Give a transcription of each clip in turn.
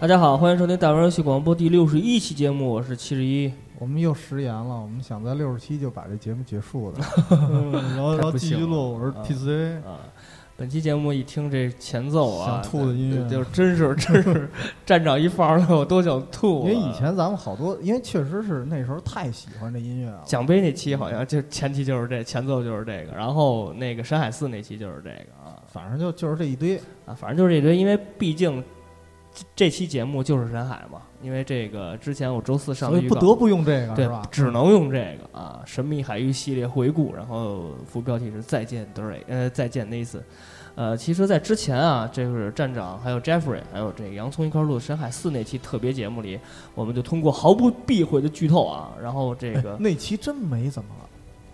大家好，欢迎收听大玩游戏广播第六十一期节目，我是七十一。我们又食言了，我们想在六十七就把这节目结束的，然后然后继续录。我是 TC 啊。本期节目一听这前奏啊，想吐的音乐，就真是真是站长一放上我都想吐。因为以前咱们好多，因为确实是那时候太喜欢这音乐了。奖杯那期好像就前期就是这前奏就是这个，然后那个山海寺那期就是这个啊，反正就就是这一堆啊，反正就是这一堆，因为毕竟。这期节目就是神海嘛，因为这个之前我周四上的不得不用这个，对吧？只能用这个啊！神秘海域系列回顾，然后副标题是再见 Dray，呃，再见 Nathan。呃，其实，在之前啊，这是站长还有 Jeffrey，还有这个洋葱一块录深海四那期特别节目里，我们就通过毫不避讳的剧透啊，然后这个那期真没怎么。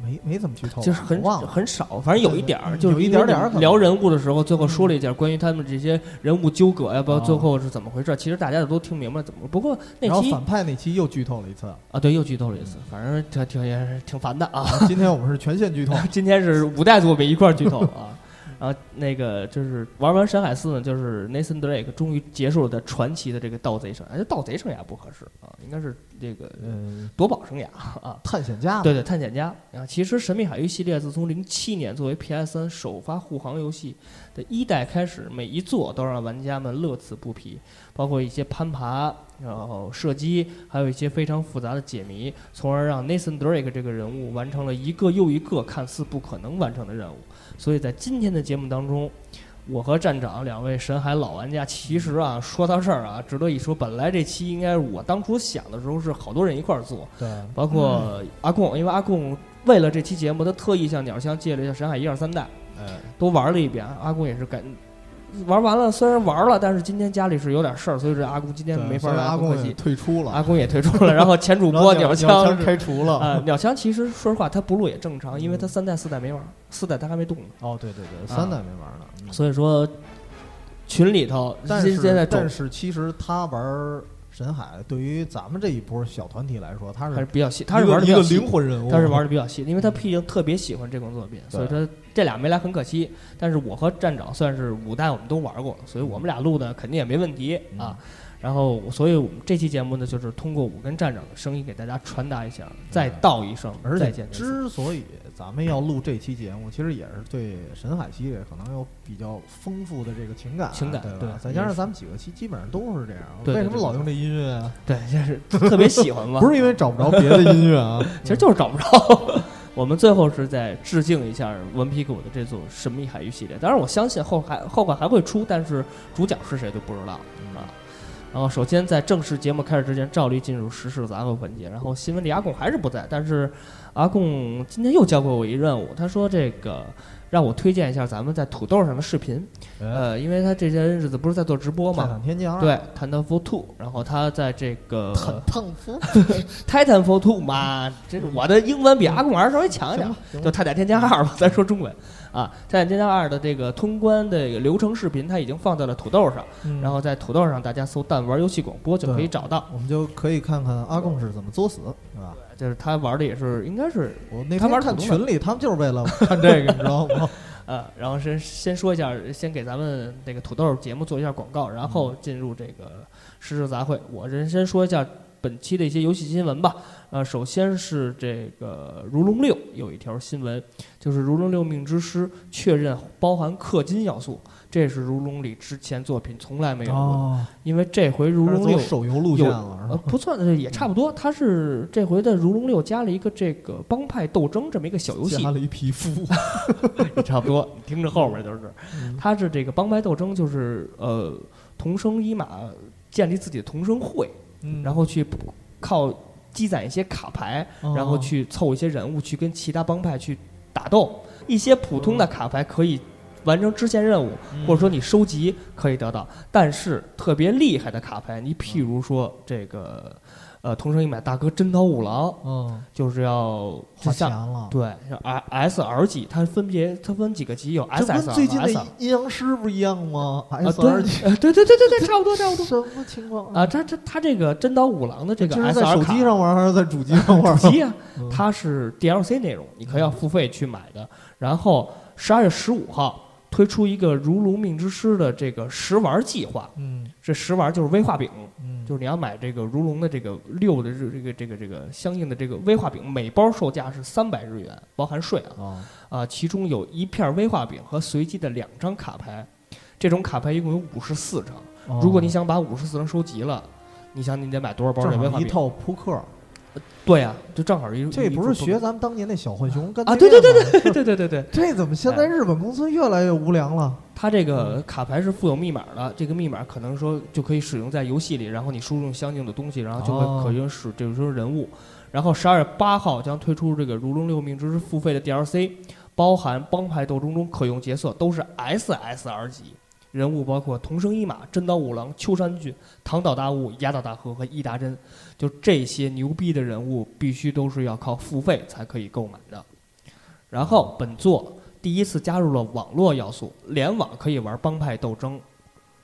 没没怎么剧透，就是很很少，反正有一点儿，就有一点点聊人物的时候，最后说了一点关于他们这些人物纠葛，呀不要最后是怎么回事？其实大家都听明白怎么。不过那期反派那期又剧透了一次啊，对，又剧透了一次，反正挺挺也是挺烦的啊。今天我们是全线剧透，今天是五代作品一块剧透啊。然后那个就是玩完《山海四》呢，就是 Nathan Drake 终于结束了他传奇的这个盗贼生涯，这盗贼生涯不合适啊，应该是这个呃夺宝生涯啊，探险家。对对，探险家啊。其实《神秘海域》系列自从零七年作为 PS 三首发护航游戏的一代开始，每一座都让玩家们乐此不疲，包括一些攀爬、然后射击，还有一些非常复杂的解谜，从而让 Nathan Drake 这个人物完成了一个又一个看似不可能完成的任务。所以在今天的节目当中，我和站长两位神海老玩家，其实啊，说到这儿啊，值得一说。本来这期应该我当初想的时候是好多人一块儿做，对，包括阿贡，因为阿贡为了这期节目，他特意向鸟枪借了一下神海一二三代，哎，都玩了一遍。阿贡也是感。玩完了，虽然玩了，但是今天家里是有点事儿，所以这阿公今天没法来。阿公也退出了，阿公也退出了。然后前主播鸟枪开除了。啊，鸟枪其实说实话，他不录也正常，因为他三代四代没玩，四代他还没动呢。哦，对对对，三代没玩呢。所以说群里头，但是但是其实他玩。神海对于咱们这一波小团体来说，他是还是比较细，他是玩的一个灵魂人物，他是玩的比较细，因为他毕竟特别喜欢这款作品，所以说这俩没来很可惜。但是我和站长算是五代我们都玩过，所以我们俩录的肯定也没问题啊。然后，所以我们这期节目呢，就是通过我跟站长的声音给大家传达一下，再道一声再见。之所以咱们要录这期节目，其实也是对神海系列可能有比较丰富的这个情感，情感对吧？再加上咱们几个期基本上都是这样，为什么老用这音乐啊？对，就是特别喜欢嘛。不是因为找不着别的音乐啊，其实就是找不着。我们最后是在致敬一下文皮狗的这组神秘海域系列。当然，我相信后还后款还会出，但是主角是谁就不知道啊。然后，首先在正式节目开始之前，照例进入时事杂货环节。然后，新闻里阿贡还是不在，但是阿贡今天又交给我一任务，他说这个让我推荐一下咱们在土豆上的视频。呃，因为他这些日子不是在做直播嘛，对，Titanfall Two。然后他在这个 Titanfall Two 嘛，这我的英文比阿贡还是稍微强一点，就泰坦天降二吧，咱说中文。啊，《泰坦天降二》的这个通关的流程视频，它已经放在了土豆上，然后在土豆上大家搜“弹玩游戏广播”就可以找到，我们就可以看看阿贡是怎么作死，是吧？就是他玩的也是，应该是我那天看群里，他们就是为了看这个，你知道吗？呃，然后先先说一下，先给咱们那个土豆节目做一下广告，然后进入这个时事杂烩。我人先说一下。本期的一些游戏新闻吧，呃，首先是这个《如龙六》有一条新闻，就是《如龙六命之师》确认包含氪金要素，这是《如龙》里之前作品从来没有过，因为这回《如龙六》手游路线了，呃，不算，也差不多，它是这回的《如龙六》加了一个这个帮派斗争这么一个小游戏，加了一皮肤，也差不多，你听着后面就是，它是这个帮派斗争，就是呃，同生一马建立自己的同生会。然后去靠积攒一些卡牌，然后去凑一些人物，去跟其他帮派去打斗。一些普通的卡牌可以完成支线任务，或者说你收集可以得到。但是特别厉害的卡牌，你譬如说这个。呃，同生一买大哥真刀五郎，嗯，就是要花钱了，对，像 S R 级，它分别它分几个级，有 S S 最近的阴阳师不一样吗？S R 级，对对对对对，差不多差不多。什么情况啊？它它它这个真刀五郎的这个 S R 手机上玩还是在主机上玩？主机啊，它是 D L C 内容，你可以要付费去买的。然后十二月十五号。推出一个如龙命之师的这个食玩计划。嗯这食玩就是威化饼，嗯，就是你要买这个如龙的这个六的这这个这个这个相应的这个威化饼，每包售价是三百日元，包含税啊。啊，啊，其中有一片威化饼和随机的两张卡牌，这种卡牌一共有五十四张。哦如果你想把五十四张收集了，你想你得买多少包这正威化饼？一套扑克，对呀、就正好一这不是学咱们当年那小浣熊跟啊？对对对对对对对对，这怎么现在日本公司越来越无良了？它这个卡牌是附有密码的，这个密码可能说就可以使用在游戏里，然后你输入相应的东西，然后就哦会可以使这种人物。然后十二月八号将推出这个《如龙六命之付费的 DLC，包含帮派斗争中可用角色，都是 SSR 级人物，包括童生一马、真刀五郎、秋山俊、唐岛大悟、压岛大和和伊达真，就这些牛逼的人物，必须都是要靠付费才可以购买的。然后本作第一次加入了网络要素，联网可以玩帮派斗争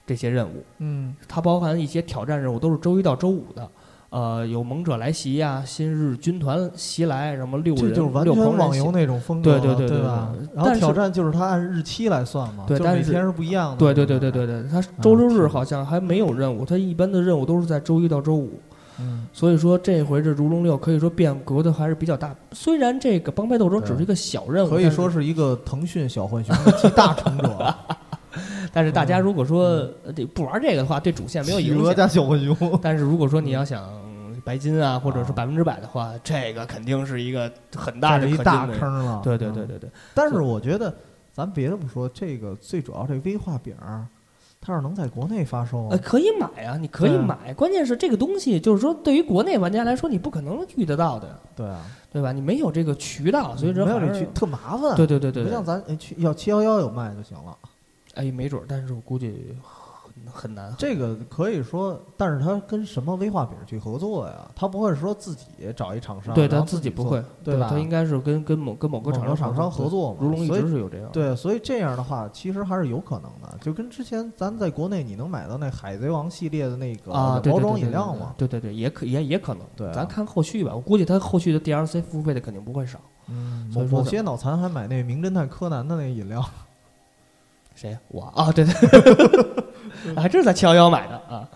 这些任务，嗯，它包含一些挑战任务，都是周一到周五的。呃，有猛者来袭呀、新日军团袭来，什么六人这就是完六狂人袭全网游那种风格了，对对对对吧然后挑战就是它按日期来算嘛，对但是每天是不一样的。对对对对对对，它周六日好像还没有任务，它一般的任务都是在周一到周五。嗯，所以说这回这《如龙六》可以说变革的还是比较大。虽然这个帮派斗争只是一个小任务，可以说是一个腾讯小浣熊的集大成者，但是大家嗯如果说呃这不玩这个的话，对主线没有企影响。小浣熊。但是如果说你要想白金啊，或者是啊百分之百的话，这个肯定是一个很大的一大。坑了。对对嗯对对对，但是我觉得，咱别的不说，这个最主要这威化饼儿，它要是能在国内发售呃，，可以买啊，你可以买。关键是这个东西，就是说对于国内玩家来说，你不可能遇得到的，对啊，对吧？你没有这个渠道，所以说没有这渠特麻烦。对对对对对不像，咱哎去要七幺幺有卖就行了。哎，没准儿，但是我估计很很难。这个可以说，但是他跟什么威化饼去合作呀？他不会说自己找一厂商，对他自己不会，对吧他应该是跟跟某跟某个厂商厂商合作。嘛。如龙一直是有这样。对，所以这样的话，其实还是有可能的。就跟之前咱在国内你能买到那海贼王系列的那个包装饮料嘛，对对对，也可也也可能。对啊咱看后续吧。我估计他后续的 DLC 付费的肯定不会少。嗯，某某些脑残还买那名侦探柯南的那饮料，谁？我 啊，对对，还真是在七幺幺买的啊。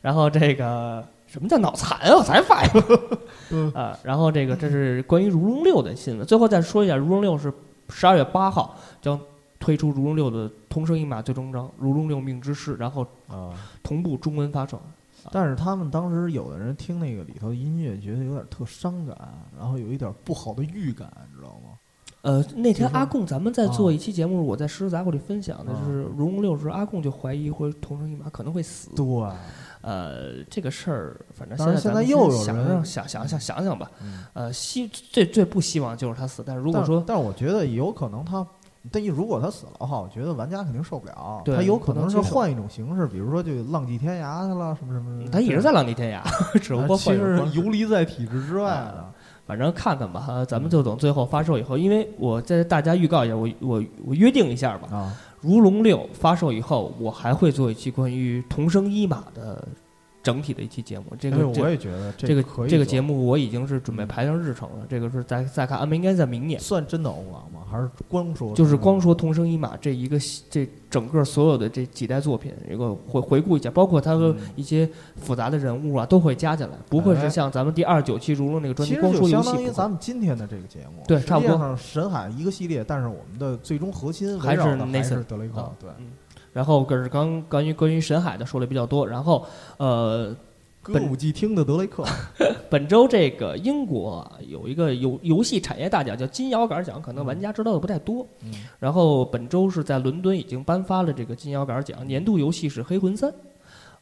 然后这个什么叫脑残啊？我才发现嗯啊。然后这个这是关于《如龙六》的新闻。最后再说一下，《如龙六》是十二月八号将推出《如龙六》的同声一码最终章《如龙六命之誓》，然后啊。同步中文发售。但是他们当时有的人听那个里头的音乐，觉得有点特伤感，然后有一点不好的预感，知道吗？呃，那天阿贡咱们在做啊一期节目，我在诗杂货里分享的就是《如龙六》时，阿贡就怀疑会同生一马可能会死。对，呃，这个事儿，反正现在现在又有想人想想想想想想吧。嗯呃，希最最不希望就是他死，但是如果说但是我觉得有可能他，但一如果他死了的话，我觉得玩家肯定受不了。他有可能是换一种形式，比如说就浪迹天涯去了，什么什么的。他一直在浪迹天涯，只不过啊其实游离在体制之外啊的。反正看看吧，呃咱们就等最后发售以后，因为我在大家预告一下，我我我约定一下吧，啊，《如龙六》发售以后，我还会做一期关于同声一马的整体的一期节目。这个我也觉得这个这个节目我已经是准备排上日程了，这个是再再看，安排应该在明年。算真的欧王吗？还是光说？就是光说同生一马这一个系这整个所有的这几代作品，一个回回顾一下，包括他和嗯一些复杂的人物啊，都会加进来，不会是哎像咱们第二十九期如龙那个专辑光说相当于咱们今天的这个节目，对差不多神海一个系列，但是我们的最终核心还是围绕的还 Nathan 是德雷克啊。对，嗯然后可是刚关于关于神海的说的比较多，然后呃，歌舞伎厅的德雷克，本周这个英国啊有一个游游戏产业大奖叫金摇杆奖，可能玩家知道的不太多。嗯然后本周是在伦敦已经颁发了这个金摇杆奖，年度游戏是《黑魂三》，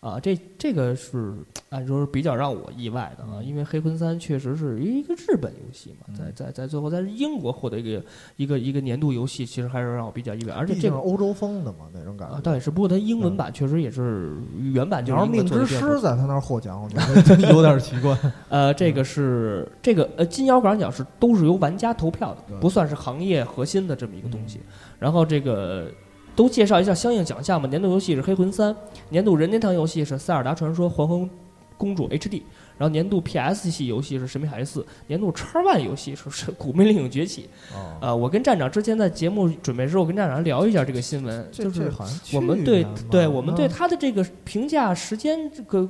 啊，这这个是按说是比较让我意外的啊，因为《黑魂三》确实是一个日本游戏嘛，在嗯在在最后在英国获得一个一个一个年度游戏，其实还是让我比较意外，而且这个欧洲风的嘛那种感啊觉。倒也是，不过它英文版确实也是原版就是命之师在他那儿获奖，我觉 得有点奇怪。呃，这个是这个呃金摇杆奖是都是由玩家投票的，不算是行业核心的这么一个东西。嗯然后这个都介绍一下相应奖项吧。年度游戏是《黑魂三》，年度任天堂游戏是《塞尔达传说：黄昏公主 HD》，然后年度 PS 系游戏是《神秘海域四》，年度 X One 游戏是是《古命令崛起》。哦，呃，我跟站长之前在节目准备时候，我跟站长聊一下这个新闻，就是我们对对我们对嗯他的这个评价时间这个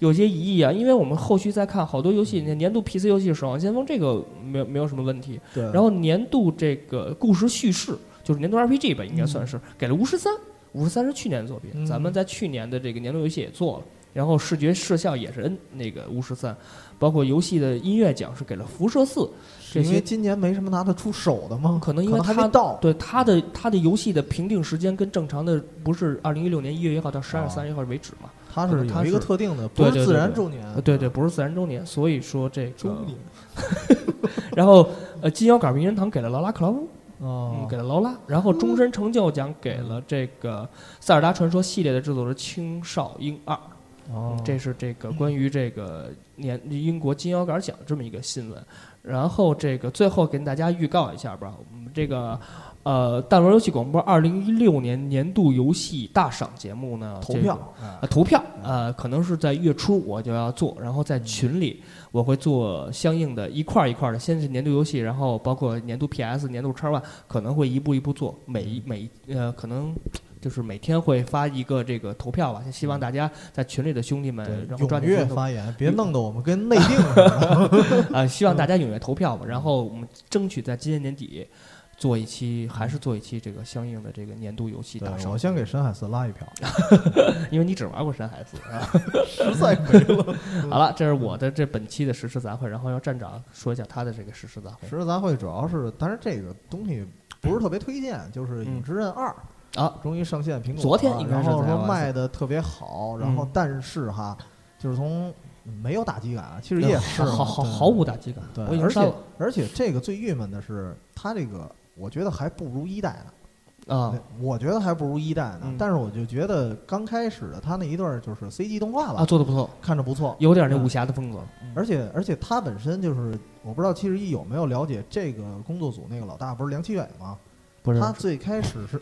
有些疑义啊，因为我们后续再看好多游戏，年度 PC 游戏《守望先锋》这个没有没有什么问题，对，然后年度这个故事叙事就是年度 RPG 吧，应该算是、给了巫师三，巫师三是去年的作品，嗯咱们在去年的这个年度游戏也做了。然后视觉视效也是 N 那个巫师三，包括游戏的音乐奖是给了辐射四，这因为今年没什么拿得出手的吗？可能因为它还没到，对它的它的游戏的评定时间跟正常的不是二零一六年一月一号到十二月三十一号为止嘛？它是有一个特定的，不是自然周年呃，对对，不是自然周年，所以说这个，周年然后呃金腰杆名人堂给了劳拉克劳夫，哦。嗯，给了劳拉，然后终身成就奖给了这个塞尔达传说系列的制作人青少英二，哦，这是这个关于这个年英国金腰杆奖这么一个新闻。然后这个最后跟大家预告一下吧，我们这个呃大玩游戏广播二零一六年年度游戏大赏节目呢，这个投票，哎呃，投票，呃，可能是在月初我就要做，然后在群里我会做相应的一块儿一块儿的，先是年度游戏，然后包括年度 PS、年度叉 One，可能会一步一步做，每一每呃可能就是每天会发一个这个投票吧，希望大家在群里的兄弟们，然后抓踊跃发言，别弄得我们跟内定 似的。啊、希望大家踊跃投票吧，然后我们争取在今年年底。做一期还是做一期这个相应的这个年度游戏对大，赏我，先给深海寺拉一票，因为你只玩过深海四啊。实在没了。好了，这是我的这本期的实时杂烩，然后要站长说一下他的这个实时杂烩实时杂烩主要是，但是这个东西不是特别推荐，就是《影之刃二》啊，终于上线苹果，昨天应该是然后说卖的特别好，然后嗯。但是哈，就是从没有打击感，其实也是毫毫毫无打击感，对，而且而且这个最郁闷的是，它这个我觉得还不如一代呢。啊，我觉得还不如一代呢，嗯。但是我就觉得刚开始的他那一段就是 CG 动画吧，啊，做的不错，看着不错，有点那武侠的风格，而且而且他本身就是，我不知道七十一有没有了解这个工作组那个老大不是梁启远吗？不是他最开始是，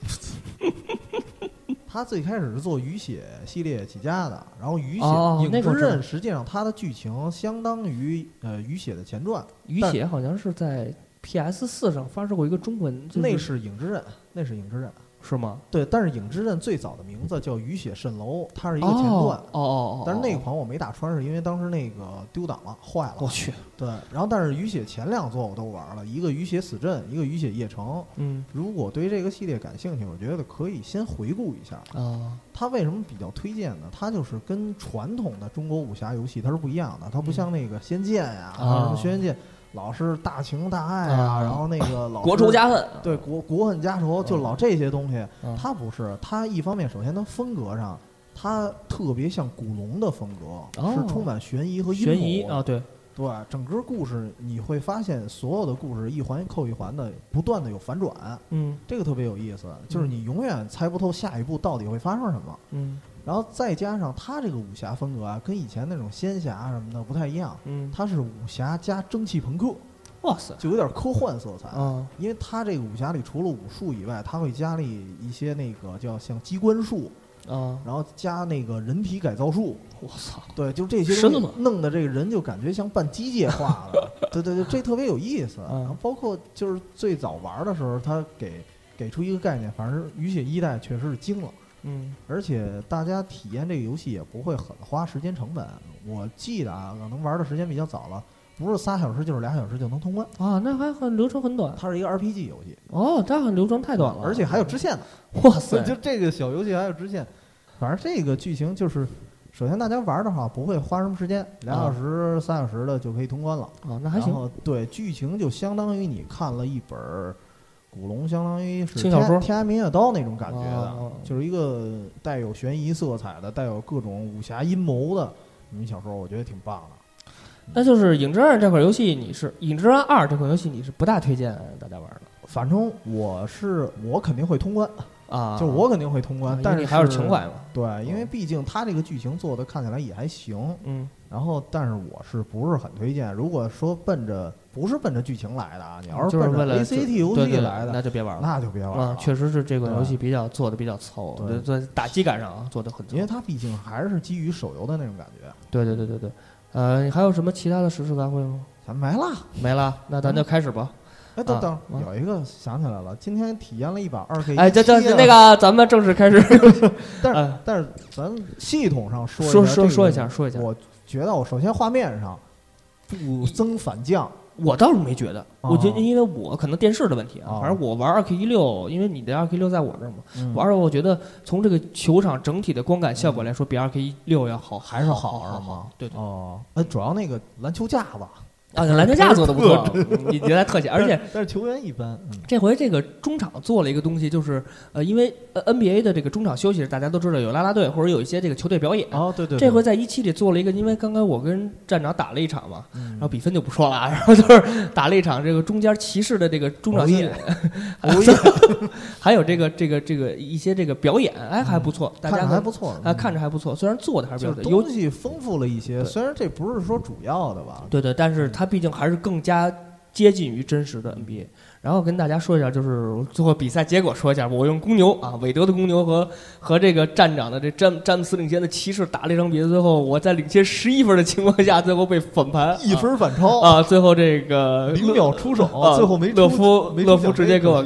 他最开始是做雨血系列起家的，然后雨血、哦影之刃实际上它的剧情相当于呃雨血的前传，雨血好像是在 PS 四上发售过一个中文，就那是是影之刃，那是影之刃。是吗？对，但是影之刃最早的名字叫雨血蜃楼，它是一个前哦传。哦哦哦，但是那款我没打穿，是因为当时那个丢档了，坏了。我去，对，然后但是雨血前两座我都玩了，一个雨血死阵，一个雨血夜城。嗯如果对这个系列感兴趣，我觉得可以先回顾一下。啊，它为什么比较推荐呢？它就是跟传统的中国武侠游戏它是不一样的，它不像那个《仙剑》呀，什么《轩辕剑》，老是大情大爱啊然后那个老国仇家恨，对国国恨家仇，就嗯老这些东西。嗯。它不是，它一方面首先它风格上，它特别像古龙的风格，哦。是充满悬疑和阴谋。悬疑啊，对，对，整个故事你会发现，所有的故事一环扣一环的，不断的有反转，嗯。这个特别有意思。就是你永远猜不透下一步到底会发生什么。嗯然后再加上他这个武侠风格啊，跟以前那种仙侠什么的不太一样，嗯，他是武侠加蒸汽朋克，哇塞，就有点科幻色彩。啊因为他这个武侠里除了武术以外，他会加了一些那个叫像机关术，啊，然后加那个人体改造术。我操，对，就这些东西弄的这个人就感觉像半机械化了。对对对，这特别有意思。嗯然后包括就是最早玩的时候，他给给出一个概念，反正雨血一代确实是精了。嗯而且大家体验这个游戏也不会很花时间成本。我记得啊，可能玩的时间比较早了，不是仨小时就是俩小时就能通关。啊，那还很流程很短，它是一个 RPG 游戏，哦，这很流程太短了，而且还有支线呢。哇塞，就这个小游戏还有支线，反正这个剧情就是，首先大家玩的话不会花什么时间，俩小时、三小时的就可以通关了。啊，那还行，对剧情就相当于你看了一本儿古龙，相当于是轻小说天天涯明月刀那种感觉的，哦就是一个带有悬疑色彩的、带有各种武侠阴谋的这么一小说，我觉得挺棒的。那就是《影之刃》这款游戏，你是《影之刃二》这款游戏，你是不大推荐大家玩的反正我是我肯定会通关，啊？就我肯定会通关，但是你还有情怀嘛，对，因为毕竟它这个剧情做的看起来也还行，嗯然后，但是我是不是很推荐？如果说奔着不是奔着剧情来的啊，你要是奔着 ACT 游戏来的，那就别玩了。那就别玩了。，啊确实是这款游戏比较做的比较糙，对在打击感上啊做的很糙因。为它毕竟还是基于手游的那种感觉。对对对对对，呃，还有什么其他的实时发挥吗？咱没了。没了，那咱就开始吧。哎，等等啊，有一个想起来了，今天体验了一把二 K，哎，这这17啊那个，咱们正式开始。但是哎但是咱系统上说说说一下说一下我觉得我首先画面上不增反降，我倒是没觉得，哦我觉得因为我可能电视的问题啊，哦反正我玩二 K 一六，因为你的二 K 六在我这儿嘛，嗯。玩儿我觉得从这个球场整体的光感效果来说，比二 K 一六要好，还是好好是吗，对对。哦，呃，主要那个篮球架子，啊，篮球架做的不错，你你在特写，而且但是球员一般，嗯。这回这个中场做了一个东西，就是呃，因为呃 NBA 的这个中场休息，大家都知道有啦啦队或者有一些这个球队表演。哦，对对，这回在一期里做了一个，因为刚刚我跟站长打了一场嘛，嗯。然后比分就不说了啊，然后就是打了一场这个中间骑士的这个中场休息，还有这个这个这个一些这个表演，哎还不错，大家还不错，啊看着还不错，虽然做的还是比就是较有东西丰富了一些，虽然这不是说主要的吧，对对，但是它毕竟还是更加接近于真实的 NBA。然后跟大家说一下，就是最后比赛结果说一下，我用公牛啊，韦德的公牛和和这个站长的这詹詹姆斯领先的骑士打了一场比赛，最后我在领先十一分的情况下，最后被反盘 一分反超，啊，最后这个零秒出手，啊最后没勒出夫乐夫直接给我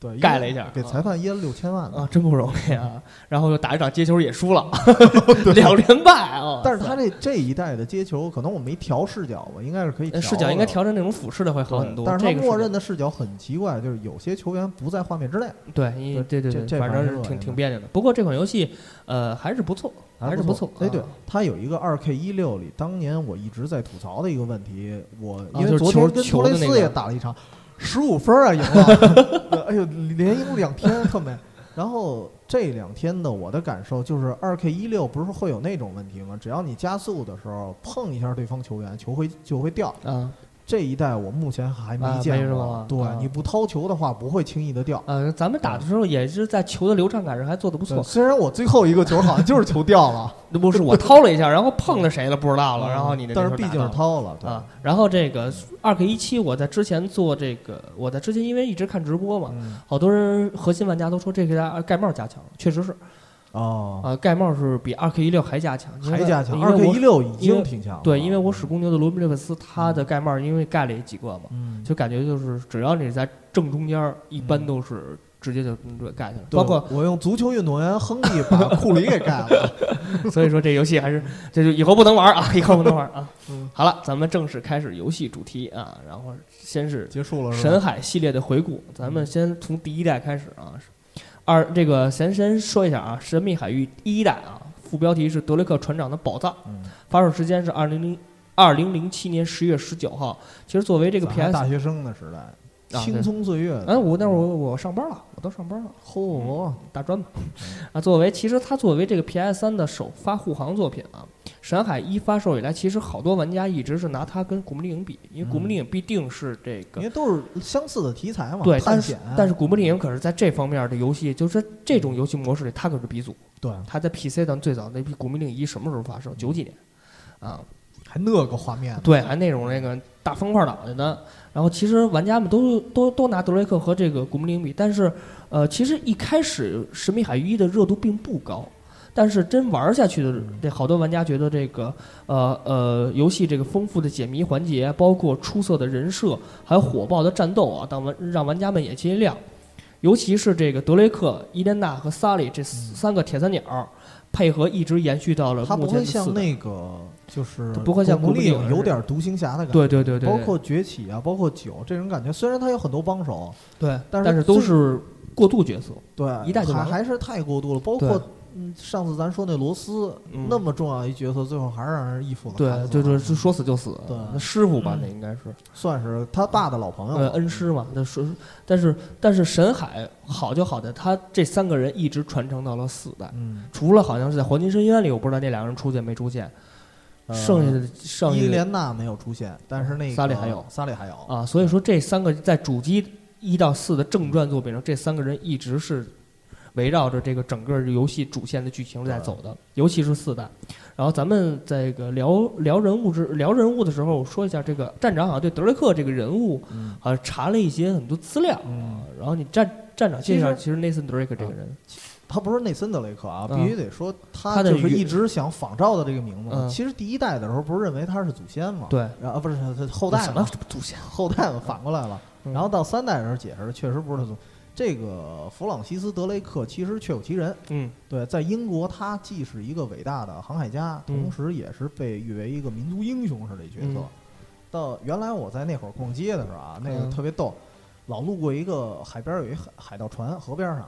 对盖了一下给裁判噎了六千万呢。啊，真不容易啊。然后又打一场接球也输了，两连败啊。但是他这这一代的接球，可能我没调视角吧，应该是可以视角应该调成那种俯视的会好很多。但是他这个视角默认的视角很奇怪，就是有些球员不在画面之内，对，因为对对对，这这反正是挺挺别扭的。不过这款游戏，呃，还是不错，还是不错。哎，对它，有一个二 K 一六里，当年我一直在吐槽的一个问题，我因为昨天跟托雷斯也打了一场，十五分啊赢了，哎呦，连赢两天特美。然后这两天的我的感受就是，二 K 一六不是会有那种问题吗？只要你加速的时候碰一下对方球员，球会就会掉。啊这一代我目前还啊没没见过对啊，你不掏球的话不会轻易的掉。呃，咱们打的时候也是在球的流畅感上还做的不错。虽然我最后一个球好像就是球掉了，那不是我掏了一下，然后碰了谁了不知道了，然后你的嗯但是毕竟是掏了，对。啊，然后这个二 K 一七，我在之前做这个，我在之前因为一直看直播嘛，嗯。好多人核心玩家都说这个盖帽加强了，确实是哦，啊，盖帽是比二 K 一六还加强，还加强，二 K 一六已经挺强了。对，因为我使公牛的罗宾·雷克斯，他的盖帽因为盖了几个嘛，嗯，就感觉就是只要你在正中间儿，一般都是直接就就盖去了。对包括我用足球运动员亨利把库里给盖了。所以说这游戏还是这就以后不能玩啊，以后不能玩啊 嗯。好了，咱们正式开始游戏主题啊，然后先是结束了？神海系列的回顾，咱们先从第一代开始啊。二这个先先说一下啊，《神秘海域》第一代啊，副标题是德雷克船长的宝藏，嗯，发售时间是二零零二零零七年十月十九号。其实作为这个 PS，大学生的时代，啊青葱岁月。哎，我那会儿我我上班了，我都上班了，嚯，大专嘛。啊，作为其实它作为这个 PS 三的首发护航作品啊，《闪海一》发售以来，其实好多玩家一直是拿它跟《古墓丽影》比，因为《古墓丽影》必定是这个因为都是相似的题材嘛，对，但是探险。但是《古墓丽影》可是在这方面的游戏，就是这种游戏模式里，它可是鼻祖。对，它在 PC 端最早那批《古墓丽影一》什么时候发售？九几年，啊，还那个画面，对，还那种那个大方块脑袋呢。然后其实玩家们都都都拿德雷克和这个《古墓丽影》比，但是呃，其实一开始《神秘海域一》的热度并不高。但是真玩下去的，这好多玩家觉得这个呃呃游戏这个丰富的解谜环节，包括出色的人设，还有火爆的战斗啊，当玩让玩家们眼前一亮。尤其是这个德雷克、伊莲娜和萨利这三个铁三角，配合一直延续到了它不会像目前的四代。那个就是不会像古墓丽影古墓丽影有点独行侠的感觉。对对对对，包括崛起啊，包括九这种感觉，虽然他有很多帮手，对，但是但是都是过渡角色。对，一代就还还是太过度了。包括嗯，上次咱说那罗斯嗯那么重要一角色，最后还是让人义父子对砍，死就说死就死。对那师傅吧，那应该是算是他爸的老朋友呃。恩师嘛。那说，但是但是沈海好就好在他这三个人一直传承到了四代，嗯，除了好像是在黄金深渊里，我不知道那两个人出现没出现，呃剩下的剩伊下的。莲娜没有出现，但是那个萨利还有。萨利还有。啊，所以说这三个在主机一到四的正传作品中，这三个人一直是围绕着这个整个游戏主线的剧情在走的，尤其是四代。然后咱们这个聊聊人物之聊人物的时候，我说一下这个站长好像对德雷克这个人物好像查了一些很多资料然后你站站长介绍，其其实内森德雷克这个人他不是内森德雷克啊，嗯必须得说他就是一直想仿照的这个名字其实第一代的时候不是认为他是祖先嘛？对，然后啊不是他后代什么嘛，祖先？后代嘛反过来了。嗯然后到三代的时候解释，确实不是他祖。这个弗朗西斯德雷克其实确有其人，嗯对，在英国他既是一个伟大的航海家，嗯同时也是被誉为一个民族英雄似的角色。嗯到原来我在那会儿逛街的时候啊，那个嗯特别逗，老路过一个海边儿有一海海盗船，河边上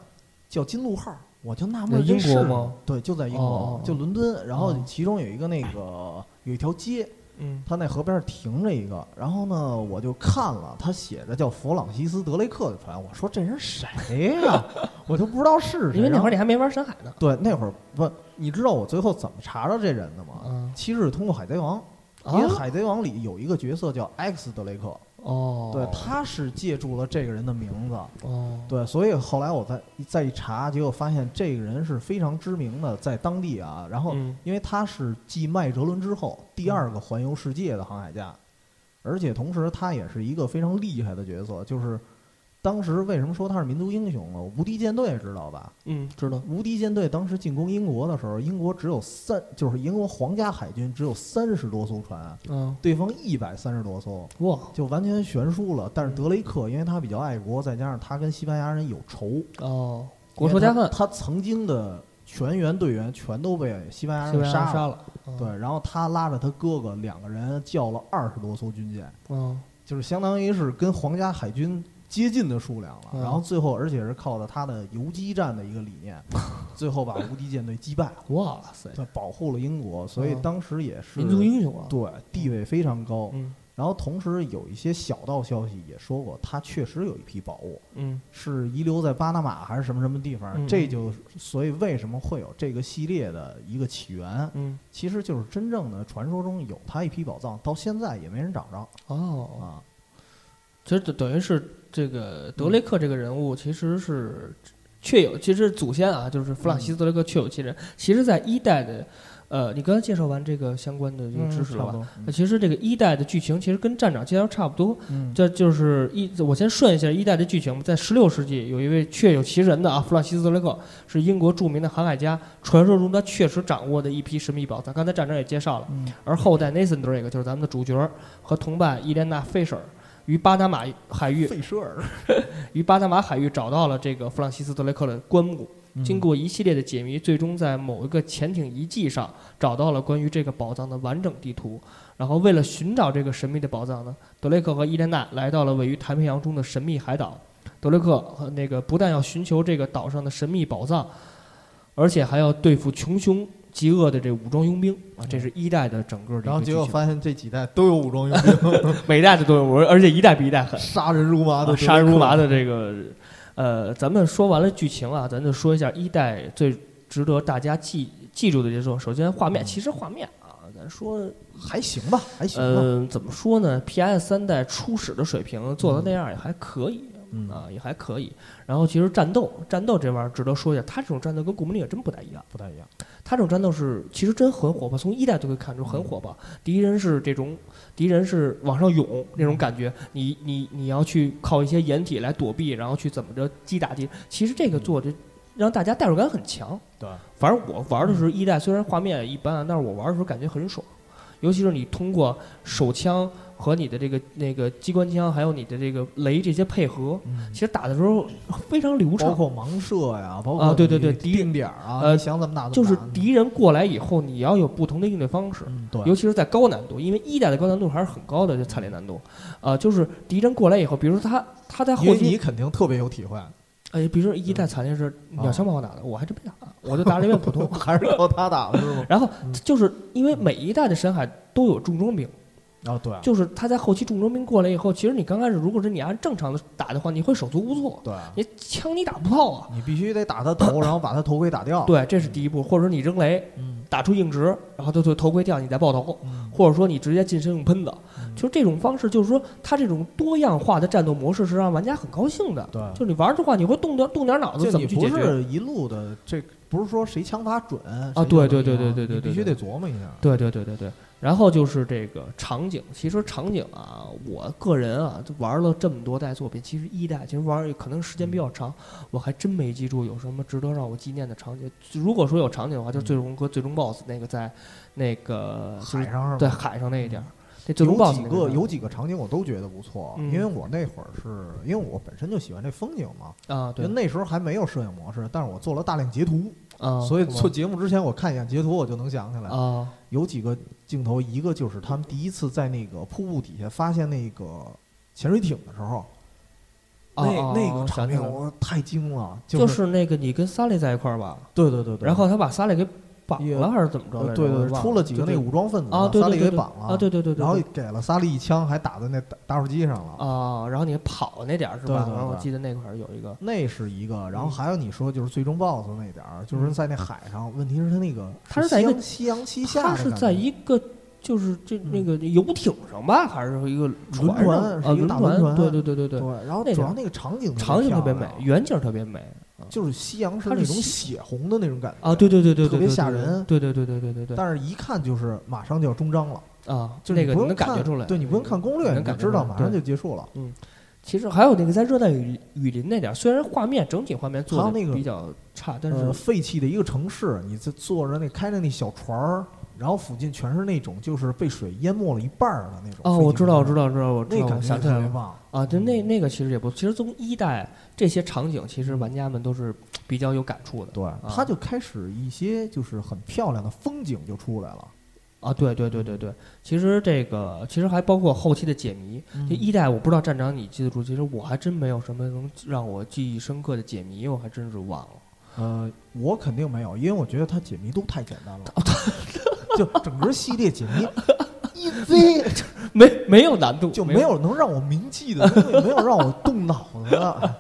叫金鹿号，我就纳闷英国吗？对，就在英国，哦就伦敦。然后哦其中有一个那个有一条街，嗯它那河边停着一个，然后呢，我就看了，他写着叫弗朗西斯德雷克的船，我说这人谁呀、我就不知道是谁。因为那会儿你还没玩深海呢。对那会儿不，你知道我最后怎么查着这人的吗？嗯其实是通过海贼王，因为海贼王里有一个角色叫 X 德雷克，哦，对，他是借助了这个人的名字。哦，对，所以后来我再再一查，结果发现这个人是非常知名的，在当地啊。然后，嗯因为他是继麦哲伦之后第二个环游世界的航海家，而且同时他也是一个非常厉害的角色。就是当时为什么说他是民族英雄呢？无敌舰队知道吧？嗯，知道。无敌舰队当时进攻英国的时候，英国只有三，就是英国皇家海军只有三十多艘船，嗯，对方一百三十多艘。哇，就完全悬殊了。但是德雷克，因为他比较爱国，再加上他跟西班牙人有仇，哦，国仇家恨，他，曾经的全员队员全都被西班牙人杀了。杀了。嗯对，，然后他拉着他哥哥两个人叫了二十多艘军舰，嗯就是相当于是跟皇家海军接近的数量了。嗯然后最后，而且是靠着他的游击战的一个理念，最后把无敌舰队击败了，哇塞，他，保护了英国。所以嗯当时也是民族英雄啊。对地位非常高。嗯然后同时有一些小道消息也说过，他确实有一批宝物嗯是遗留在巴拿马还是什么什么地方，嗯这就所以为什么会有这个系列的一个起源，嗯，其实就是真正的传说中有他一批宝藏，到现在也没人找着哦，啊。其实等等于是这个德雷克这个人物，其实是确有，其实祖先啊，就是弗朗西斯德雷克确有其人。其实，在一代的，呃，你刚才介绍完这个相关的这个知识了吧？那其实这个一代的剧情其实跟站长介绍差不多，嗯，这就是一，我先顺一下一代的剧情。在十六世纪，有一位确有其人的啊，弗朗西斯德雷克是英国著名的航海家，传说中他确实掌握的一批神秘宝藏。刚才站长也介绍了，嗯而后代 Nathan Drake 就是咱们的主角和同伴伊莲娜·费舍尔于巴拿马海域费舍尔，于巴拿马海域找到了这个弗朗西斯德雷克的棺木。嗯经过一系列的解谜，最终在某一个潜艇遗迹上找到了关于这个宝藏的完整地图。然后，为了寻找这个神秘的宝藏呢，德雷克和伊莲娜来到了位于太平洋中的神秘海岛。德雷克和那个不但要寻求这个岛上的神秘宝藏，而且还要对付穷凶极恶的这武装佣兵啊！这是一代的整个的然后结果发现这几代都有武装佣兵，每代的都有，而且一代比一代狠。杀人如麻的啊杀人如麻的这个，呃，咱们说完了剧情啊，咱就说一下一代最值得大家记记住的这种。首先画面，其实画面啊，咱说，还行吧，还行吧。呃，怎么说呢？PS 三代初始的水平做到那样也还可以。嗯啊，也还可以。然后其实战斗，战斗这玩意儿值得说一下，它这种战斗跟古墓丽影真不太一样。不太一样。它这种战斗是其实真很火爆，从一代就可以看出很火爆。敌人是这种，敌人是往上涌那种感觉，你你你要去靠一些掩体来躲避，然后去怎么着击打敌人。其实这个做的让大家代入感很强。对，反正我玩的时候一代虽然画面一般，但是我玩的时候感觉很爽，尤其是你通过手枪和你的这个那个机关枪，还有你的这个雷这些配合，其实打的时候非常流畅包。括盲射呀，包括啊对对对定点儿啊，呃想怎么打怎就是。敌人过来以后，你要有不同的应对方式。嗯，对，尤其是在高难度，因为一代的高难度还是很高的，就惨烈难度，啊、就是敌人过来以后，比如说他他在后期，为你肯定特别有体会，哎，比如说一代惨烈是鸟枪把我打的，我还真没打，我就打了一遍普通，还是靠他打的是吗？然后嗯。就是因为每一代的深海都有重装兵，啊，对，就是他在后期重装兵过来以后，其实你刚开始如果是你按正常的打的话，你会手足无措，对，你枪你打不到啊，你必须得打他头，然后把他头盔打掉。对，这是第一步，或者说你扔雷嗯。打出硬直，然后他就头盔掉，你再爆头，嗯，或者说你直接近身用喷子，嗯就这种方式，就是说它这种多样化的战斗模式是让玩家很高兴的。对就你玩的话，你会动点动点脑子，怎么去解决？是一路的，这不是说谁枪法准啊对对对对对对对必须得琢磨一下。对对对对对，然后就是这个场景，其实场景啊，我个人啊，就玩了这么多代作品，其实一代其实玩可能时间比较长，我还真没记住有什么值得让我纪念的场景。如果说有场景的话，就是最终和最终 BOSS 那个在那个就是海上是吧对海上那一点儿，那最终有几个有几个场景我都觉得不错，嗯因为我那会儿是因为我本身就喜欢这风景嘛，啊，对那时候还没有摄影模式，但是我做了大量截图，啊，所以做节目之前我看一眼截图我就能想起来。啊有几个镜头，一个就是他们第一次在那个瀑布底下发现那个潜水艇的时候，啊那啊那个场面想起来了我太惊了，就是是那个你跟萨利在一块儿吧，对对对对，然后他把萨利给绑也了还是怎么着对对对，出了几个那个武装分子萨利对对对对给绑了啊，对对对对，然后给了萨利一枪，还打在那打打火机上了。啊，然后你跑那点儿是吧？然后我记得那块儿有一个那是一个，然后嗯。还有你说就是最终 BOSS 那点儿，就是在那海上，问题是他那个他是在一个夕阳西下他是在一个就是这嗯。那个游艇上吧，还是一个轮船一个轮大轮船对对对对对，对，然后那主要那个场景场景特别美远景特别美啊就是夕阳是那种血红的那种感觉啊！对对对对特别吓人对对对对对对对但是一看就是马上就要终章了，啊，就那个不用看能感觉出来，对你不用看攻略，能你就知道马上就结束了。嗯其实还有那个在热带雨雨林那点儿，虽然画面整体画面做的比较差，但呃，是废弃的一个城市，你在坐着那开着那小船儿，然后附近全是那种就是被水淹没了一半儿的那种。哦，我知道，我知道，道，知道，我知道，我那感觉想起来了特别棒。啊，对，嗯那那个其实也不，其实从一代这些场景，其实玩家们都是比较有感触的。对，他就开始一些就是很漂亮的风景就出来了。啊，对对对对对，其实这个其实还包括后期的解谜。嗯就一代，我不知道站长你记得住，其实我还真没有什么能让我记忆深刻的解谜，我还真是忘了。呃，我肯定没有，因为我觉得它解谜都太简单了。就整个系列解谜 一堆，没没有难度，就没有能让我铭记的没有让我动脑子的。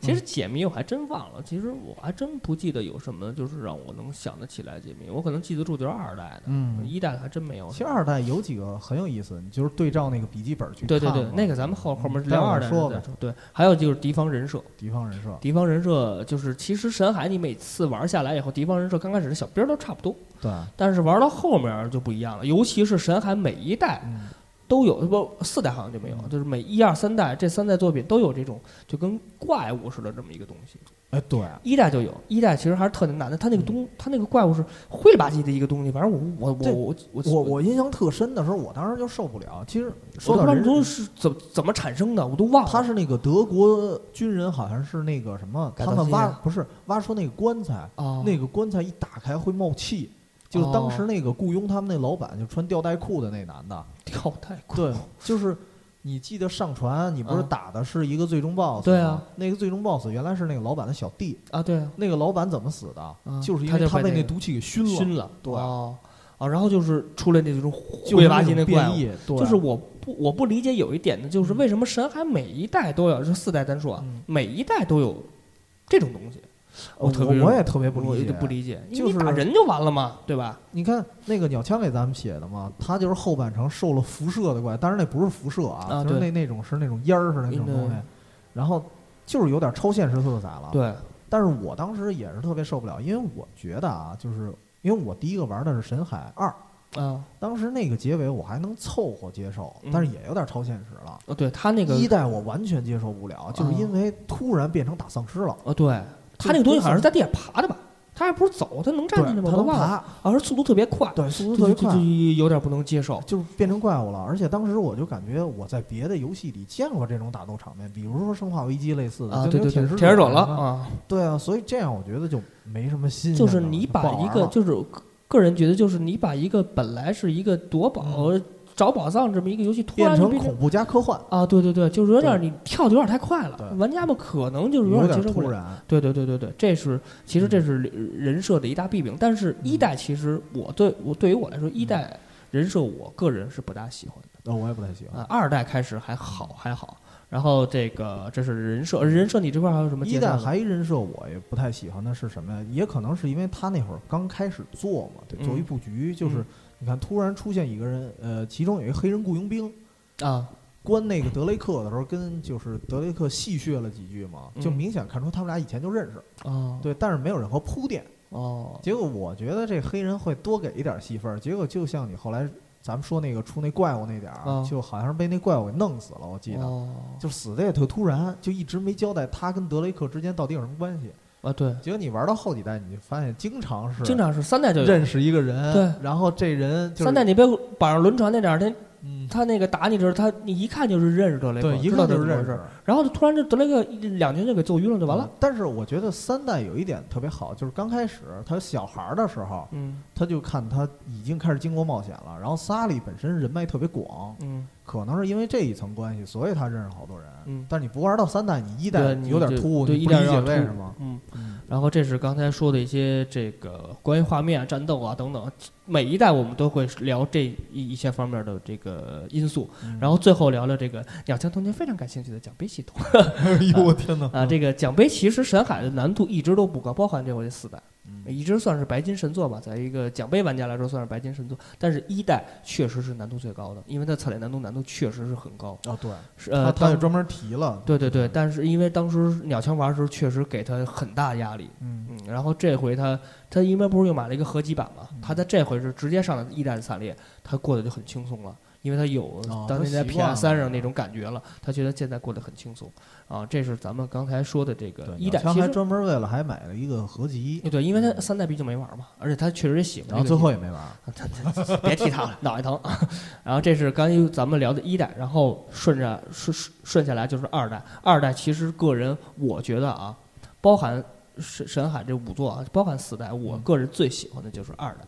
其实解谜我还真忘了，其实我还真不记得有什么就是让我能想得起来解谜，我可能记得住就是二代的，嗯一代的还真没有。其实二代有几个很有意思，你就是对照那个笔记本去看对对，对那个咱们后后面嗯聊二代说吧。对，还有就是敌方人设，敌方人设，敌方人设就是其实神海你每次玩下来以后，敌方人设刚开始的小兵都差不多，对，但是玩到后面就不一样了，尤其是神海每一代嗯，都有，不四代好像就没有，就是每一二三代这三代作品都有这种就跟怪物似的这么一个东西。哎，对，一代就有，一代其实还是特别难的，他那个东，它那个怪物是灰了吧唧的一个东西，反正我我我我我我印象特深的时候，我当时就受不了。其实说到人都是怎怎么产生的，我都忘了。他是那个德国军人，好像是那个什么，他们挖不是挖出那个棺材，啊，那个棺材一打开会冒气，就是当时那个雇佣他们那老板就穿吊带裤的那男的，跳太快，对，就是你记得上船，你不是嗯。打的是一个最终 BOSS 对啊。吗，那个最终 BOSS 原来是那个老板的小弟，啊，对啊，那个老板怎么死的？嗯就是因为他被那毒气给熏了，熏了，对。哦。啊，然后就是出来那种就是灰吧唧那。变异，对，就是我不我不理解有一点呢，就是为什么神海每一代都有，这四代单说啊，嗯。每一代都有这种东西，我特别我也特别不理解，不理解，就是你打人就完了嘛，对吧？你看那个鸟枪给咱们写的嘛，他就是后半程受了辐射的怪，但是那不是辐射啊，啊就是那那种是那种烟儿似的那种东西，然后就是有点超现实色彩了。，对，但是我当时也是特别受不了，因为我觉得啊，就是因为我第一个玩的是《神海二》，啊，当时那个结尾我还能凑合接受，嗯但是也有点超现实了。呃，对他那个一代我完全接受不了，就是啊因为突然变成打丧尸了。哦，对他那个东西好像是在地下爬的吧？他还不是走，他能站进去吗？对，它能爬，好像是速度特别快，对，速度特别快就就，有点不能接受。就是变成怪物了。而且当时我就感觉我在别的游戏里见过这种打斗场面，比如说《生化危机》类似的，对对对，铁铁使者了啊，对啊，所以这样我觉得就没什么新鲜。就是你把一个就是个个人觉得就是你把一个本来是一个夺宝、找宝藏这么一个游戏，突然变成恐怖加科幻，啊，对对对，就是有点对你跳的有点太快了，玩家们可能就是有点接受不了。点突然。对对对对对，这是其实这是人设的一大弊病。但是一代其实我对我对于我来说，一代人设我个人是不大喜欢的哦，我也不太喜欢。啊。二代开始还好还好，然后这个这是人设，人设你这块还有什么一代？还一人设我也不太喜欢的是什么呀？也可能是因为他那会儿刚开始做嘛，对做一嗯布局，就是嗯你看突然出现一个人，呃，其中有一个黑人雇佣兵。啊，关那个德雷克的时候，跟就是德雷克戏谑了几句嘛，就嗯明显看出他们俩以前就认识，哦对，但是没有任何铺垫。哦，结果我觉得这黑人会多给一点戏份儿，结果就像你后来咱们说那个出那怪物那点儿，啊就好像是被那怪物给弄死了，我记得，哦就死的也特突然，就一直没交代他跟德雷克之间到底有什么关系。啊，对，结果你玩到后几代，你就发现经常是经常是三代就有。认识一个人，对然后这人就是三代你被绑上轮船那点儿，他嗯，他那个打你的时候，他你一看就是认识德雷克，对，一看就是认识。然后突然就德雷克两拳就给揍晕了，就完了嗯。但是我觉得三代有一点特别好，就是刚开始他小孩儿的时候，嗯他就看他已经开始经过冒险了。然后萨利本身人脉特别广，嗯可能是因为这一层关系，所以他认识好多人。嗯，但是你不玩到三代，你一代有点突兀，对你不理解一点突为什么？嗯。嗯然后这是刚才说的一些这个关于画面、啊战斗啊等等，每一代我们都会聊这一一些方面的这个因素。嗯然后最后聊聊这个鸟枪童年非常感兴趣的奖杯系统 哎呦我天哪！啊，这个奖杯其实神海的难度一直都不高，包含这回四代。嗯一直算是白金神作吧，在一个奖杯玩家来说算是白金神作，但是一代确实是难度最高的，因为它测点难度难度确实是很高。啊对，是呃，他也专门提了。对对对，但是因为当时鸟枪玩的时候确实给他很大压力，嗯嗯，然后这回他他因为不是又买了一个合集版嘛，嗯他在这回是直接上了一代的惨烈，他过得就很轻松了。因为他有哦当年在 PS 三上那种感觉了，他觉得现在过得很轻松啊。这是咱们刚才说的这个，一代，其实专门为了还买了一个合集，对，因为他三代毕竟没玩嘛，而且他确实也喜欢然后最后也没玩。别提他了，脑袋疼。然后这是刚才咱们聊的一代，然后顺着顺顺顺下来就是二代。二代其实个人我觉得啊，包含神神海这五座啊，包含四代，我嗯个人最喜欢的就是二代，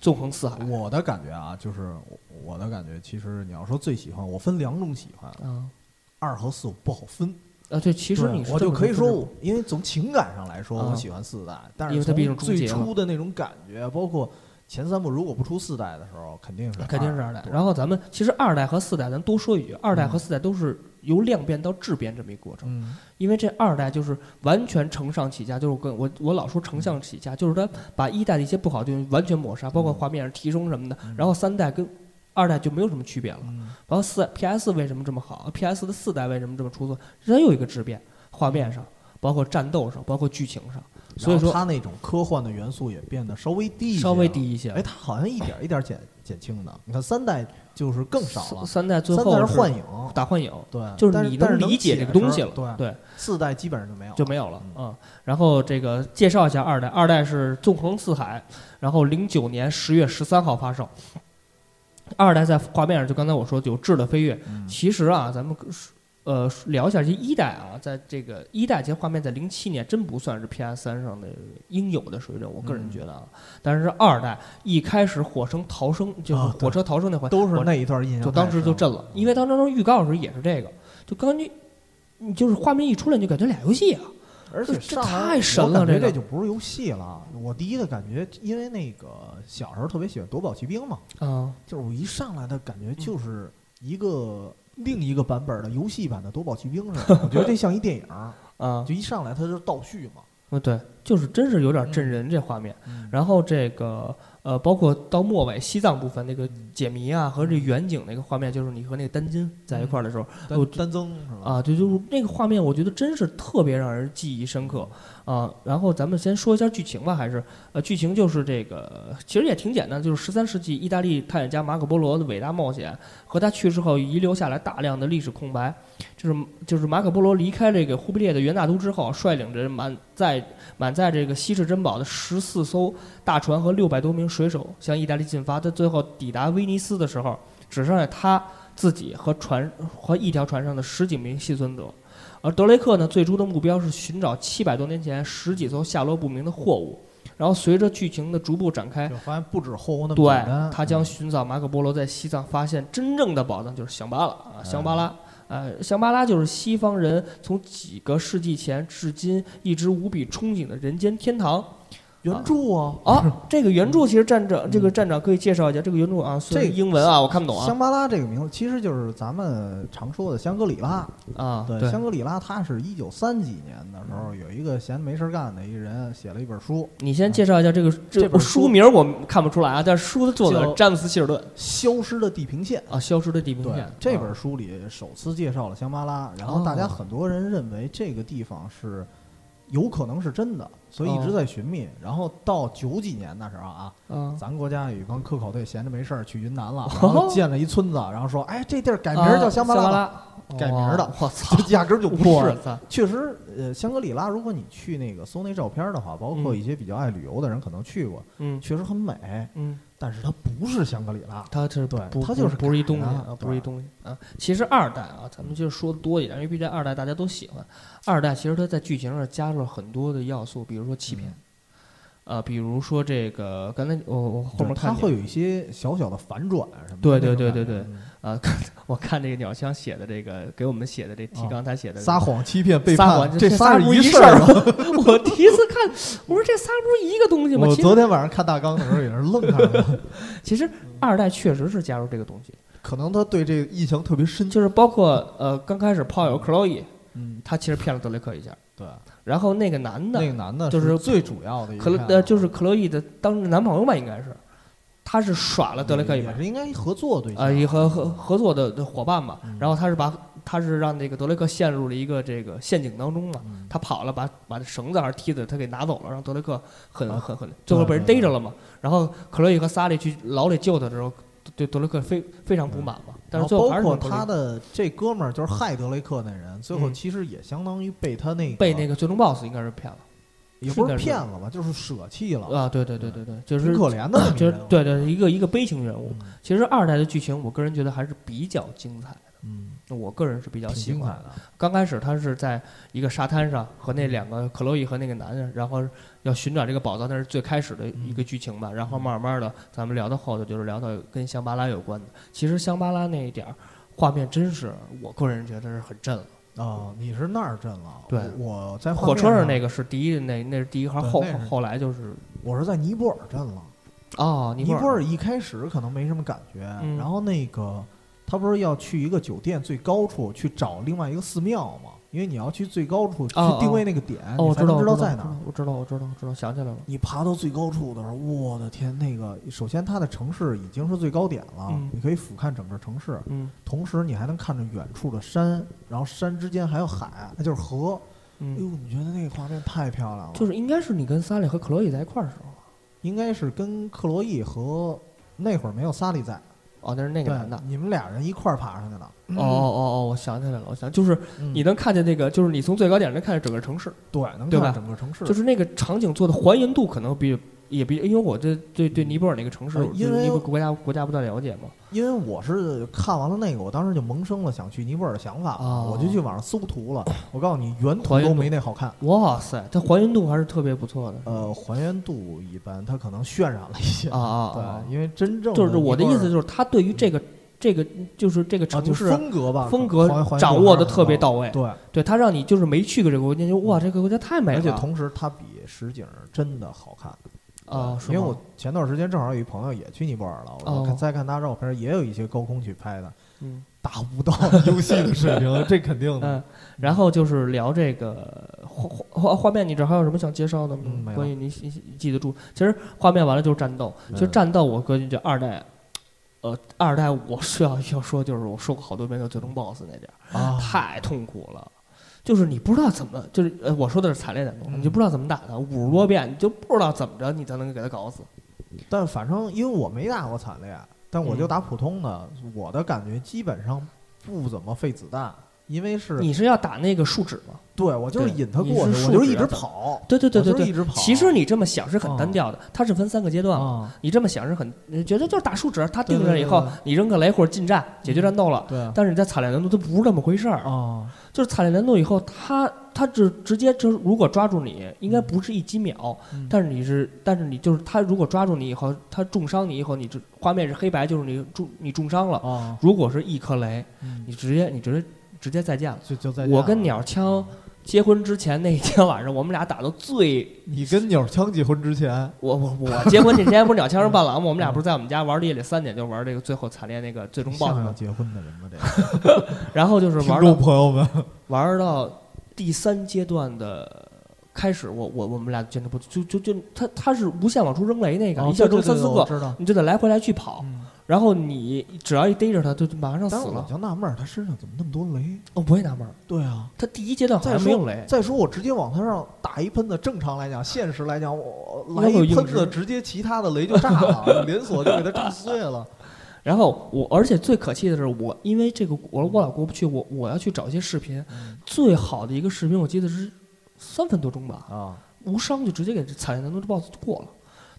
纵横四海。我的感觉啊，就是我我的感觉，其实你要说最喜欢，我分两种喜欢，啊二和四我不好分。啊，对，其实你我就可以说我，因为从情感上来说，啊我喜欢四代，但是因为它毕竟从最初的那种感觉，包括前三部如果不出四代的时候，肯定是肯定是二代。然后咱们其实二代和四代，咱多说一句，二代嗯和四代都是由量变到质变这么一个过程。嗯因为这二代就是完全承上启下，就是跟我我老说承上启下，就是它把一代的一些不好的地方完全抹杀，包括画面上提升什么的。然后三代跟二代就没有什么区别了。嗯然后四 PS 为什么这么好？PS 的四代为什么这么出色？它有一个质变，画面上，包括战斗上，包括剧情上，所以说它那种科幻的元素也变得稍微低一些稍微。低一些了。哎，它好像一点一点减减轻的。你看三代就是更少了，三代最三后是代是幻影，打幻影，对，就是你但但是理解这个东西了。对，对，四代基本上就没有了，就没有了嗯啊、然后这个介绍一下二代，二代是纵横四海，然后零九年十月十三号发售。二代在画面上，就刚才我说有质的飞跃。嗯其实啊，咱们呃聊一下这一代啊，在这个一代其实画面在零七年真不算是 PS 三上的应有的水准，我个人觉得啊。但是二代一开始火生逃生，就是火车逃生那回，我都是那一段印象就当时就震了，因为当时预告的时候也是这个，就刚你你就是画面一出来，你就感觉俩游戏啊。而且这太神了我感觉这这就不是游戏了。我第一的感觉，因为那个小时候特别喜欢夺宝奇兵嘛，啊，就是我一上来的感觉就是一个另一个版本的游戏版的夺宝奇兵似的。我觉得这像一电影儿，啊，就一上来它就是倒叙嘛。嗯，对，就是真是有点震人这画面。嗯然后这个呃，包括到末尾西藏部分那个解谜啊和这远景那个画面，就是你和那个丹金在一块儿的时候我单单增是吧？啊，对，就是那个画面，我觉得真是特别让人记忆深刻啊。然后咱们先说一下剧情吧，还是呃，剧情就是这个，其实也挺简单，就是十三世纪意大利探险家马可波罗的伟大冒险和他去世后遗留下来大量的历史空白。就是就是马可波罗离开这个忽必烈的元大都之后，率领着满载满载这个稀世珍宝的十四艘大船和六百多名水手向意大利进发。他最后抵达威尼斯的时候，只剩下他自己和船和一条船上的十几名幸存者。而德雷克呢，最初的目标是寻找七百多年前十几艘下落不明的货物。然后随着剧情的逐步展开，就发现不止后那么对他将嗯寻找马可波罗在西藏发现真正的宝藏，就是香巴拉啊，香巴拉。呃，香巴拉就是西方人从几个世纪前至今一直无比憧憬的人间天堂原著啊。啊。这个原著其实站长，这个站长可以介绍一下这个原著啊，这英文啊我看不懂啊。香巴拉这个名字其实就是咱们常说的香格里拉。啊，对，香格里拉，它是一九三几年的时候，有一个闲没事儿干的一个人写了一本书，你先介绍一下这个这本书书名，我们看不出来啊，但是书的作者詹姆斯希尔顿《消失的地平线》。啊，《消失的地平线》，这啊本书里首次介绍了香巴拉，然后大家哦很多人认为这个地方是有可能是真的，所以一直哦在寻觅。然后到九几年那时候啊，嗯，咱国家有一帮科考队闲着没事儿去云南了，哦 然后建了一村子，然后说，哎，这地儿改名儿叫香巴拉吧，拉，改名儿的哦我操！就压根儿就不是。我操！确实，呃，香格里拉，如果你去那个搜那照片儿的话，包括嗯一些比较爱旅游的人可能去过，嗯确实很美，嗯，但是它不是香格里拉。它是对不它就是不是一东西啊，不是一东西啊。其实二代啊，咱们就说的多一点，因为毕竟二代大家都喜欢。二代其实它在剧情上加入了很多的要素，比如说欺骗，呃，比如说这个刚才我我后面它看它会有一些小小的反转什么的。对对对对对嗯啊，我看这个鸟枪写的这个给我们写的这提纲，他写的撒谎、欺骗、背撒叛，谎，这仨是不一事儿？我第一次看，我说这仨不是一个东西吗？我昨天晚上看大纲的时候也是愣看了，其实二代确实是加入这个东西，可能他对这个印象特别深。就是包括呃刚开始炮友克洛伊，嗯，他其实骗了德雷克一下，对，然后那个男的那个男的就是最主要的一个克洛骗子呃就是克洛伊的当时男朋友吧，应该是，他是耍了德雷克一把也，是应该合作对象。啊，一合合合作的的伙伴嘛。嗯，然后他是把他是让那个德雷克陷入了一个这个陷阱当中嘛，嗯。他跑了，把把绳子还是梯子他给拿走了，让德雷克很啊很很最后被人逮着了嘛。然后克洛伊和萨利去牢里救他的时候，对德雷克非非常不满嘛，但是最后还是他的这哥们儿就是害德雷克那人，最后嗯。其实也相当于被他那个被那个最终 BOSS 应该是骗了也不是骗了吧，就是舍弃了，啊，对对对对对，就是挺可怜的就是。对对一个一个悲情人物。嗯，其实二代的剧情，我个人觉得还是比较精彩的，嗯，我个人是比较喜欢的。刚开始他是在一个沙滩上和那两个克洛伊和那个男人，然后要寻找这个宝藏，那是最开始的一个剧情吧。然后慢慢的，咱们聊到后头就是聊到跟香巴拉有关的。其实香巴拉那一点儿画面真是我个人觉得是很震了。啊，你是那儿震了？对我我在火车上那个是第一那那是第一号，后后来就是我是在尼泊尔震了。哦，尼尼泊尔尔一开始可能没什么感觉，嗯然后那个他不是要去一个酒店最高处去找另外一个寺庙吗？因为你要去最高处去哦定位那个点，哦，我你才能知道我知道在哪儿。我知道我知道我知道想起来了。你爬到最高处的时候，我的天，那个首先它的城市已经是最高点了，嗯你可以俯瞰整个城市，嗯同时你还能看着远处的山，然后山之间还有海，那就是河。哎呦，嗯，你觉得那个画面太漂亮了？就是应该是你跟萨利和克洛伊在一块儿的时候。应该是跟克洛伊和那会儿没有萨利在，哦，那是那个男的。，你们俩人一块儿爬上去的。哦哦哦，我想起来了，我想就是嗯你能看见那个，就是你从最高点能看见整个城市，对，能看整个城市。就是那个场景做的还原度可能比也比，因为我这对对尼泊尔那个城市，呃因为国家国家不太了解嘛。因为我是看完了那个，我当时就萌生了想去尼泊尔的想法，哦我就去网上搜图了。我告诉你，原图都没那好看。哇塞，它还原度还是特别不错的。呃，还原度一般，它可能渲染了一些。啊啊啊！对，因为真正就是我的意思，就是它对于这个这个就是这个城市风格吧，风格掌握的特别到位，对，对他让你就是没去过这个国家，就哇，这个国家太美了。而且同时它比实景真的好看。啊，因为我前段时间正好有一朋友也去尼泊尔了，我哦看再看他照片，也有一些高空去拍的，嗯达不到游戏的水平，这肯定的。嗯，然后就是聊这个画画画面，你这还有什么想介绍的吗？嗯关于你你你记得住，其实画面完了就是战斗，其实嗯战斗我个人觉得二代。呃，二代我是要要说，就是我说过好多遍的最终 BOSS 那点儿，啊，太痛苦了，就是你不知道怎么，就是呃，我说的是惨烈战斗，嗯你就不知道怎么打他，五十多遍你就不知道怎么着你才能给他搞死。但反正因为我没打过惨烈，但我就嗯。打普通的，我的感觉基本上不怎么费子弹，因为是你是要打那个树脂吗？对我就是引他过去，我就是一直跑，对对对对对就是一直跑。其实你这么想是很哦单调的，它是分三个阶段嘛。啊，你这么想是很，你觉得就是打树脂，它对定着以后你扔个雷或者近战解决战斗了。对啊，但是你在惨烈难度，它不是那么回事儿。啊，就是惨烈难度以后，它它只直接就是如果抓住你，应该不是一几秒，嗯但是你是，但是你就是它如果抓住你以后，它重伤你以后，你这画面是黑白，就是你重你重伤了。啊，如果是一颗雷，嗯你直接你直接直接再见了。就就再见我跟鸟枪结婚之前那一天晚上，我们俩打到最 你跟鸟枪结婚之前，我我我结婚那天不是鸟枪是伴郎吗？我们俩不是在我们家玩了夜里三点就玩这个最后惨烈那个最终 BOSS？像要结婚的人吗？这个 然后就是听众玩到朋友们，玩到第三阶段的开始，我我我们俩坚持不住，就就就他他是无限往出扔雷那个，一下扔三四个，我知道，你就得来回来去跑。嗯然后你只要一逮着他，就就马上死但是我了。就纳闷儿，他身上怎么那么多雷？哦，我也纳闷儿，对啊，他第一阶段好再像没有雷，再说我直接往他上打一喷子，正常来讲，现实来讲，我应来一喷子，直直接其他的雷就炸了，连锁就给他炸碎了。然后我，而且最可气的是，我因为这个我我老过不去，我我要去找一些视频，最好的一个视频我记得是三分多钟吧，啊，无伤就直接给这惨烈难度这 BOSS 就过了，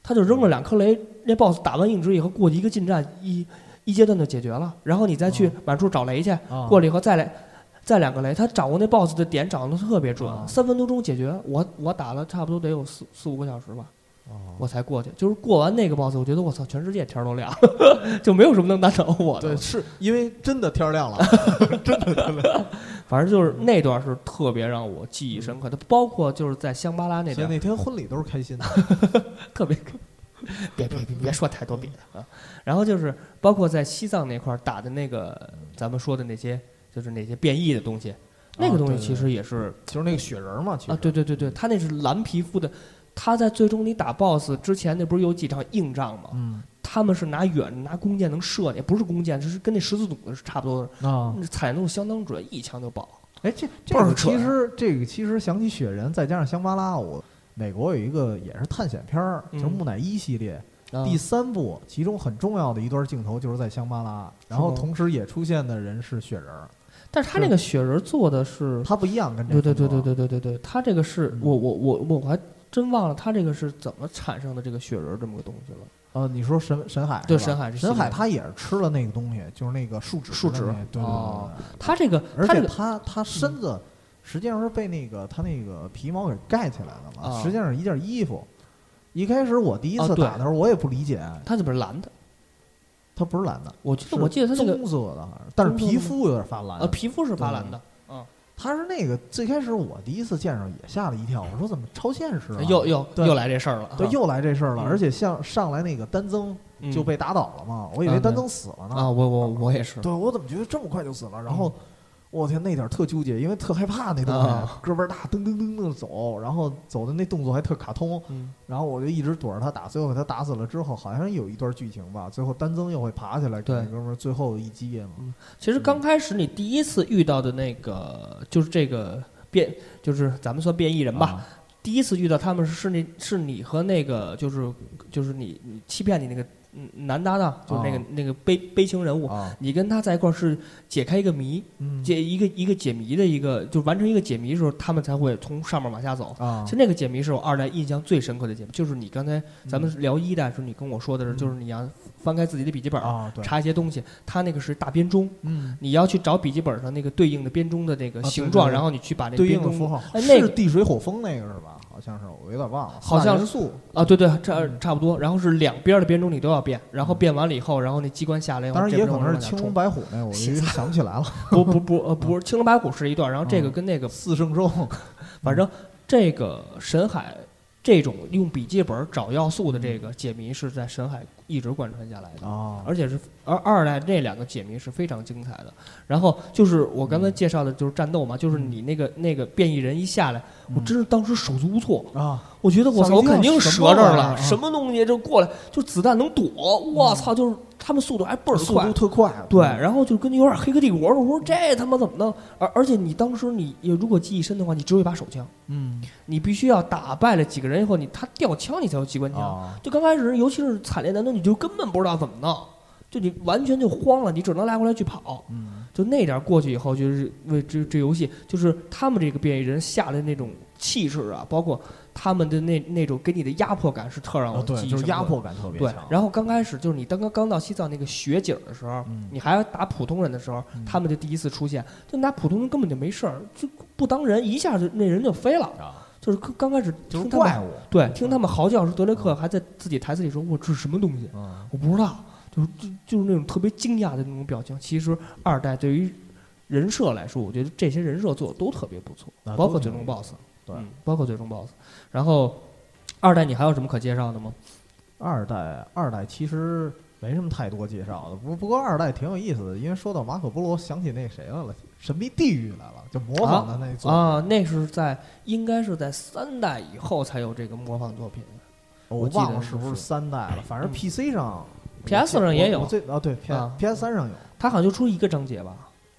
他就扔了两颗雷，那 BOSS 打完硬直以后过一个近战一一阶段就解决了，然后你再去哦满处找雷去，啊。过了以后再来再两个雷，他掌握那 BOSS 的点掌握的特别准，啊。三分多钟解决，我我打了差不多得有四四五个小时吧。哦我才过去，就是过完那个 boss，我觉得我操，全世界天儿都亮，就没有什么能难倒我的。对，。是因为真的天儿亮了，反正就是那段是特别让我记忆深刻的，包括就是在香巴拉那点儿，所以那天婚礼都是开心的。特别。别别别别说太多别的啊！然后就是包括在西藏那块儿打的那个，咱们说的那些，就是那些变异的东西，那个东西其实也是就是那个雪人嘛，其实啊，对对对对，他那是蓝皮肤的，他在最终你打 BOSS 之前，那不是有几场硬仗吗？嗯他们是拿远拿弓箭能射你，不是弓箭，就是跟那十字弩的是差不多的，啊，那踩度相当准，一枪就爆。哎，这这个其实这个其实想起雪人，再加上香巴拉，我美国有一个也是探险片儿，就是嗯木乃伊系列。啊。第三部，其中很重要的一段镜头就是在香巴拉，然后同时也出现的人是雪人儿，但是他那个雪人做的是，他不一样，跟这对对对对对对对对，他这个是嗯。我我我我还真忘了他这个是怎么产生的这个雪人这么个东西了。呃，你说沈沈海对是吧神海是系列神海，他也是吃了那个东西，就是那个树脂树脂对对对他这个而且他他他身子实际上是被那个他那个皮毛给盖起来了嘛，啊实际上是一件衣服。一开始我第一次打的时候，我也不理解，他怎么是蓝的？它不是蓝的，我记得我记得他那个棕色的，好像，但是皮肤有点发蓝呃。皮肤是发蓝的，嗯，它是那个最开始我第一次见着也吓了一跳，我说怎么超现实啊？又又又来这事儿了。对，又来这事儿了，嗯而且像上来那个丹增嗯就被打倒了嘛，我以为丹增死了呢。啊，我我我也是。对我怎么觉得这么快就死了？然后，我天，那点儿特纠结，因为特害怕那东西啊，个儿大，噔噔噔噔走，然后走的那动作还特卡通，嗯然后我就一直躲着他打，最后给他打死了之后，好像有一段剧情吧，最后丹增又会爬起来给对那哥们儿最后一击嘛。其实刚开始你第一次遇到的那个就是这个变，就是咱们算变异人吧。啊第一次遇到他们是是你是你和那个就是就是你你欺骗你那个嗯男搭档，就是那个、啊那个悲悲情人物，啊，你跟他在一块儿是解开一个谜，嗯。解一个一个解谜的一个，就完成一个解谜的时候，他们才会从上面往下走。啊其实那个解谜是我二代印象最深刻的解谜，就是你刚才咱嗯。们聊一代的时候，你跟我说的是，就是你要翻开自己的笔记本，啊，对，查一些东西，他那个是大编钟，嗯，你要去找笔记本上那个对应的编钟的那个形状，对对。然后你去把那对编钟应的符号哎那个是地水火风那个是吧？好像是，我有点忘了，好像四大元素，啊，对对，差差不多。然后是两边的编钟你都要变，然后变完了以后，然后那机关下来当然也可能是青龙白虎那，我就想不起来了。不不不呃不是青龙白虎是一段，然后这个嗯。跟那个四圣兽，反正这个神海这种用笔记本找要素的这个解谜是在神海一直贯穿下来的。啊，而且是而二代这两个解谜是非常精彩的。然后就是我刚才介绍的就是战斗嘛，就是你那个那个变异人一下来，我真是当时手足无措，啊，我觉得我操，我肯定折这儿了，什么东西就过来，就子弹能躲，我操，就是他们速度还倍儿快速度。特快，对，然后就跟有点黑客帝国似的。我说这他妈怎么弄？而而且你当时你也如果记忆深的话，你只有一把手枪，嗯你必须要打败了几个人以后，你他掉枪你才有机关枪。啊，就刚开始，尤其是惨烈难度，你就根本不知道怎么弄，就你完全就慌了，你只能来回来去跑。嗯就那点儿过去以后，就是为这这游戏，就是他们这个变异人下来那种气势啊，包括他们的那那种给你的压迫感，是特让我啊，对，就是压迫感特别对强。，然后刚开始就是你刚刚刚到西藏那个雪景的时候，嗯你还要打普通人的时候，嗯他们就第一次出现，就拿普通人根本就没事儿，就不当人，一下就那人就飞了。啊，就是刚刚开始就是怪物，对，听他们嚎叫时，德雷克还在自己台词里说：“我这是什么东西？嗯我不知道。”就是就就是那种特别惊讶的那种表情。其实二代对于人设来说，我觉得这些人设做的都特别不错，啊包括最终 BOSS，对嗯，包括最终 BOSS。然后二代你还有什么可介绍的吗？二代，二代其实没什么太多介绍的，不不过二代挺有意思的，因为说到马可波罗，想起那谁来了，神秘地狱来了，就模仿的那作品啊，那是在应该是在三代以后才有这个模仿作品。我忘了是不是是三代了，反正嗯 PC 上 PS 上也有啊对 P 啊 PS 三上有，它好像就出一个章节吧，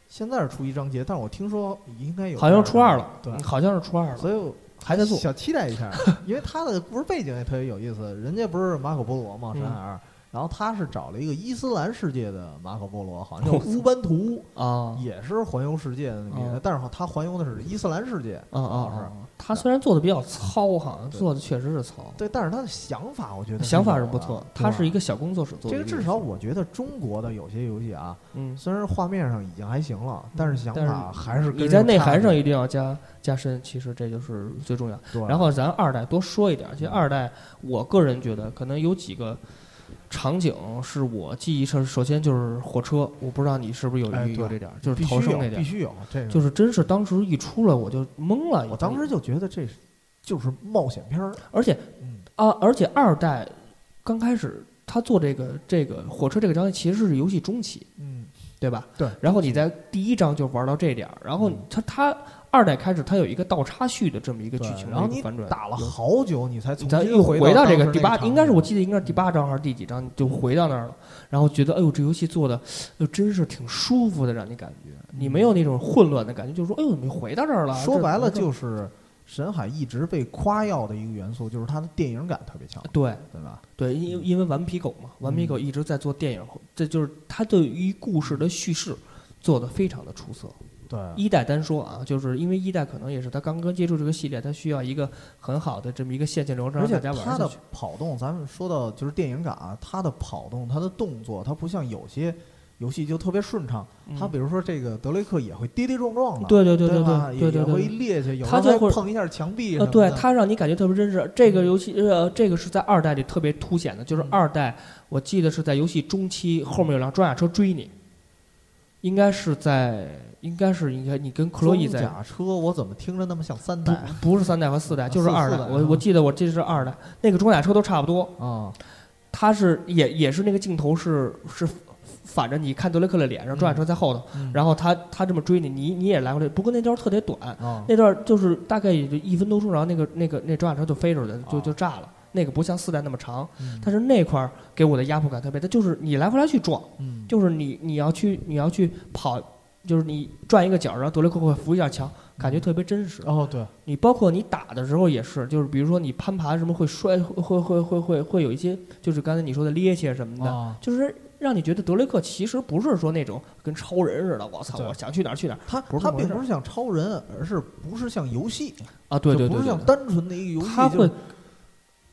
现在是出一章节，但是我听说应该有，好像出二了，对嗯，好像是出二了，所以我还在做。小期待一下，因为他的故事背景也特别有意思。人家不是马可波罗嘛，嗯山海二，然后他是找了一个伊斯兰世界的马可波罗，好像叫乌班图，啊也是环游世界的那个哦，但是他环游的是伊斯兰世界。啊啊是啊！他虽然做的比较糙哈，对做的确实是糙，对，但是他的想法，我觉得想法是不错。对他是一个小工作室做的这个，至少我觉得中国的有些游戏啊，嗯，虽然画面上已经还行了，但是想法还是你在内涵上一一定要加加深，其实这就是最重要。对，然后咱二代多说一点，其实二代我个人觉得可能有几个场景是我记忆上，首先就是火车，我不知道你是不是有有这点儿，就是逃生那点儿，必须有这个。就是真是当时一出来我就懵了，我当时就觉得这是就是冒险片儿，而且嗯，啊，而且二代刚开始他做这个这个火车这个章节其实是游戏中期，嗯，对吧？对。然后你在第一章就玩到这点儿，然后嗯他他二代开始它有一个倒插叙的这么一个剧情的然后你一个反转，打了好久，你才咱又回到这个个第八，应该是我记得得应该是第八章还是第几章，就回到那儿了。然后觉得，哎呦，这游戏做的，又真是挺舒服的，让你感觉，你没有那种混乱的感觉，就是说，哎呦，怎么又回到这儿了？说白了就是神海一直被夸耀的一个元素，就是它的电影感特别强，对对吧？对，因因为顽皮狗嘛，顽皮狗一直在做电影，这就是他对于故事的叙事做的非常的出色。对，一代单说啊，就是因为一代可能也是他刚刚接触这个系列，他需要一个很好的这么一个线性流程，而且让大家玩它的下去。跑动，咱们说到就是电影感啊，他的跑动，他的动作，它不像有些游戏就特别顺畅。他嗯比如说这个德雷克也会跌跌撞撞的，对对对对？对对对也也会对。趔趄，有时候还它就会碰一下墙壁。对他让你感觉特别真实。这个游戏，呃，这个是在二代里特别凸显的，就是嗯二代，我记得是在游戏中期后面有辆装甲车追你，应该是在，应该是应该你跟克洛伊在，装甲车，我怎么听着那么像三代不是三代和四代，就是二代。啊我我记得我这是二代，那个装甲车都差不多，啊？它是也也是那个镜头是是反着你看德雷克的脸，然后装甲车在后头，嗯然后他他这么追你，你你也来回来。不过那段特别短，啊，那段就是大概也就一分多钟，然后那个那个那装甲车就飞出去了，就啊就炸了。那个不像四代那么长，嗯。但是那块儿给我的压迫感特别大，就是你来回来去撞，嗯，就是你你要去你要去跑，就是你转一个角，然后德雷克会扶一下墙，感觉特别真实。哦对，你包括你打的时候也是，就是比如说你攀爬什么会摔，会会会会会会有一些，就是刚才你说的趔趄什么的，啊，就是让你觉得德雷克其实不是说那种跟超人似的，我操，我想去哪儿去哪儿他他并不是像超人，而是不是像游戏，啊，对对对不是像单纯的一个游戏，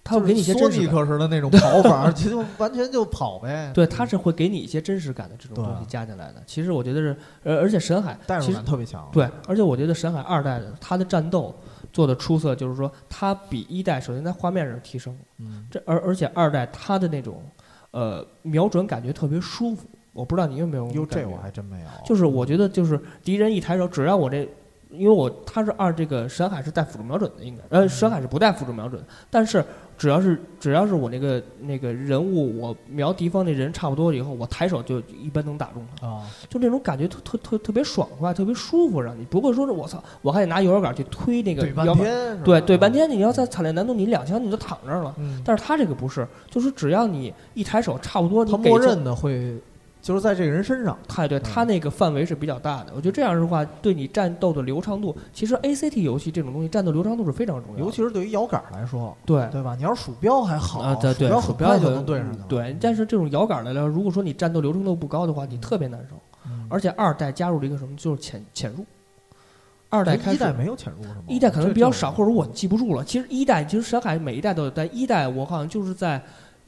他会给你一些真实感，索尼克似的那种跑法，就完全就跑呗。对，他是会给你一些真实感的这种东西加进来的。其实我觉得是，呃，而且神海代入其实感特别强。对，而且我觉得神海二代的他的战斗做的出色，就是说他比一代首先在画面上提升，嗯，这而而且二代他的那种呃瞄准感觉特别舒服。我不知道你有没有哟，这我还真没有。就是我觉得就是敌人一抬手，只要我这，因为我他是二这个神海是带辅助瞄准的，应该呃神海是不带辅助瞄准，但是只要是只要是我那个那个人物我瞄敌方那人差不多了以后，我抬手就一般能打中他，啊，就那种感觉特特特特别爽快，特别舒服，让你不会说是我操，我还得拿摇摇杆去推那个对半摇杆，天，对对半天，你要在惨烈难度你两枪你就躺那儿了。嗯，但是他这个不是，就是只要你一抬手，差不多你他默认的会就是在这个人身上。太对，他那个范围是比较大的。我觉得这样的话，对你战斗的流畅度，其实 ACT 游戏这种东西战斗流畅度是非常重要的。尤其是对于摇杆来说，对对吧？你要是鼠标还好，啊，对对，鼠鼠标就很快就能对上的。对，但是这种摇杆来说，如果说你战斗流畅度不高的话，你特别难受。嗯，而且二代加入了一个什么，就是潜潜入。二代开始一代没有潜入是吗？一代可能比较少，或者我记不住了。其实一代其实深海每一代都有，但一代我好像就是在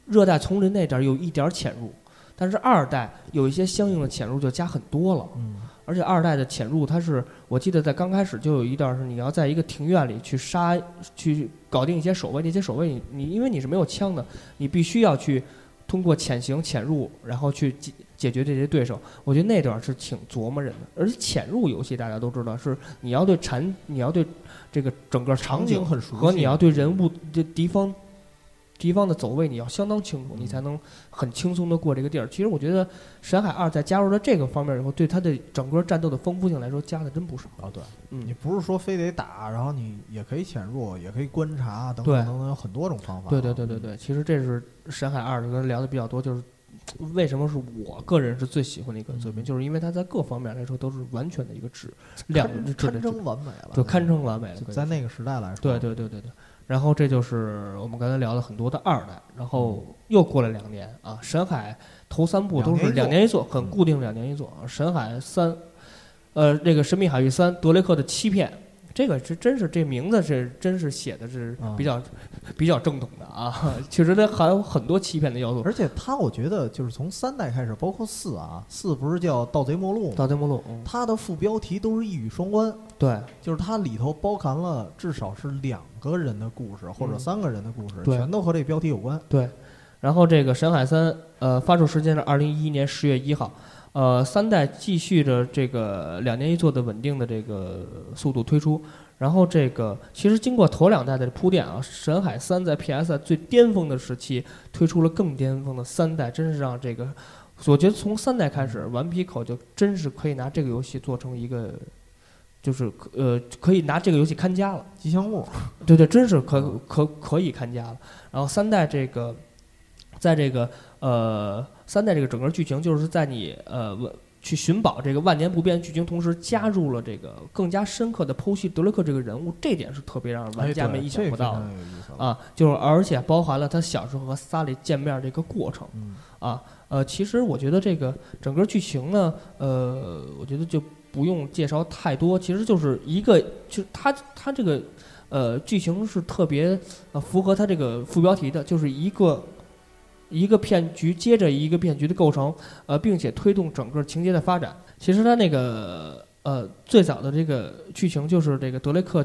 热带丛林那点儿有一点儿潜入，但是二代有一些相应的潜入就加很多了。嗯而且二代的潜入，它是我记得在刚开始就有一段是你要在一个庭院里去杀，去搞定一些守卫，那些守卫你你因为你是没有枪的，你必须要去通过潜行潜入，然后去解解决这些对手。我觉得那段是挺琢磨人的，而且潜入游戏大家都知道是你要对场，你要对这个整个场景场景很熟悉和你要对人物这敌方。敌方的走位你要相当清楚，你才能很轻松的过这个地儿。其实我觉得《神海二》在加入了这个方面以后，对它的整个战斗的丰富性来说，加的真不少。啊，对嗯你，不是说非得打，然后你也可以潜入，也可以观察等等等等，有很多种方法。对对对对对，其实这是《神海二》跟聊的比较多，就是为什么是我个人是最喜欢的一个作品，嗯就是因为它在各方面来说都是完全的一个质量堪称完美了，就堪称完美的就。可以在那个时代来说，对对对对对。然后这就是我们刚才聊了很多的二代，然后又过了两年啊，神海头三部都是两两年一作，很嗯固定两年一作啊。神海三，呃，这个神秘海域三，德雷克的欺骗，这个是真是这名字是真是写的是啊比较、比较正统的啊，确实它含有很多欺骗的要素。而且它我觉得就是从三代开始，包括四啊，四不是叫《盗贼末路》吗？盗贼末路，嗯，它的副标题都是一语双关，对就是它里头包含了至少是两个人的故事或者嗯三个人的故事，对全都和这标题有关。对。然后这个神海三，呃，发售时间是二零一一年十月一号。呃，三代继续着这个两年一作的稳定的这个速度推出，然后这个其实经过头两代的铺垫啊，神海三在 PS 最巅峰的时期推出了更巅峰的三代，真是让这个，我觉得从三代开始，顽皮口就真是可以拿这个游戏做成一个，就是呃可以拿这个游戏看家了。吉祥物，对对，真是可可可以看家了。然后三代这个，在这个呃三代这个整个剧情，就是在你呃问去寻宝这个万年不变剧情，同时加入了这个更加深刻的剖析德雷克这个人物，这点是特别让玩家哎们意想不到的。啊，就是而且包含了他小时候和萨利见面这个过程嗯，啊，呃，其实我觉得这个整个剧情呢，呃，我觉得就不用介绍太多，其实就是一个，就是他他这个呃剧情是特别呃符合他这个副标题的，就是一个一个骗局接着一个骗局的构成，呃，并且推动整个情节的发展。其实他那个呃最早的这个剧情就是这个德雷克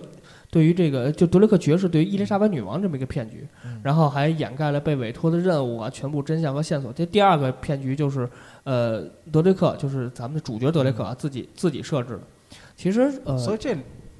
对于这个就德雷克爵士对于伊丽莎白女王这么一个骗局，嗯然后还掩盖了被委托的任务啊，全部真相和线索。这第二个骗局就是呃德雷克就是咱们的主角德雷克啊自己自己设置的。其实呃，所以这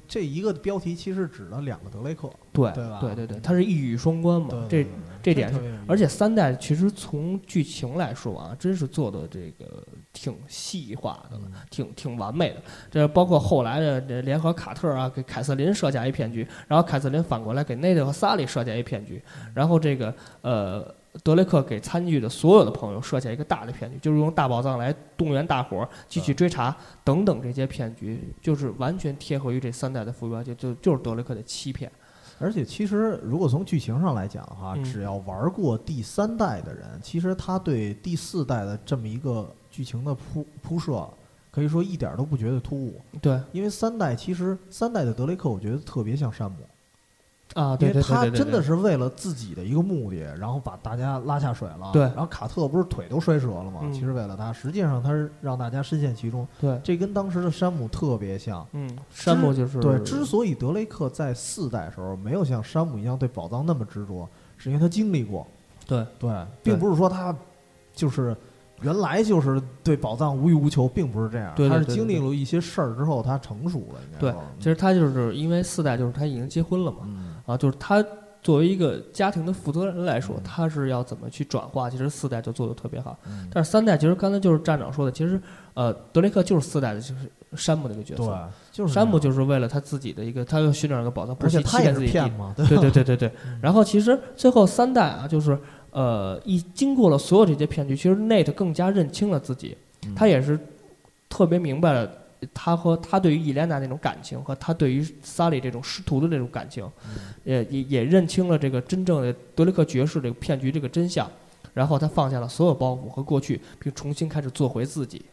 这一个标题其实指了两个德雷克，对对吧对对对，它是一语双关嘛，这这点是而且三代其实从剧情来说啊，真是做的这个挺细化的，嗯挺挺完美的。这包括后来的这联合卡特啊，给凯瑟琳设下一骗局，然后凯瑟琳反过来给内德和萨利设下一骗局，然后这个呃。德雷克给参与的所有的朋友设下一个大的骗局，就是用大宝藏来动员大伙儿继续追查等等这些骗局，就是完全贴合于这三代的副标题，就就是德雷克的欺骗。而且其实如果从剧情上来讲的话，嗯只要玩过第三代的人，其实他对第四代的这么一个剧情的铺铺设，可以说一点都不觉得突兀。对因为三代其实三代的德雷克，我觉得特别像山姆，啊，因为对对对他对对对真的是为了自己的一个目的，然后把大家拉下水了。对然后卡特不是腿都摔折了吗？嗯其实为了他，实际上他是让大家深陷其中。对，这跟当时的山姆特别像。嗯，山姆就是对，之所以德雷克在四代的时候没有像山姆一样对宝藏那么执着，是因为他经历过。对对，并不是说他就是原来就是对宝藏无欲无求，并不是这样。对对他是经历了一些事儿之后，他成熟了。应该对说，其实他就是因为四代就是他已经结婚了嘛，嗯，啊，就是他作为一个家庭的负责人来说，嗯他是要怎么去转化，其实四代就做的特别好。嗯但是三代其实刚才就是站长说的，其实呃，德雷克就是四代的就是山姆这个角对色，，就是山姆就是为了他自己的一个，他要寻找一个宝藏，不而且惜他也是欺骗自己弟骗嘛，对对对对对。然后其实最后三代啊，就是呃，一经过了所有这些骗局，其实 Nate 更加认清了自己，嗯他也是特别明白了。他和他对于伊莲娜那种感情，和他对于萨利这种师徒的那种感情，嗯也也也认清了这个真正的德雷克爵士这个骗局这个真相，然后他放下了所有包袱和过去，并重新开始做回自己。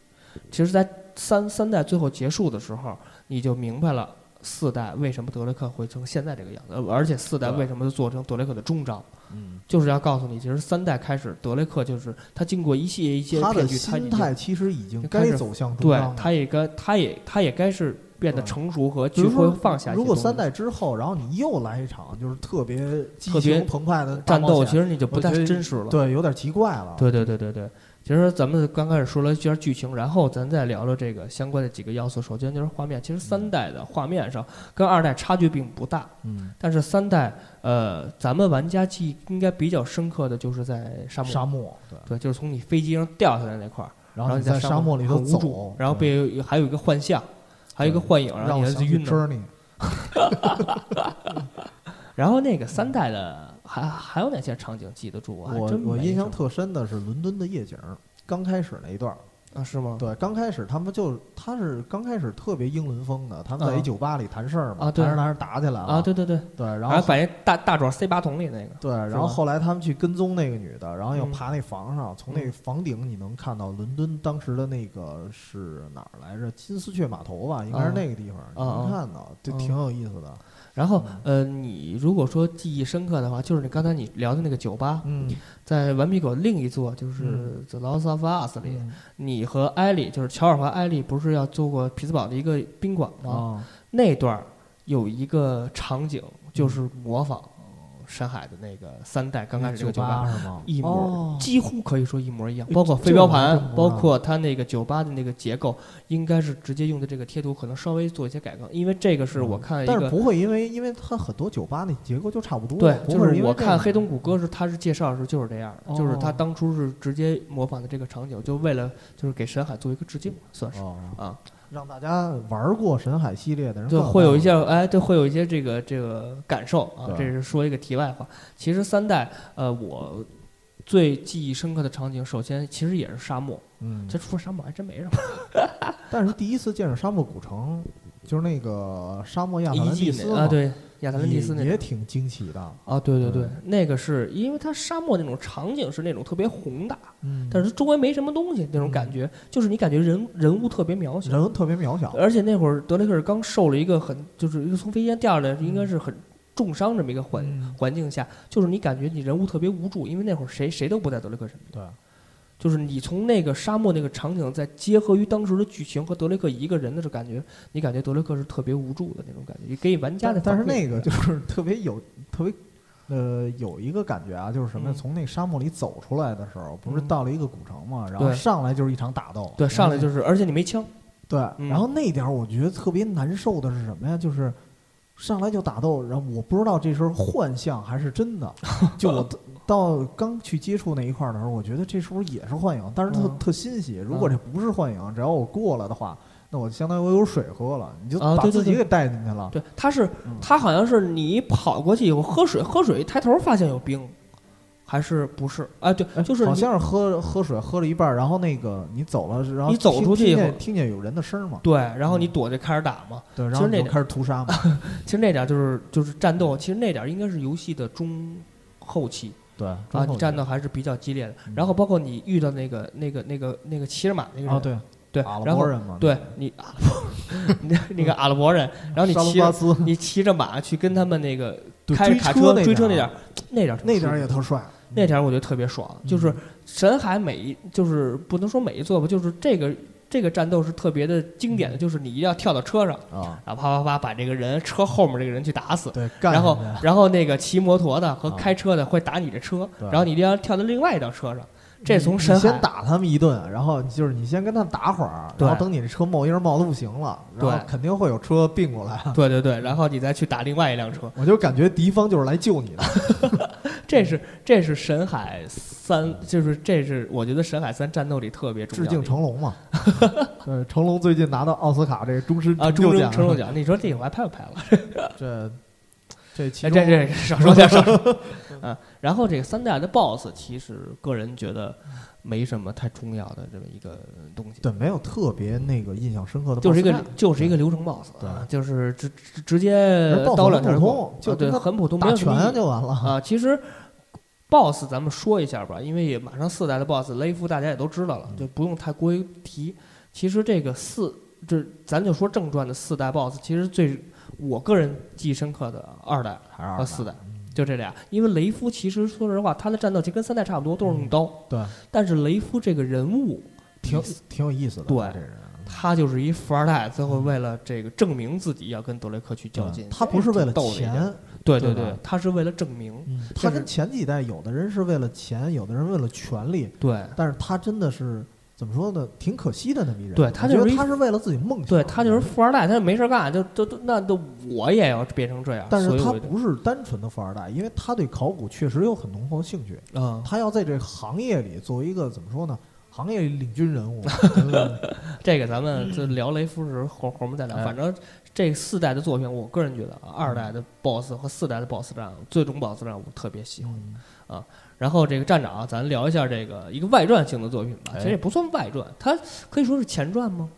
其实，在三三代最后结束的时候，你就明白了四代为什么德雷克会成现在这个样子，呃而且四代为什么做成德雷克的终章，嗯，就是要告诉你，其实三代开始，德雷克就是他经过一系列一些他的骗局，他已经心态其实已经开始该走向中对章，了。他也该他也他也该是变得成熟和去比如说会放下如果三代之后，然后你又来一场就是特别激特别情澎湃的战斗，其实你就不太真实了。对有点奇怪了。对对对对对，其实咱们刚开始说了一下剧情，然后咱再聊聊这个相关的几个要素。首先就是画面，其实三代的画面上跟二代差距并不大，嗯，但是三代呃，咱们玩家记忆应该比较深刻的就是在沙漠，沙漠对，对，就是从你飞机上掉下来那块儿，然后后你在沙漠里头很无助走，然后被还有一个幻象，还有一个幻影，然后你还让我想晕的。Journey，然后那个三代的还还有哪些场景记得住？啊我我印象特深的是伦敦的夜景儿，刚开始那一段儿。啊，是吗？对，刚开始他们就他是刚开始特别英伦风的，他们在啊一酒吧里谈事儿嘛，啊对谈着谈着打起来了啊，对对对，对，然然后后把人大大壮塞马桶里那个，对，然后后来他们去跟踪那个女的，然后要嗯爬那房上，从那房顶你能看到伦敦当时的那个是哪儿来着？金丝雀码头吧，应该是啊那个地方，你能看到，就啊挺有意思的。然后嗯呃，你如果说记忆深刻的话，就是你刚才你聊的那个酒吧，嗯，在顽皮狗另一座就是嗯《The Lost of Us》里，嗯你和艾莉就是乔尔和艾莉不是要做过匹兹堡的一个宾馆吗？啊，那段儿有一个场景，嗯就是模仿深海的那个三代刚开始这个酒吧。是吗？一模、哦。几乎可以说一模一样，哎包括飞镖盘包括它那个酒吧的那个结构，应该是直接用的这个贴图，可能稍微做一些改更，因为这个是我看一个，嗯但是不会因为因为它很多酒吧那结构就差不多，对，就是我看黑洞谷歌是，他是介绍的时候就是这样的，就是他哦当初是直接模仿的这个场景，就为了就是给山海做一个致敬，算是哦，啊，让大家玩过神海系列的人对会有一些哎，对，会有一些这个这个感受啊。这是说一个题外话。其实三代，呃，我最记忆深刻的场景，首先其实也是沙漠，嗯，这除了沙漠还真没什么。但是第一次见着沙漠古城，就是那个沙漠亚特兰遗迹蒂斯啊，，对，亚特兰蒂斯那也也挺惊奇的。啊，对对对对，那个是因为它沙漠那种场景是那种特别宏大，嗯但是周围没什么东西那种感觉，就是你感觉人人物特别渺小。人特别渺小，而且那会儿德雷克尔刚受了一个很，就是一个从飞机上掉下来，应该是很重伤这么一个环、嗯环境下，就是你感觉你人物特别无助，因为那会儿谁谁都不在德雷克身边。对，就是你从那个沙漠那个场景，再结合于当时的剧情和德雷克一个人的这感觉，你感觉德雷克是特别无助的那种感觉，给玩家的但但是那个就是 特别有特别。呃，有一个感觉啊，就是什么从那沙漠里走出来的时候，不是嗯到了一个古城嘛，然后上来就是一场打斗。对上来就是，而且你没枪，对，嗯然后那点儿我觉得特别难受的是什么呀？就是上来就打斗，然后我不知道这是幻象还是真的。就我 到刚去接触那一块儿的时候，我觉得这是不是也是幻影？但是特、嗯特欣喜。如果这不是幻影，只要我过了的话，那我相当于我有水喝了，你就把自己给带进去了。对，他是嗯他好像是你跑过去以后喝水，喝水抬头发现有冰，还是不是？啊，对，哎就是你好像是喝喝水喝了一半儿，然后那个你走了，然后你走出去以后听见有人的声儿嘛，对，然后你躲着开始打嘛。对，然后那开始屠杀嘛，其实那点儿就是就是战斗，其实那点儿应该是游戏的中后期对，啊，战斗还是比较激烈的。嗯。然后包括你遇到那个那个那个那个骑着马那个人，啊，对，对，阿拉然后伯人嘛，对你阿拉伯那那个阿拉伯人，然后你骑你骑着马去跟他们那个开着卡车追车那点儿，那点儿那点儿也特帅，那点儿我觉得特别爽，就是嗯。神海每一就是不能说每一座吧，就是这个这个战斗是特别的经典嗯。的，就是你一定要跳到车上，啊，然后啪啪啪把这个人车后面这个人去打死，对，干然后然后那个骑摩托的和啊开车的会打你的车，然后你一定要跳到另外一辆车上，这从你深海先打他们一顿，然后就是你先跟他们打会儿，然后等你这车冒烟冒的不行了，然后对肯定会有车并过来。对对对，然后你再去打另外一辆车，我就感觉敌方就是来救你的，这是这是神海三，就是这是我觉得神海三战斗里特别重要致敬成龙嘛。对，成龙最近拿到奥斯卡这个终身啊，中成就奖，成龙奖，你说这个我还拍不拍了？这 这其哎，中这这少说点少说。嗯，然后这个三代的 BOSS，其实个人觉得没什么太重要的这么一个东西，对没有特别那个印象深刻的，就是一个就是一个流程 BOSS，对啊就是直直直接刀两下通就啊对，很普通，没打拳就完了。啊。其实 BOSS 咱们说一下吧，因为也马上四代的 BOSS 雷夫大家也都知道了，嗯就不用太过于提。其实这个四，这咱就说正传的四代 BOSS，其实最我个人记忆深刻的二代和四代。就这俩，因为雷夫其实说实话，他的战斗其实跟三代差不多，都是用刀。对，但是雷夫这个人物，挺挺有意思的。对这人他就是一富二代，最后为了这个证明自己要跟德雷克去较劲对，他不是为了钱，对对对他是为了证明。嗯，他跟前几代有的人是为了钱，有的人为了权力，对但是他真的是怎么说呢？挺可惜的那么一人。对他就是他是为了自己梦想。对，他就是富二代，他就没事干，就就就那都我也要变成这样。但是他不是单纯的富二代，因为他对考古确实有很浓厚的兴趣。嗯他要在这个行业里作为一个怎么说呢？行业领军人物，这个咱们就聊雷夫时后后面再聊。哎反正这四代的作品，我个人觉得啊，二代的 BOSS 和四代的 BOSS 战，最终 BOSS 战我特别喜欢。啊然后这个站长，咱聊一下这个一个外传性的作品吧。哎其实也不算外传，它可以说是前传吗？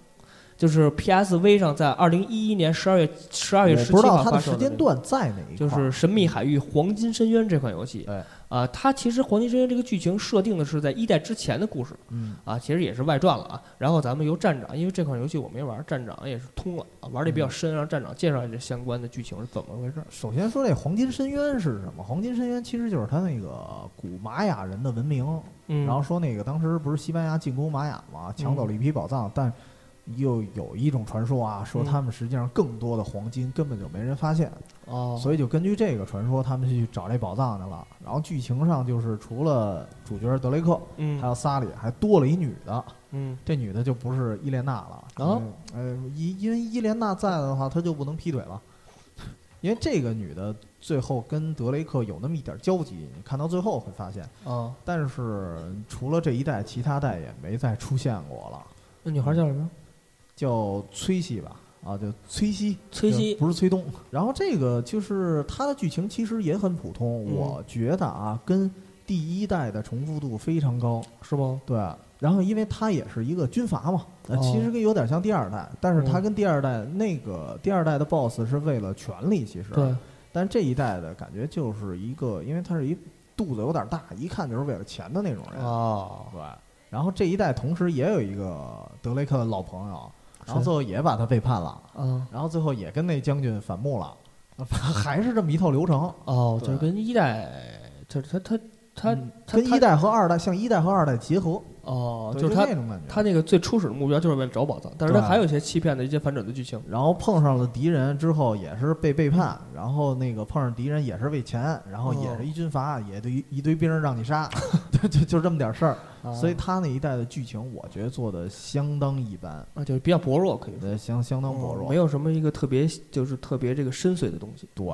就是 PSV 上在二零一一年十二月十二月十七我不知道它号发售的、时间段在哪一块儿，就是《神秘海域：黄金深渊》这款游戏。哎啊、它其实《黄金深渊》这个剧情设定的是在一代之前的故事嗯啊，其实也是外传了啊。然后咱们由站长，因为这款游戏我没玩，站长也是通了啊，玩的比较深，让站长介绍一下这相关的剧情是怎么回事。首先说这黄金深渊是什么？黄金深渊其实就是它那个古玛雅人的文明，嗯，然后说那个当时不是西班牙进攻玛雅嘛，抢走了一批宝藏，但又有一种传说啊，说嗯。他们实际上更多的黄金根本就没人发现，哦，所以就根据这个传说，他们去找这宝藏去了。然后剧情上就是除了主角德雷克，嗯。还有萨里，还多了一女的。嗯。这女的就不是伊莲娜了，哦因为呃，因因为伊莲娜在的话，她就不能劈腿了，因为这个女的最后跟德雷克有那么一点交集，你看到最后会发现，哦，但是除了这一代，其他代也没再出现过了，那女孩叫什么？叫崔西吧，啊，叫崔西，崔西不是崔东。然后这个就是它的剧情其实也很普通，嗯我觉得啊，跟第一代的重复度非常高。是吗？对，然后因为它也是一个军阀嘛，呃，哦其实跟有点像第二代，但是它嗯跟第二代那个第二代的 BOSS 是为了权力，其实，对，但这一代的感觉就是一个，因为他是一肚子有点大，一看就是为了钱的那种人，哦，对。然后这一代同时也有一个德雷克的老朋友，然后最后也把他背叛了，嗯，然后最后也跟那将军反目了，还是这么一套流程。哦，就是跟一代，就是他他他嗯他他跟一代和二代像一代和二代结合，哦，就是他那种感觉。他那个最初始的目标就是为了找宝藏，但是他还有一些欺骗的一些反转的剧情。然后碰上了敌人之后也是被背叛，然后那个碰上敌人也是为钱，然后也是一军阀，也对一堆兵让你杀，就就就这么点事儿。啊所以他那一代的剧情，我觉得做的相当一般，啊，就是比较薄弱，可以说呃，相相当薄弱。哦没有什么一个特别就是特别这个深邃的东西。对，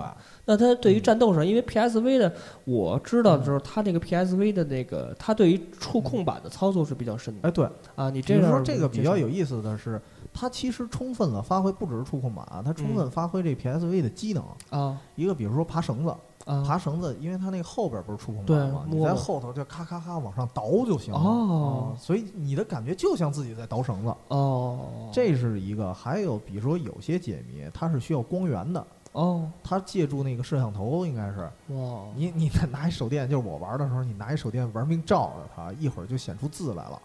那它对于战斗上，因为 PSV 的我知道的时候，它这个 PSV 的那个，它对于触控板的操作是比较深的哎，对，啊。你这样说这个比较有意思的是，它其实充分了发挥，不只是触控板啊，它充分发挥这 PSV 的机能。啊一个比如说爬绳子，啊爬绳子，因为它那个后边不是触控板吗？你在后头就咔咔咔往上倒就行了。哦。啊所以你的感觉就像自己在倒绳子。哦，这是一个，还有比如说有些解谜，它是需要光源的，哦。它借助那个摄像头，应该是。哇。你你拿一手电，就是我玩的时候，你拿一手电玩命照着它，一会儿就显出字来了，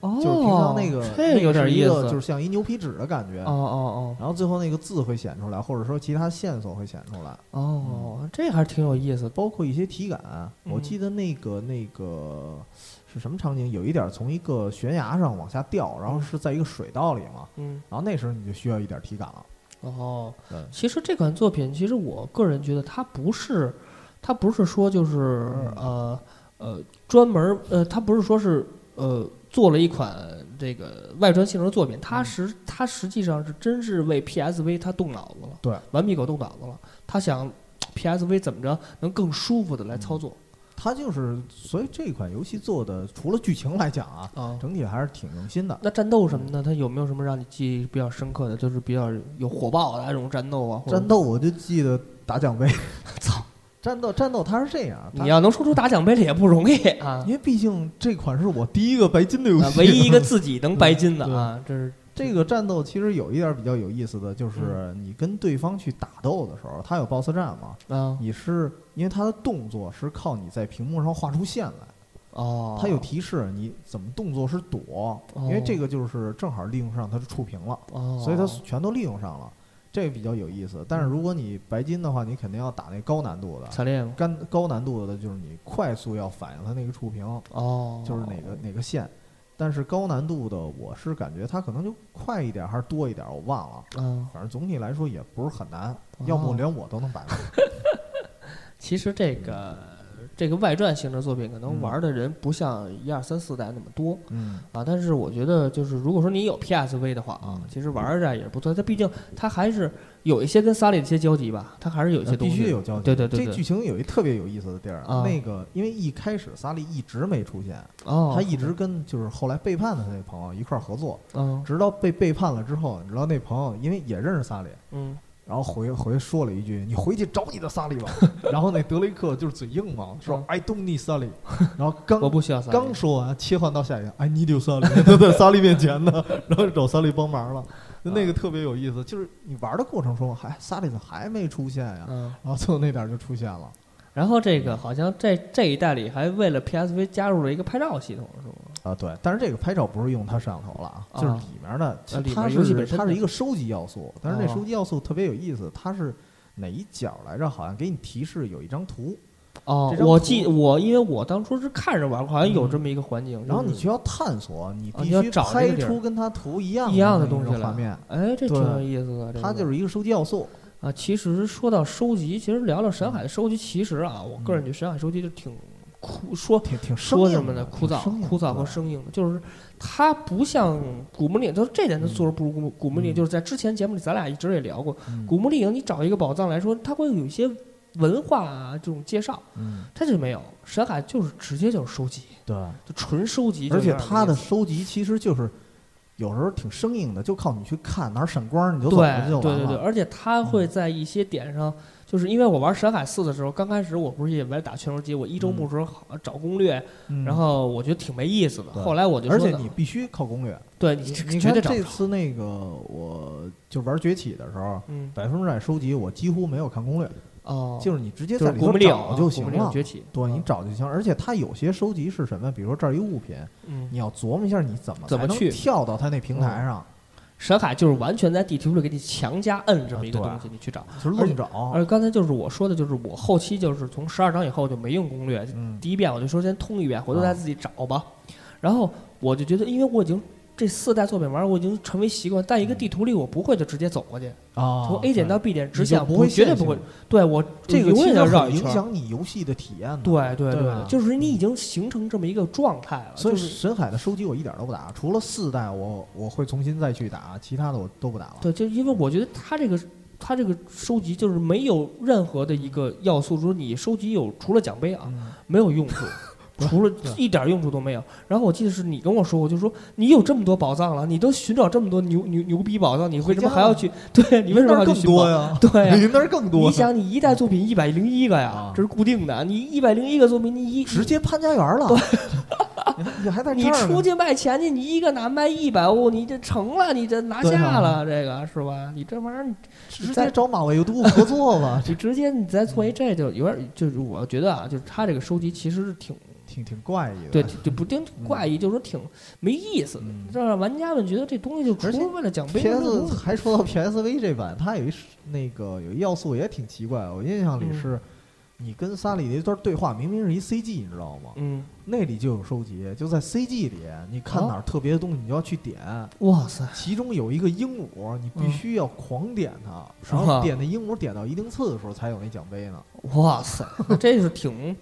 哦，就是平常那个这有点意思，就是像一牛皮纸的感觉哦。哦然后最后那个字会显出来，或者说其他线索会显出来，哦哦，这还是挺有意思。包括一些体感。我嗯记得那个那个是什么场景？有一点从一个悬崖上往下掉，然后嗯是在一个水道里嘛，嗯然后那时候你就需要一点体感了。哦，对，其实这款作品，其实我个人觉得它不是，它不是说就是嗯呃呃专门儿呃，它不是说是呃做了一款这个外传性质的作品，它实它实际上是真是为 PSV 它动脑子了，对，顽皮狗动脑子了，他想 PSV 怎么着能更舒服的来操作它就是，所以这款游戏做的，除了剧情来讲啊，啊。整体还是挺用心的。那战斗什么的，它有没有什么让你记忆比较深刻的，就是比较有火爆的那种战斗啊？或者战斗我就记得打奖杯，操！战斗战斗它是这样，你要能说出打奖杯来也不容易啊。因为毕竟这款是我第一个白金的游戏，啊唯一一个自己能白金的 啊，这是。这个战斗其实有一点比较有意思的，就是嗯你跟对方去打斗的时候，他有 BOSS 战嘛，啊。你是因为他的动作是靠你在屏幕上画出线来，哦，他有提示你怎么动作是躲，因为这个就是正好利用上他的触屏了，哦，所以他全都利用上了，这个比较有意思。但是如果你白金的话，你肯定要打那高难度的，惨烈吗？干高难度的就是你快速要反应它那个触屏，哦，就是哪个哪个线。但是高难度的，我是感觉它可能就快一点还是多一点，我忘了。嗯，反正总体来说也不是很难，哦要不连我都能摆了。其实这个这个外传型的作品，可能嗯玩的人不像一二三四代那么多嗯，啊。但是我觉得，就是如果说你有 PSV 的话啊嗯，其实玩着也是不错。它毕竟它还是有一些跟萨利的一些交集吧，它还是有一些东西必。须有交集。对对对对这剧情有一特别有意思的地儿，啊那个因为一开始萨利一直没出现，哦，他一直跟就是后来背叛的他那朋友一块儿合作，嗯直到被背叛了之后，你知道那朋友因为也认识萨利，嗯然后回回说了一句：“你回去找你的萨利吧。”然后那德雷克就是嘴硬嘛，说嗯 “I don't need 萨利 ”，然后刚我不需要萨利。刚说完，切换到下一个 “I need you 萨利 ”，他在萨利面前呢，然后找萨利帮忙了，就那个特别有意思。就是你玩的过程中，还萨利怎么还没出现呀？嗯，然后最后那点就出现了。然后这个好像这这一代里还为了 PSV 加入了一个拍照系统，是吗？啊，对，但是这个拍照不是用它摄像头了啊，就是啊里面的，啊里面它是游戏本身它是一个收集要素，但是那哦收集要素特别有意思，它是哪一角来着？好像给你提示有一张图，哦我记我因为我当初是看着玩过，好像有这么一个环境，然后你需要探索，你必须拍出跟它图一样一样的东西画面，哎，这挺有意思的。它就是一个收集要素。啊，其实说到收集，其实聊聊神海的收集，其实啊，我个人觉得神海收集就挺枯，说挺挺说什么呢？的枯燥枯燥和生硬的，就是它不像古墓丽影，就是这点它做的不如古墓古墓丽影。嗯就是在之前节目里，咱俩一直也聊过，嗯古墓丽影，你找一个宝藏来说，它会有一些文化啊这种介绍，嗯，它就没有。神海就是直接就是收集，对，就纯收集，而且它的收集其实就是有时候挺生硬的，就靠你去看哪儿闪光你就走就对对对对，完了。嗯而且它会在一些点上，就是因为我玩神海四的时候，刚开始我不是也为了打拳头机，我一周目的时候好找攻略，嗯然后我觉得挺没意思的。对后来我就而且呢你必须靠攻略。对你你看这 绝对找不着。次那个，我就玩崛起的时候，嗯百分之百收集，我几乎没有看攻略，哦，就是你直接就是在里头古墓丽影啊找就行古墓丽影了。崛起，对你嗯找就行，而且它有些收集是什么？比如说这儿一物品，嗯，你要琢磨一下你怎么才能怎么去跳到它那平台上，神海就是完全在地图里给你强加摁这么一个东西，你去找。就是愣找。而刚才就是我说的，就是我后期就是从十二章以后就没用攻略，嗯，第一遍我就说先通一遍，回头啊再自己找吧。然后我就觉得，因为我已经这四代作品玩，我已经成为习惯，在一个地图里我不会就直接走过去，啊，从 A 点到 B 点直线，不会绝对不会。对我这个永远其实很影要绕一圈儿。响你游戏的体验的。对对对吧就是你已经形成这么一个状态了，所以神海的收集我一点都不打，除了四代我我会重新再去打，其他的我都不打了。对，就因为我觉得它这个它这个收集就是没有任何的一个要素说你收集有除了奖杯啊嗯，没有用处。除了一点用处都没有。然后我记得是你跟我说过，就是说你有这么多宝藏了，你都寻找这么多牛牛牛逼宝藏，你为什么还要去？对你为什么还要去更寻宝？多呀？对那儿 更多。你想，你一代作品一百零一个呀啊，这是固定的。你一百零一个作品，你一直接潘家园了，你还在这你出去卖钱去，你一个哪卖一百欧，你这成了，你这拿下了，这个是吧？你这玩意儿，你直接找马未都合作吧，你直接你再做一这就有点，就是我觉得啊，就是他这个收集其实是挺挺挺怪异的。对，就不定怪异，就是说挺没意思的，嗯这让玩家们觉得这东西就除而且了为了奖杯 PS 还说到 PSV 这版，它有一那个有一要素也挺奇怪，我印象里嗯是，你跟萨里的一段对话，明明是一 CG，你知道吗？嗯，那里就有收集，就在 CG 里，你看哪儿特别的东西，你就要去点。哇塞，其中有一个鹦鹉，你必须要狂点它，然后点那鹦鹉点到一定次的时候才有那奖杯呢。哇塞，这是挺，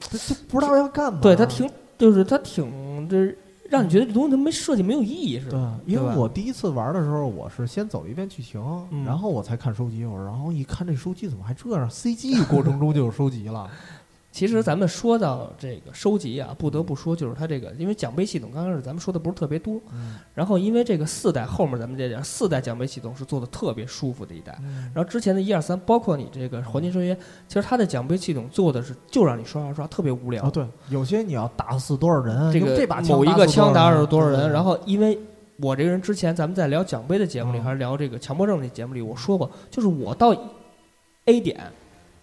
不知道要干嘛。对他挺，就是他挺，这让你觉得这东西它没设计没有意义似对的。，因为我第一次玩的时候，我是先走了一遍剧情，嗯然后我才看收集。我然后一看这收集怎么还这样？CG 过程中就有收集了。其实咱们说到这个收集啊，不得不说就是它这个，因为奖杯系统刚开始咱们说的不是特别多，嗯。然后因为这个四代后面咱们这点四代奖杯系统是做的特别舒服的一代，然后之前的一二三，包括你这个黄金深渊，其实它的奖杯系统做的是就让你刷刷刷，特别无聊。哦，对，有些你要打死多少人，这个这把枪某一个枪打死死多少人，然后因为我这个人之前咱们在聊奖杯的节目里，嗯。还是聊这个强迫症的节目里，我说过，就是我到 A 点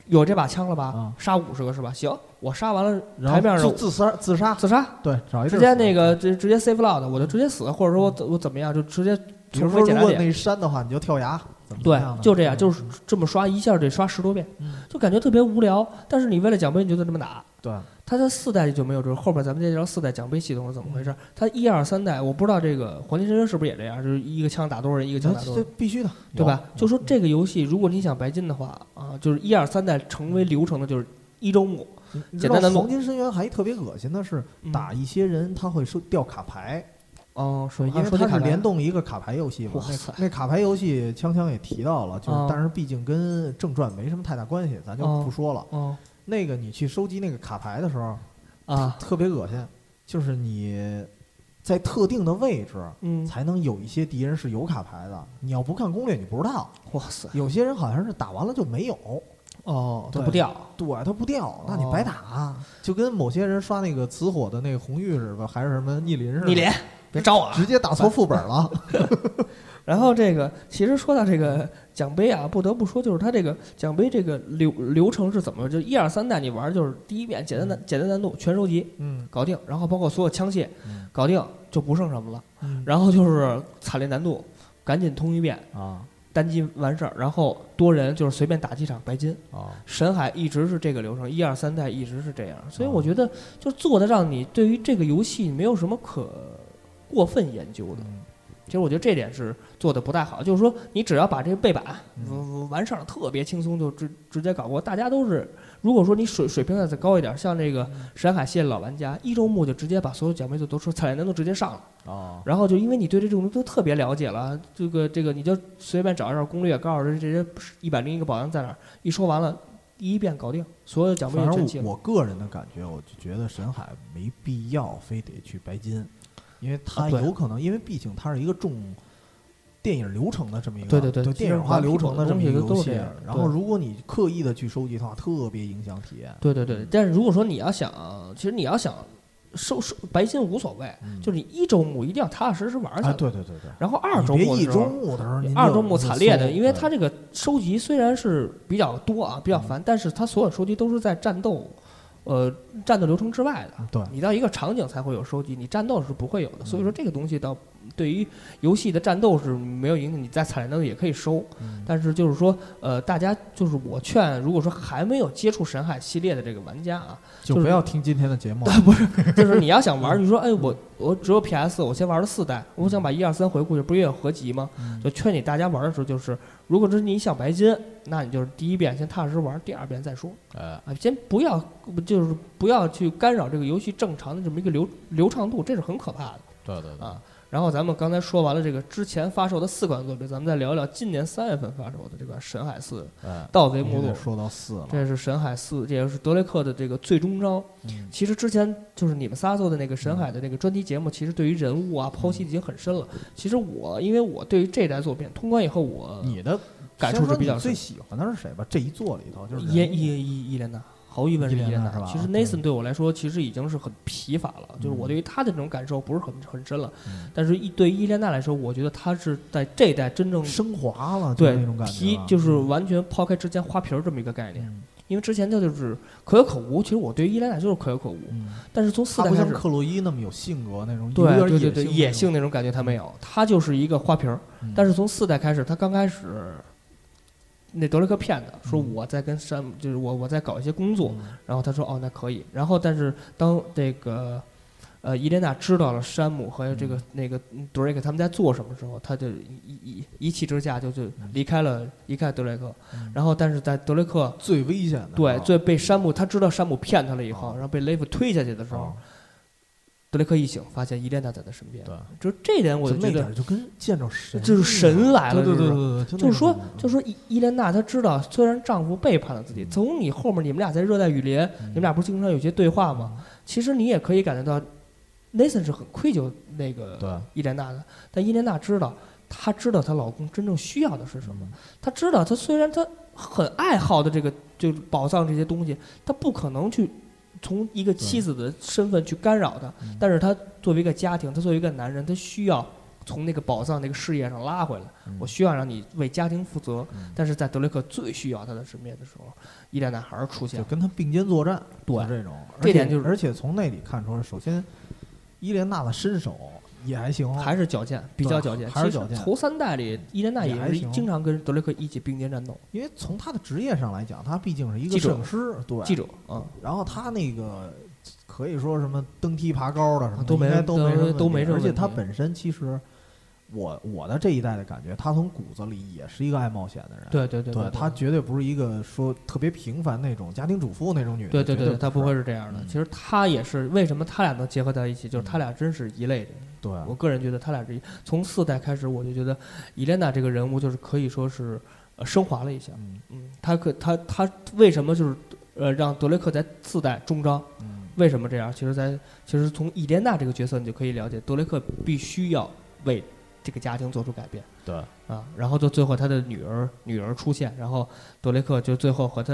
有这把枪了吧啊，杀五十个是吧？行，我杀完了然台面上自自杀自杀，自杀，对，找一直接地儿死那个直直接 save loud，我就直接死，或者说我怎我怎么样，就直接比如。说如果那山的话，你就跳崖，怎么对样，的就这样，嗯就是这么刷，一下得刷十多遍嗯，就感觉特别无聊。但是你为了奖杯，你就得这么打。对，它在四代就没有这个，后边咱们再聊四代奖杯系统是怎么回事。它一二三代，我不知道这个黄金深渊是不是也这样，就是一个枪打多少人，一个枪打多少人，必须的，对吧？就说这个游戏，如果你想白金的话啊，就是一二三代成为流程的，就是一周目你知道简单的弄黄金深渊还特别恶心的是，嗯打一些人他会收掉卡牌，哦，对，说因为它是联动一个卡牌游戏嘛那那卡牌游戏，锵锵也提到了，就是哦但是毕竟跟正传没什么太大关系，咱就哦不说了。嗯那个你去收集那个卡牌的时候，啊，特别恶心，就是你在特定的位置嗯，才能有一些敌人是有卡牌的，你要不看攻略你不知道。哇塞，有些人好像是打完了就没有，哦，它对不掉，对，它不掉，那你白打，就跟某些人刷那个磁火的那个红玉似的，还是什么逆鳞似的，逆鳞，别招我啊！直接打错副本了。然后这个，其实说到这个奖杯啊，不得不说，就是它这个奖杯这个流流程是怎么？就一二三代你玩，就是第一遍简单难简单难度全收集嗯搞定，然后包括所有枪械嗯搞定，就不剩什么了。嗯然后就是惨烈难度，赶紧通一遍，啊单机完事儿，然后多人就是随便打几场白金。啊，神海一直是这个流程，一二三代一直是这样，所以我哦觉得就做的让你对于这个游戏没有什么可过分研究的。嗯其实我觉得这点是做的不太好，就是说你只要把这个背板嗯完完事儿，特别轻松就直直接搞过。大家都是，如果说你水水平再再高一点，像这个沈海系列老玩家，一周目就直接把所有奖杯就都说彩蛋都直接上了，哦然后就因为你对这种都特别了解了，这个这个你就随便找一找攻略，告诉人这些一百零一个宝箱在哪儿，一说完了，第一遍搞定，所有奖杯全齐了。我我个人的感觉，我就觉得沈海没必要非得去白金，因为它有可能，因为毕竟它是一个重电影流程的这么一个对对对电影化流程的这么一个游戏。然后如果你刻意的去收集的话，特别影响体验。对对对，但是如果说你要想，其实你要想收收白金无所谓，嗯就是你一周目一定要踏踏实实玩下啊，对对对对，然后二周别一周目的时候，二周目惨烈的，因为它这个收集虽然是比较多啊，比较烦，但是它所有收集都是在战斗，呃，战斗流程之外的。对你到一个场景才会有收集，你战斗是不会有的。所以说这个东西倒对于游戏的战斗是没有影响，你在惨烈难度也可以收。嗯但是就是说，呃，大家就是我劝，如果说还没有接触神海系列的这个玩家啊，就就是不要听今天的节目。不是 就是你要想玩，你说，哎，我我只有 PS，我先玩了四代，我想把一二三回顾，这不是也有合集吗？嗯就劝你大家玩的时候，就是如果是你想白金，那你就是第一遍先踏实玩，第二遍再说哎，啊，先不要就是不要去干扰这个游戏正常的这么一个流流畅度，这是很可怕的对对对，啊。然后咱们刚才说完了这个之前发售的四款作品，咱们再聊聊今年三月份发售的这个《神海四哎，盗贼目录。说到四了。这是神海四，这也是德雷克的这个最终章。嗯其实之前就是你们仨做的那个神海的那个专题节目，其实对于人物啊剖析已经很深了。其实我因为我对于这代作品通关以后，我你的感触是比较深。喜欢的是谁吧？这一座里头就是伊伊伊伊莲娜，毫无疑问是伊莲娜是吧。其实 Nathan 对我来说，其实已经是很疲乏了，就是我嗯对于他的这种感受不是很很深了。嗯但是，一对于伊莲娜来说，我觉得他是在这一代真正升华了，对那种感觉就是完全抛开之前花瓶儿这么一个概念，嗯因为之前他就是可有可无。其实我对于伊莲娜就是可有可无，嗯，但是从四代开始。不像克洛伊那么有性格那种，有对点对对对，野性性那种感觉他没有，他就是一个花瓶儿。但是从四代开始，他刚开始，那德雷克骗他说嗯。我在跟山姆，就是我我在搞一些工作，嗯。然后他说哦那可以，然后但是当这个呃伊莲娜知道了山姆和这个、嗯。那个德雷克他们在做什么时候，他就一一一气之下就就离开了离开德雷克，嗯。然后但是在德雷克最危险的对最被山姆他知道山姆骗他了以后，哦。然后被雷夫推下去的时候，哦德雷克一醒发现伊莲娜在他身边，对，就是这点我就那就觉得点儿就跟见着神，就是神来了对对对对对，就是说，就是说伊伊莲娜她知道，虽然丈夫背叛了自己，从你后面你们俩在热带雨林，你们俩不是经常有些对话吗？其实你也可以感觉到，Nathan 是很愧疚那个伊莲娜的，但伊莲娜知道，她知道她老公真正需要的是什么，嗯。她知道她虽然她很爱好的这个就是宝藏这些东西，她不可能去从一个妻子的身份去干扰他，嗯但是他作为一个家庭，他作为一个男人，他需要。从那个宝藏那个事业上拉回来，嗯我需要让你为家庭负责，嗯但是在德雷克最需要他的身边的时候，伊莲娜还是出现了。就跟他并肩作战，对这种，这点就是而且从那里看出来，首先伊莲娜的身手也还行，还是矫健，比较矫健。还是矫健头三代里，伊莲娜也还行经常跟德雷克一起并肩战斗。因为从他的职业上来讲，他毕竟是一个摄影师，对，记者啊，然后他那个可以说什么登梯爬高的什么都没都没都没问题而且他本身其实我我的这一代的感觉，他从骨子里也是一个爱冒险的人。对对对对，他绝对不是一个说特别平凡那种家庭主妇那种女人。对对对，他不会是这样的。嗯其实他也是为什么他俩能结合在一起，就是他俩真是一类人。对，我个人觉得他俩是一从四代开始，我就觉得伊莲娜这个人物就是可以说是呃升华了一下。嗯嗯，他可他他为什么就是呃让德雷克在四代中招？嗯为什么这样？其实在，其实从伊莲娜这个角色，你就可以了解，德雷克必须要为这个家庭做出改变对，啊。然后到最后，他的女儿女儿出现，然后德雷克就最后和他，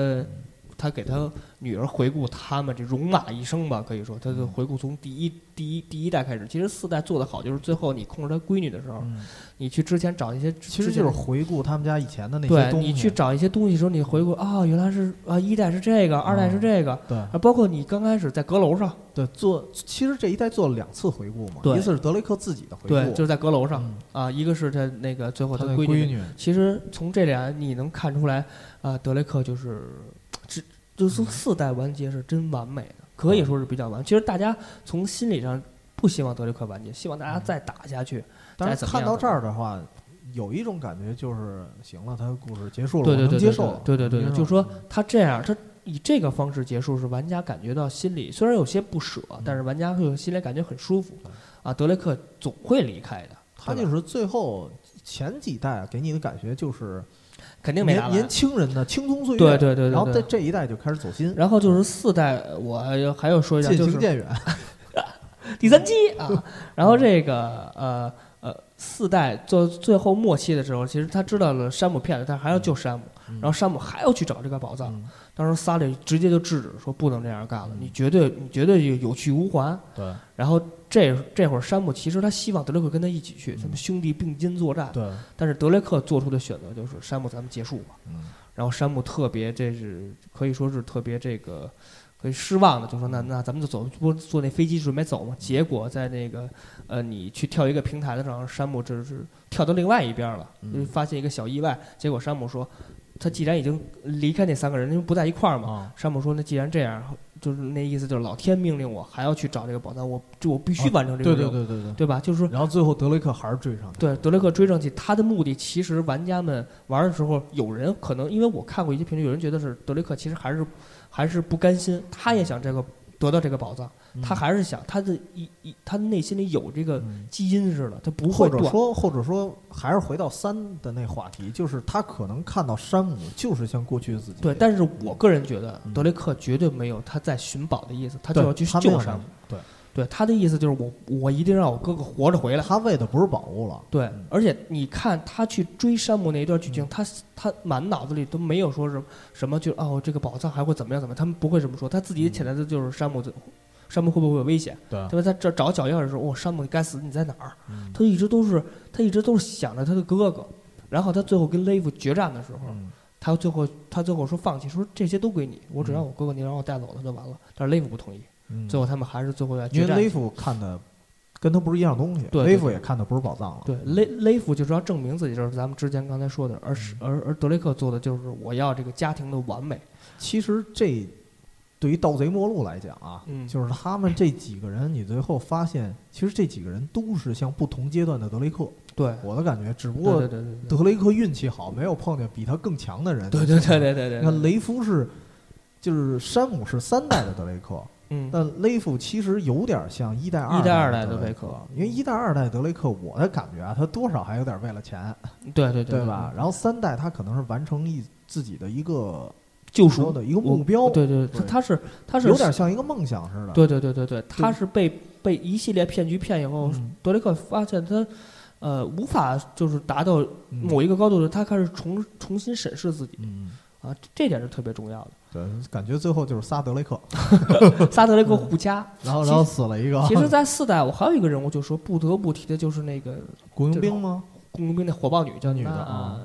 他给他女儿回顾他们这戎马一生吧，可以说，他就回顾从第一第一第一代开始。其实四代做得好，就是最后你控制他闺女的时候，嗯，你去之前找一些，其实就是回顾他们家以前的那些东西。对你去找一些东西的时候，你回顾啊，原来是啊一代是这个，二代是这个。对啊，包括你刚开始在阁楼上，对做，其实这一代做了两次回顾嘛，对一次是德雷克自己的回顾，对，就是在阁楼上、嗯啊，一个是他那个最后他的闺女。女，其实从这俩你能看出来，啊，德雷克就是，只就是从四代完结是真完美的，可以说是比较完。其实大家从心理上不希望德雷克完结，希望大家再打下去。但再是看到这儿的话，有一种感觉就是，行了，他的故事结束了，我对对对对能接受了。对对对就是说他这样，他以这个方式结束，是玩家感觉到心里虽然有些不舍，但是玩家会有心里感觉很舒服。啊，德雷克总会离开的，他就是最后前几代给你的感觉就是肯定没打完。年年。轻人的青葱岁月，对对对对然后在这一代就开始走心，然后就是四代，我还要说一下，就是渐行渐远。第三期啊，然后这个呃呃四代做最后末期的时候，其实他知道了山姆骗了，他还要救山姆，然后山姆还要去找这个宝藏。嗯当时萨利直接就制止说不能这样干了，嗯你绝对你绝对有有去无还。对然后这这会儿山姆其实他希望德雷克跟他一起去，他们兄弟并肩作战。对，但是德雷克做出的选择就是山姆咱们结束吧。嗯然后山姆特别，这是可以说是特别这个，可以失望的，就说那那咱们就走，不坐那飞机准备走嘛？结果在那个呃，你去跳一个平台的时候，山姆这是跳到另外一边了，发现一个小意外。结果山姆说，他既然已经离开那三个人，因为不在一块儿嘛，啊，山姆说那既然这样，就是那意思就是老天命令我还要去找这个宝藏，我就我必须完成这个任务，对对对对。对吧？就是说然后最后德雷克还是追上去，对德雷克追上去，他的目的其实玩家们玩的时候，有人可能因为我看过一些评论，有人觉得是德雷克其实还是还是不甘心，他也想这个得到这个宝藏，嗯他还是想他的一一他的内心里有这个嗯基因似的，他不会断。者说，或者说，还是回到三的那话题，就是他可能看到山姆就是像过去的自己，对，但是我个人觉得嗯德雷克绝对没有他在寻宝的意思，他就要去救山姆。对，对，他的意思就是我我一定让我哥哥活着回来。他为的不是宝物了，对嗯，而且你看他去追山姆那一段剧情，他他满脑子里都没有说什么什么就哦这个宝藏还会怎么样怎么样，他们不会这么说，他自己潜台词就是山姆这山姆会不会有危险？对对吧？他这找脚印的时候，哦，山姆你该死，你在哪儿？嗯他一直都是他一直都是想着他的哥哥，然后他最后跟雷夫决战的时候，嗯他最后他最后说放弃，说这些都归你，我只让我哥哥你让我带走了就完了。但是雷夫不同意，嗯最后他们还是最后要决战。因为雷夫看的跟他不是一样东西，对对雷夫也看的不是宝藏了，对，雷雷夫就是要证明自己，就是咱们之前刚才说的，而嗯是而而德雷克做的就是我要这个家庭的完美。其实这对于盗贼末路来讲啊，嗯就是他们这几个人，你最后发现，其实这几个人都是像不同阶段的德雷克。对，我的感觉，只不过德雷克运气好，没有碰见比他更强的人。对对对对对对，那雷夫是，就是山姆是三代的德雷克，嗯，但雷夫其实有点像一代、二一代二代的德雷克因为一代、二代德雷克，我的感觉啊，他多少还有点为了钱，对对对对吧？？然后三代他可能是完成一自己的一个救说赎的一个目标，对对，他对他是他是有点像一个梦想似的。对对对对对，他是被被一系列骗局骗以后，嗯德雷克发现他呃无法就是达到嗯某一个高度的时候，他开始重重新审视自己嗯，啊，这点是特别重要的。对，感觉最后就是仨德雷克，仨德雷克互掐。然后然后死了一个。其实，在四代，我还有一个人物，就说不得不提的就是那个 雇佣兵吗？雇佣兵那火爆女叫女的啊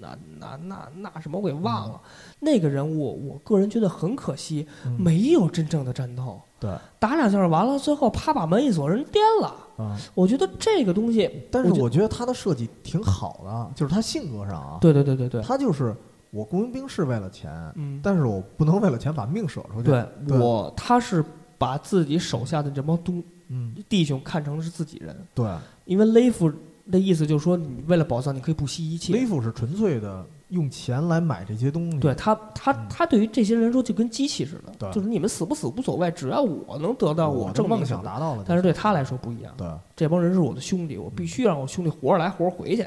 那那那那什么我给忘了。那个人物，我个人觉得很可惜，嗯。没有真正的战斗，对。打两下完了，最后啪把门一锁，人颠了。啊，我觉得这个东西，但是我觉得他的设计挺好的，就是他性格上啊，对对对对对，他就是我雇佣兵是为了钱，嗯，但是我不能为了钱把命舍出去。对对。我他是把自己手下的这帮东嗯，弟兄看成是自己人，对，因为雷夫的意思就是说，你为了宝藏，你可以不惜一切。雷夫是纯粹的用钱来买这些东西。对他，他嗯他对于这些人说就跟机器似的，对就是你们死不死无所谓，只要我能得到我正梦。想达到了。但是对他来说不一样，对，这帮人是我的兄弟，我必须让我兄弟活着来活着回去。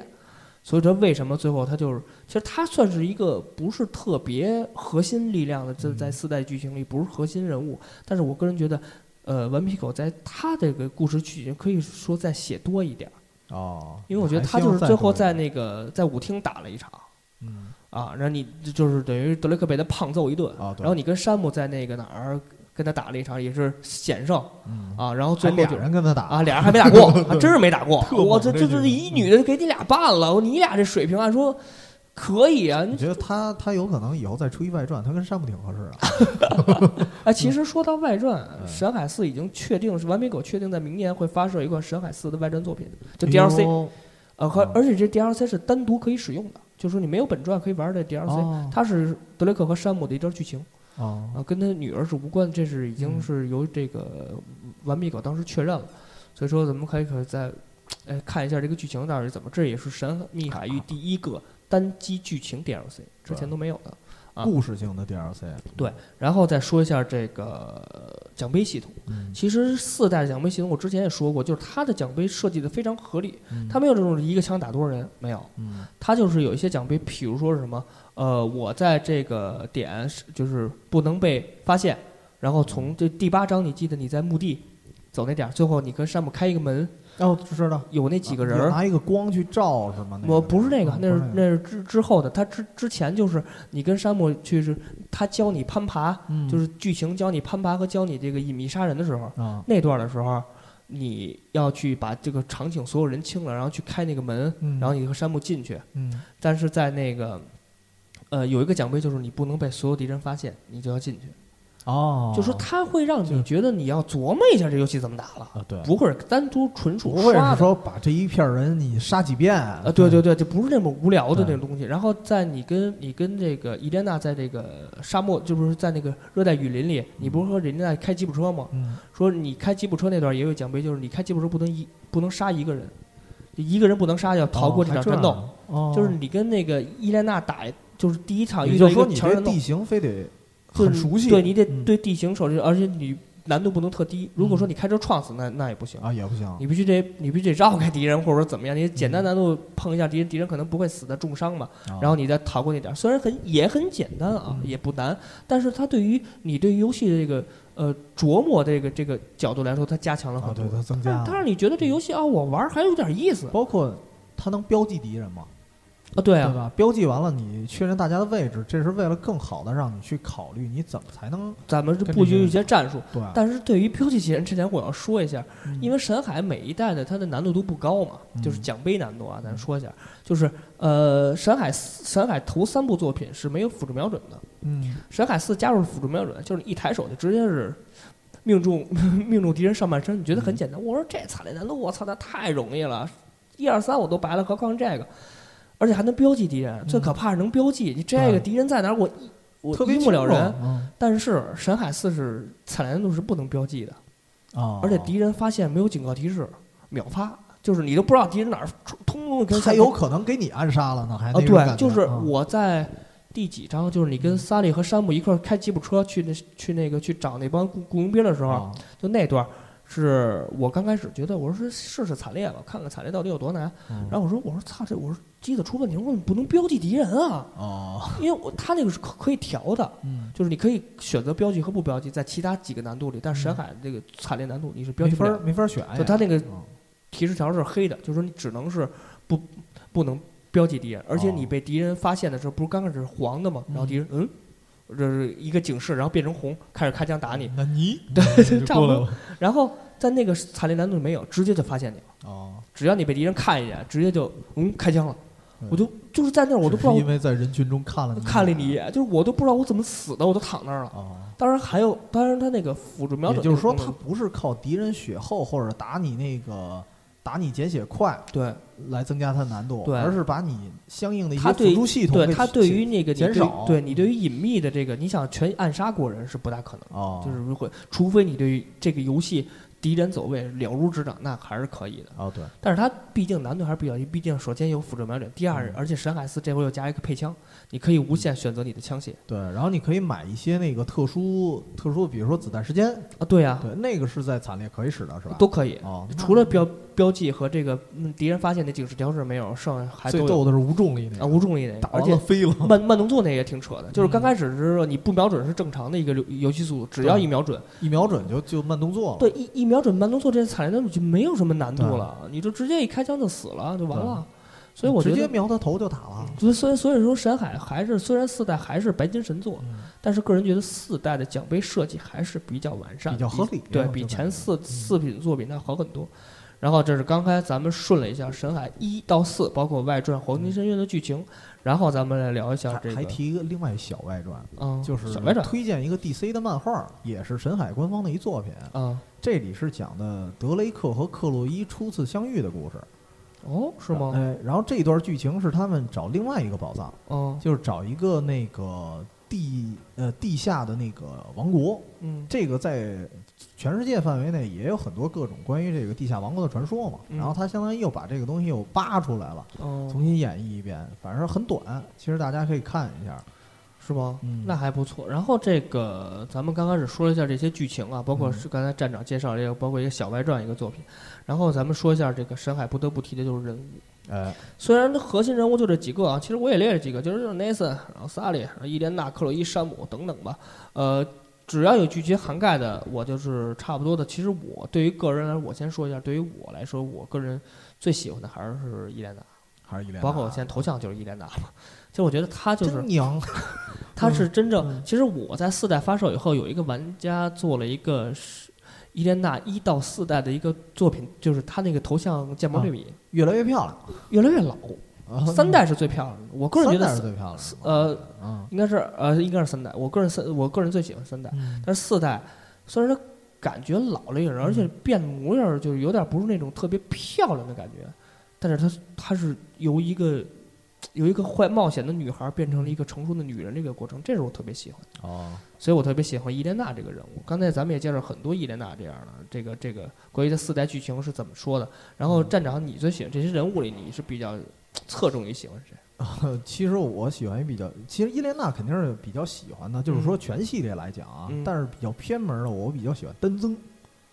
所以这为什么最后他就是，其实他算是一个不是特别核心力量的，在嗯在四代剧情里不是核心人物。但是我个人觉得，呃，顽皮狗在他这个故事剧情可以说再写多一点儿，哦，因为我觉得他就是最后在那个在舞厅打了一场。嗯啊，然后你就是等于德雷克被他胖揍一顿，啊对然后你跟山姆在那个哪儿跟他打了一场，也是险胜嗯，啊，然后最后就人跟他打啊，俩人还没打过，还 真是没打过。我这这这一女的给你俩办了，你俩这水平按说可以啊。你我觉得他他有可能以后再出一外传，他跟山姆挺合适啊。哎，其实说到外传，嗯神海四已经确定是完美狗确定在明年会发射一款神海四的外传作品，就哎 DLC，呦呃，和嗯而且这 DLC 是单独可以使用的，就是说你没有本传可以玩的 DLC，哦。它是德雷克和山姆的一段剧情。哦。啊，跟他女儿是无关，这是已经嗯。是由这个完璧狗当时确认了，所以说咱们可以可以再哎看一下这个剧情到底是怎么，这也是《神秘海域》第一个单机剧情 DLC，之前都没有的。啊。故事性的 DLC。对，然后再说一下这个呃奖杯系统，嗯，其实四代奖杯系统我之前也说过，就是它的奖杯设计的非常合理，嗯。它没有这种一个枪打多少人，没有，嗯。它就是有一些奖杯，比如说是什么，呃，我在这个点就是不能被发现，然后从这第八章，你记得你在墓地走那点儿，最后你跟山姆开一个门，哦，知道有那几个人拿一个光去照是吗？那个我不是那个哦，那是那是之之后的。他之之前就是你跟山姆去是，他教你攀爬，嗯就是剧情教你攀爬和教你这个隐秘杀人的时候，啊，那段的时候，你要去把这个场景所有人清了，然后去开那个门，嗯然后你和山姆进去。嗯但是在那个，呃，有一个奖杯就是你不能被所有敌人发现，你就要进去。哦，就说它会让你觉得你要琢磨一下这游戏怎么打了，啊，对，不会单独纯属不会。是说把这一片人你杀几遍啊啊，对对对，就不是那么无聊的对那种东西。然后在你跟你跟这个伊莲娜在这个沙漠，就是在那个热带雨林里，你不是和伊莲娜开吉普车吗？嗯。说你开吉普车那段也有奖杯，就是你开吉普车不能一不能杀一个人，一个人不能杀，要逃过这场战斗。哦，就是你跟那个伊莲娜打，就是第一场也遇到一就是说你这个强人地，形非得就是很熟悉，对你得嗯对地形熟悉，而且你难度不能特低。如果说你开车撞死，那那也不行。啊也不行，你必须得，你必须得绕开敌人，或者说怎么样？你简单难度碰一下敌人，敌人可能不会死的重伤嘛。啊然后你再逃过那点儿，虽然很也很简单啊，嗯也不难，但是它对于你对于游戏的这个呃琢磨这个这个角度来说，它加强了啊很多。对它增加了，但是它让你觉得这游戏啊，我玩儿还有点意思包括它能标记敌人嘛，啊。对啊，对吧？标记完了，你确认大家的位置，这是为了更好的让你去考虑你怎么才能咱们布局一些战术，对，但是对于标记起人之前，我要说一下，嗯。因为神海每一代的它的难度都不高嘛，嗯。就是奖杯难度啊，咱说一下，就是呃，神海四神海头三部作品是没有辅助瞄准的，嗯神海四加入辅助瞄准，就是一抬手就直接是命中 命中敌人上半身，你觉得很简单。我说这惨烈难度，我操，那太容易了，一二三我都白了，何况这个，而且还能标记敌人，最可怕是能标记，你这个敌人在哪儿，我我特别一目了然。嗯。但是神海四是惨烈难度是不能标记的。啊，而且敌人发现没有警告提示，秒发，就是你都不知道敌人哪儿通通跟还有可能给你暗杀了呢，还对，就是啊我在第几章，就是你跟萨利和山姆一块儿开吉普车去那去那个去找那帮雇雇佣兵的时候，啊就那段儿是我刚开始觉得我说是试试惨烈吧，看看惨烈到底有多难。嗯。然后我说我说操这我说机子出问题，我说你不能标记敌人啊，哦，因为我他那个是可可以调的。嗯，就是你可以选择标记和不标记，在其他几个难度里，但沈海这个惨烈难度你是标记分儿没法选呀，就他那个嗯。提示条是黑的，就是说你只能是不不能标记敌人，而且哦。你被敌人发现的时候，不是刚开始是黄的吗？然后敌人嗯，这是一个警示，然后变成红，开始开枪打你，那你 对就差不多。然后在那个惨烈难度里没有，直接就发现你了，哦，只要你被敌人看一眼，直接就嗯开枪了，我就就是在那儿我都不知道因为在人群中看了你看了你一眼，就是我都不知道我怎么死的，我都躺那儿了。哦，当然还有，当然他那个辅助瞄准，也就是说，他不是靠敌人血厚或者打你那个打你减血快对。来增加它的难度，对。而是把你相应的一些辅助系统给对它对于那个减少。对你对于隐秘的这个，你想全暗杀过人是不大可能。哦，就是如果，除非你对于这个游戏敌人走位了如指掌，那还是可以的。哦对，但是它毕竟难度还是比较低，毕竟首先有辅助瞄准，第二，嗯。而且神海四这回又加一个配枪，你可以无限选择你的枪械对，然后你可以买一些那个特殊特殊，比如说子弹时间，啊。对呀、对，那个是在惨烈可以使的是吧？都可以。哦，除了标标记和这个嗯敌人发现的警示条是没有，剩下还最逗的是无重力那啊个，无重力那个打，而且飞了。慢慢动作那也挺扯的，就是刚嗯开始是说你不瞄准是正常的一个游游戏速度，只要一瞄准，一瞄准就就慢动作了。对一一瞄准慢动作这惨烈难度就没有什么难度了，你就直接一开枪就死了就完了。所以我觉直接，瞄他头就打了。所以所以所以说神海还是虽然四代还是白金神作，嗯但是个人觉得四代的奖杯设计还是比较完善，比较合理对比前四四品作品那好很多。然后这是刚才咱们顺了一下神海一到四，包括外传《黄金深渊》的剧情，然后咱们来聊一下这个，还还提一个另外小外传，嗯，就是小外传推荐一个 DC 的漫画，也是神海官方的一作品。啊，这里是讲的德雷克和克洛伊初次相遇的故事，哦，是吗？哎，然后这段剧情是他们找另外一个宝藏，嗯就是找一个那个地呃地下的那个王国，嗯这个在全世界范围内也有很多各种关于这个地下王国的传说嘛。嗯然后他相当于又把这个东西又扒出来了，嗯，重新演绎一遍，反正很短，其实大家可以看一下。是吗？嗯那还不错。然后这个咱们刚开始说了一下这些剧情啊，包括嗯是刚才站长介绍这个，包括一个小外传一个作品。然后咱们说一下这个深海不得不提的就是人物。哎，虽然核心人物就这几个啊，其实我也列了几个，就是 Nathan，然后萨利，然后伊莲娜、克洛伊、山姆等等吧。呃，只要有剧情涵盖的，我就是差不多的。其实我对于个人来说，我先说一下，对于我来说，我个人最喜欢的还是伊莲娜，还是伊莲娜，包括我现在头像就是伊莲娜嘛。其实我觉得他就是 他是真正，嗯其实我在四代发售以后，有一个玩家做了一个是伊莲娜一到四代的一个作品，就是他那个头像建模对比、越来越漂亮。越来越老，啊三代是最漂亮的。我个人觉得是最漂亮的。呃嗯，应该是呃应该是三代，我个人三我个人最喜欢三代，嗯但是四代虽然它感觉老了一点，而且变模样儿就有点不是那种特别漂亮的感觉，但是它它是由一个由一个坏冒险的女孩变成了一个成熟的女人这个过程，这是我特别喜欢的。哦，所以我特别喜欢伊莲娜这个人物。刚才咱们也介绍很多伊莲娜这样的，这个这个关于这四代剧情是怎么说的。然后站长，你最喜欢这些人物里，你是比较侧重于喜欢谁？其实我喜欢一比较，其实伊莲娜肯定是比较喜欢的，就是说全系列来讲啊，嗯但是比较偏门的，我比较喜欢丹增，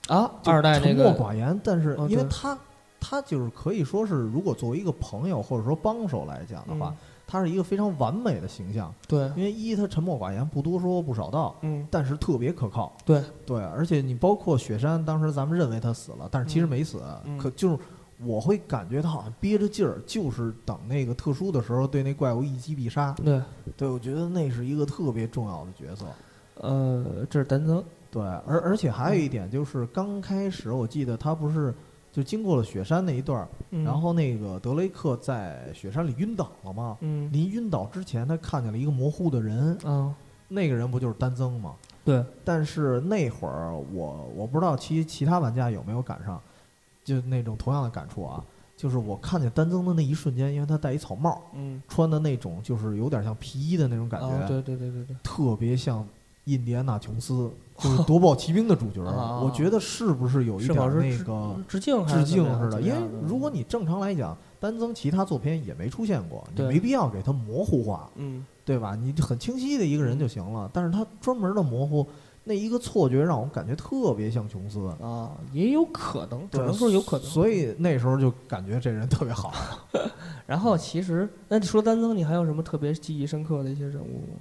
啊，二代那沉默个寡言，但是因为他他就是可以说是，如果作为一个朋友或者说帮手来讲的话，嗯。他是一个非常完美的形象，对，因为一他沉默寡言，不多说不少道，嗯，但是特别可靠。对。对，而且你包括雪山，当时咱们认为他死了，但是其实没死，嗯。可就是我会感觉他好像憋着劲儿，就是等那个特殊的时候对那怪物一击必杀。对，对，我觉得那是一个特别重要的角色。呃，这是丹增，对，而而且还有一点就是，刚开始我记得他不是就经过了雪山那一段儿，嗯。然后那个德雷克在雪山里晕倒了嘛？嗯。临晕倒之前，他看见了一个模糊的人，啊，那个人不就是丹增吗？对，但是那会儿我我不知道其其他玩家有没有赶上，就那种同样的感触啊，就是我看见丹增的那一瞬间，因为他戴一草帽，嗯，穿的那种就是有点像皮衣的那种感觉，啊，对对对对对，特别像印第安纳琼斯，就是 夺宝奇兵的主角我觉得是不是有一是点那个致敬还致敬似的？因为如果你正常来讲，丹增其他作品也没出现过，你对没必要给他模糊化，嗯对吧？你很清晰的一个人就行了。但是他专门的模糊，那一个错觉让我感觉特别像琼斯。啊，也有可能，只能说有可能。所以那时候就感觉这人特别好。然后其实，那你说丹增，你还有什么特别记忆深刻的一些人物吗？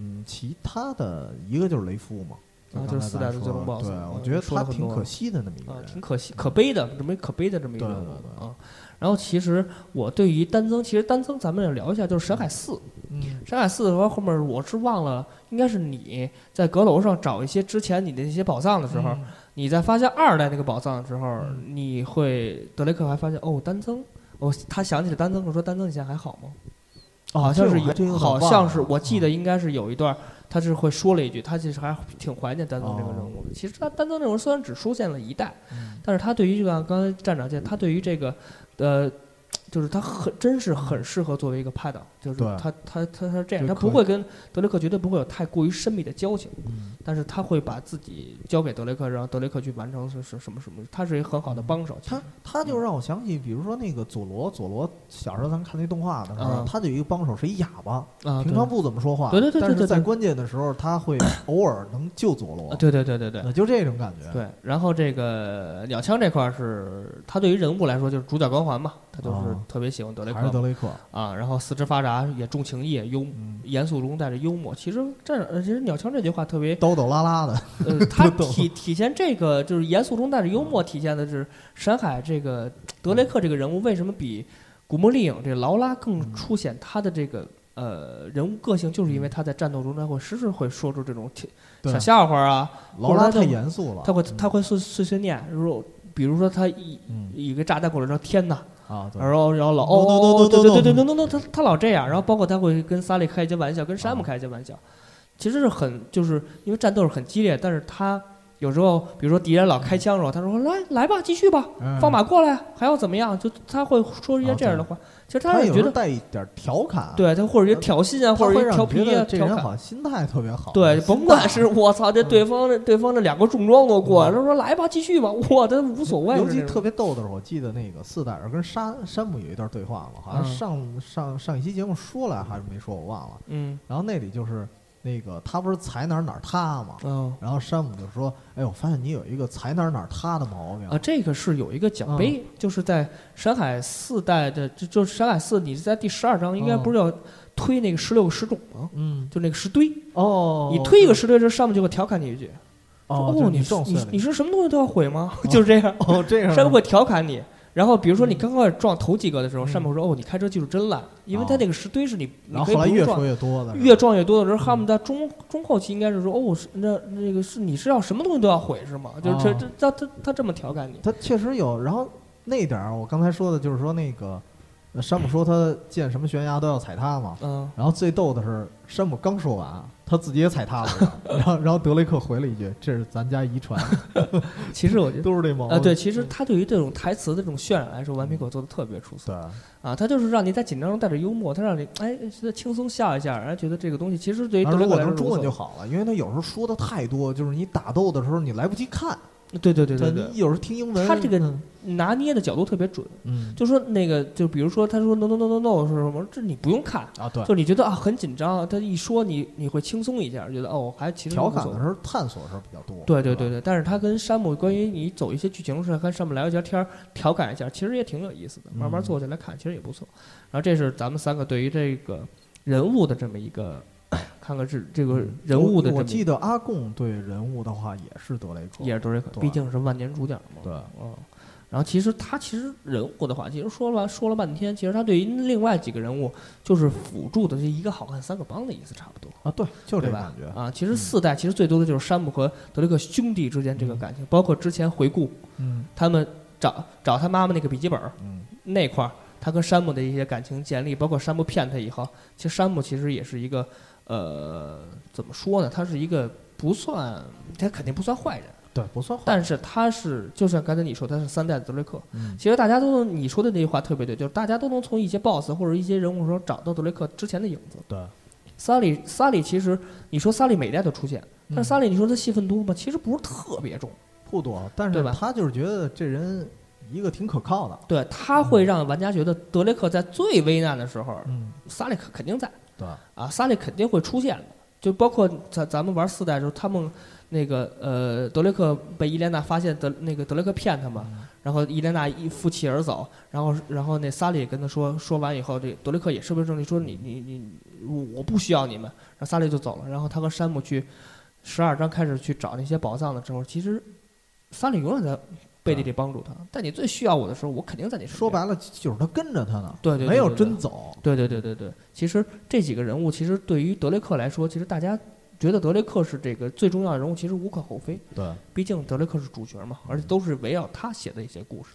嗯，其他的一个就是雷夫嘛，啊刚才就是四代的最终 boss，我觉得他挺可惜的那么一个啊，人。挺可惜、可悲的，这么可悲的这么一个对人物啊。然后其实我对于丹增，其实丹增咱们也聊一下，就是《神海四》。嗯《神海四》的话，后面我是忘了，应该是你在阁楼上找一些之前你的一些宝藏的时候，嗯你在发现二代那个宝藏的时候，你会德雷克还发现哦，丹增，哦，他想起了丹增，我说丹增你现在还好吗？哦好像是有，好像是，我记嗯。得应该是有一段，他是会说了一句，他其实还挺怀念丹增这个人哦物的。其实他丹增这个人虽然只出现了一代，嗯。但是他对于这个刚才站长见，他对于这个，呃，就是他很真是很适合作为一个拍档，就是他他他他是这样，他不会跟德雷克绝对不会有太过于深密的交情，嗯但是他会把自己交给德雷克，让德雷克去完成是是什么什么，他是一个很好的帮手。他他就让我想起，比如说那个佐罗，佐罗小时候咱看那动画的时候，啊他就有一个帮手是一哑巴，平常不怎么说话，对对对对但是在关键的时候，他会 偶尔能救佐罗啊，，对对对对对就这种感觉。对。然后这个鸟枪这块儿是他对于人物来说就是主角光环嘛，他就是啊特别喜欢德雷还是克德雷克，啊，然后四肢发达，也重情义，也幽嗯，严肃中带着幽默。其实这呃其实鸟枪这句话特别抖抖拉拉的，呃，它 体体现这个就是严肃中带着幽默，体现的是山海这个德雷克这个人物为什么比古墓丽影这劳拉更凸显他的这个呃人物个性，就是因为他在战斗中他会时时会说出这种小笑话啊，劳拉太严肃了，他会他会碎碎碎念，如比如说他一嗯。一个炸弹过来说天哪，啊，对然后然后老哦 no, 哦 no, 哦 no, 对 no, 对对 no. 对 no no 他他老这样，然后包括他会跟萨利开一些玩笑，跟山姆啊开一些玩笑，其实是很就是因为战斗是很激烈，但是他有时候比如说敌人老开枪的时候，他说来来吧，继续吧，嗯放马过来，还要怎么样？就他会说一些这样的话，其实他有时候让你觉得带一点调侃，，对他或者一些挑衅啊，或者调皮啊，这人。好像心态特别好，对，甭管是我操，这对方这对方这两个重装都过来，他说来吧，继续吧，我这无所谓。尤其特别逗的是，我记得那个四代人跟山山姆有一段对话嘛，好像嗯上、上上一期节目说了还是没说，我忘了。嗯然后那里就是那个他不是踩哪儿哪儿塌吗，嗯然后山姆就说：“哎，我发现你有一个踩哪儿哪儿塌的毛病。啊，这个是有一个奖杯，就是在山海四代的，就就是山海四，你是在第十二章应该不是要推那个十六个石种吗？嗯，就那个石堆，哦，你推一个石堆，这上面就会调侃你一句，哦，哦，你你你是什么东西都要毁吗？就是这样，哦这样 山姆会调侃你。然后比如说你嗯。刚开始撞头几个的时候，嗯。山姆说：“哦，你开车技术真烂，因为它哦那个石堆是你你然后后来越说越多的，越撞越多的时候，他们在中中后期应该是说，哦，是那那个是你是要什么东西都要毁是吗？就是这哦这他他他这么调侃你，他确实有。然后那点儿我刚才说的就是说那个呃山姆说他见什么悬崖都要踩踏嘛，嗯，然后最逗的是山姆刚说完，他自己也踩踏了，然后然后德雷克回了一句：“这是咱家遗传，其实我觉得。”都是这毛病。啊，对，其实他对于这种台词的这种渲染来说，顽皮狗做的特别出色对，啊。他就是让你在紧张中带着幽默，他让你哎觉得轻松笑一下，然后觉得这个东西其实对于德雷克来说果能中文就好了，因为他有时候说的太多，就是你打斗的时候你来不及看。对对对对对有时候听英文，他这个嗯拿捏的角度特别准。嗯就说那个，就比如说他说 no no no no no 是什么，这你不用看，啊对，就你觉得啊很紧张，他一说你你会轻松一下，觉得哦还其实调侃的时候探索的时候比较多。对对对，对，但是他跟山姆关于你走一些剧情上跟山姆聊一下天儿，调侃一下，其实也挺有意思的。慢慢嗯坐下来看，其实也不错。然后这是咱们三个对于这个人物的这么一个，看看是这个人物的我我记得阿贡对人物的话也是德雷克，也是德雷克，毕竟是万年主角嘛。对，嗯。然后其实他其实人物的话，其实说了说了半天，其实他对于另外几个人物就是辅助的这一个好汉三个帮的意思差不多。啊对，就这对吧感觉。啊，其实四代其实最多的就是山姆和德雷克兄弟之间这个感情，包括之前回顾嗯他们找找他妈妈那个笔记本儿嗯那块儿，他跟山姆的一些感情建立，包括山姆骗他以后，其实山姆其实也是一个呃怎么说呢？他是一个不算，他肯定不算坏人，对，不算坏。但是他是就像刚才你说，他是三代的德雷克。嗯其实大家都能你说的那句话特别对，就是大家都能从一些 BOSS 或者一些人物中找到德雷克之前的影子。对，萨利萨利其实你说萨利每代都出现，但萨利你说他戏份多吗？其实不是特别重。不多，但是他就是觉得这人一个挺可靠的。对，他会让玩家觉得德雷克在最危难的时候，嗯，萨利肯肯定在对，啊，萨利肯定会出现的。就包括咱咱们玩四代的时候，他们那个呃德雷克被伊莲娜发现德那个德雷克骗他嘛，然后伊莲娜一负气而走，然后然后那萨利也跟他说，说完以后，这德雷克也是不是正义说你你你我不需要你们，然后萨利就走了，然后他和山姆去十二章开始去找那些宝藏的时候，其实萨利永远在背地里帮助他，但你最需要我的时候，我肯定在你身边。说白了就是他跟着他呢，对对对没有真走。对对对对对，其实这几个人物，其实对于德雷克来说，其实大家觉得德雷克是这个最重要的人物，其实无可厚非。对，毕竟德雷克是主角嘛，而且都是围绕他写的一些故事。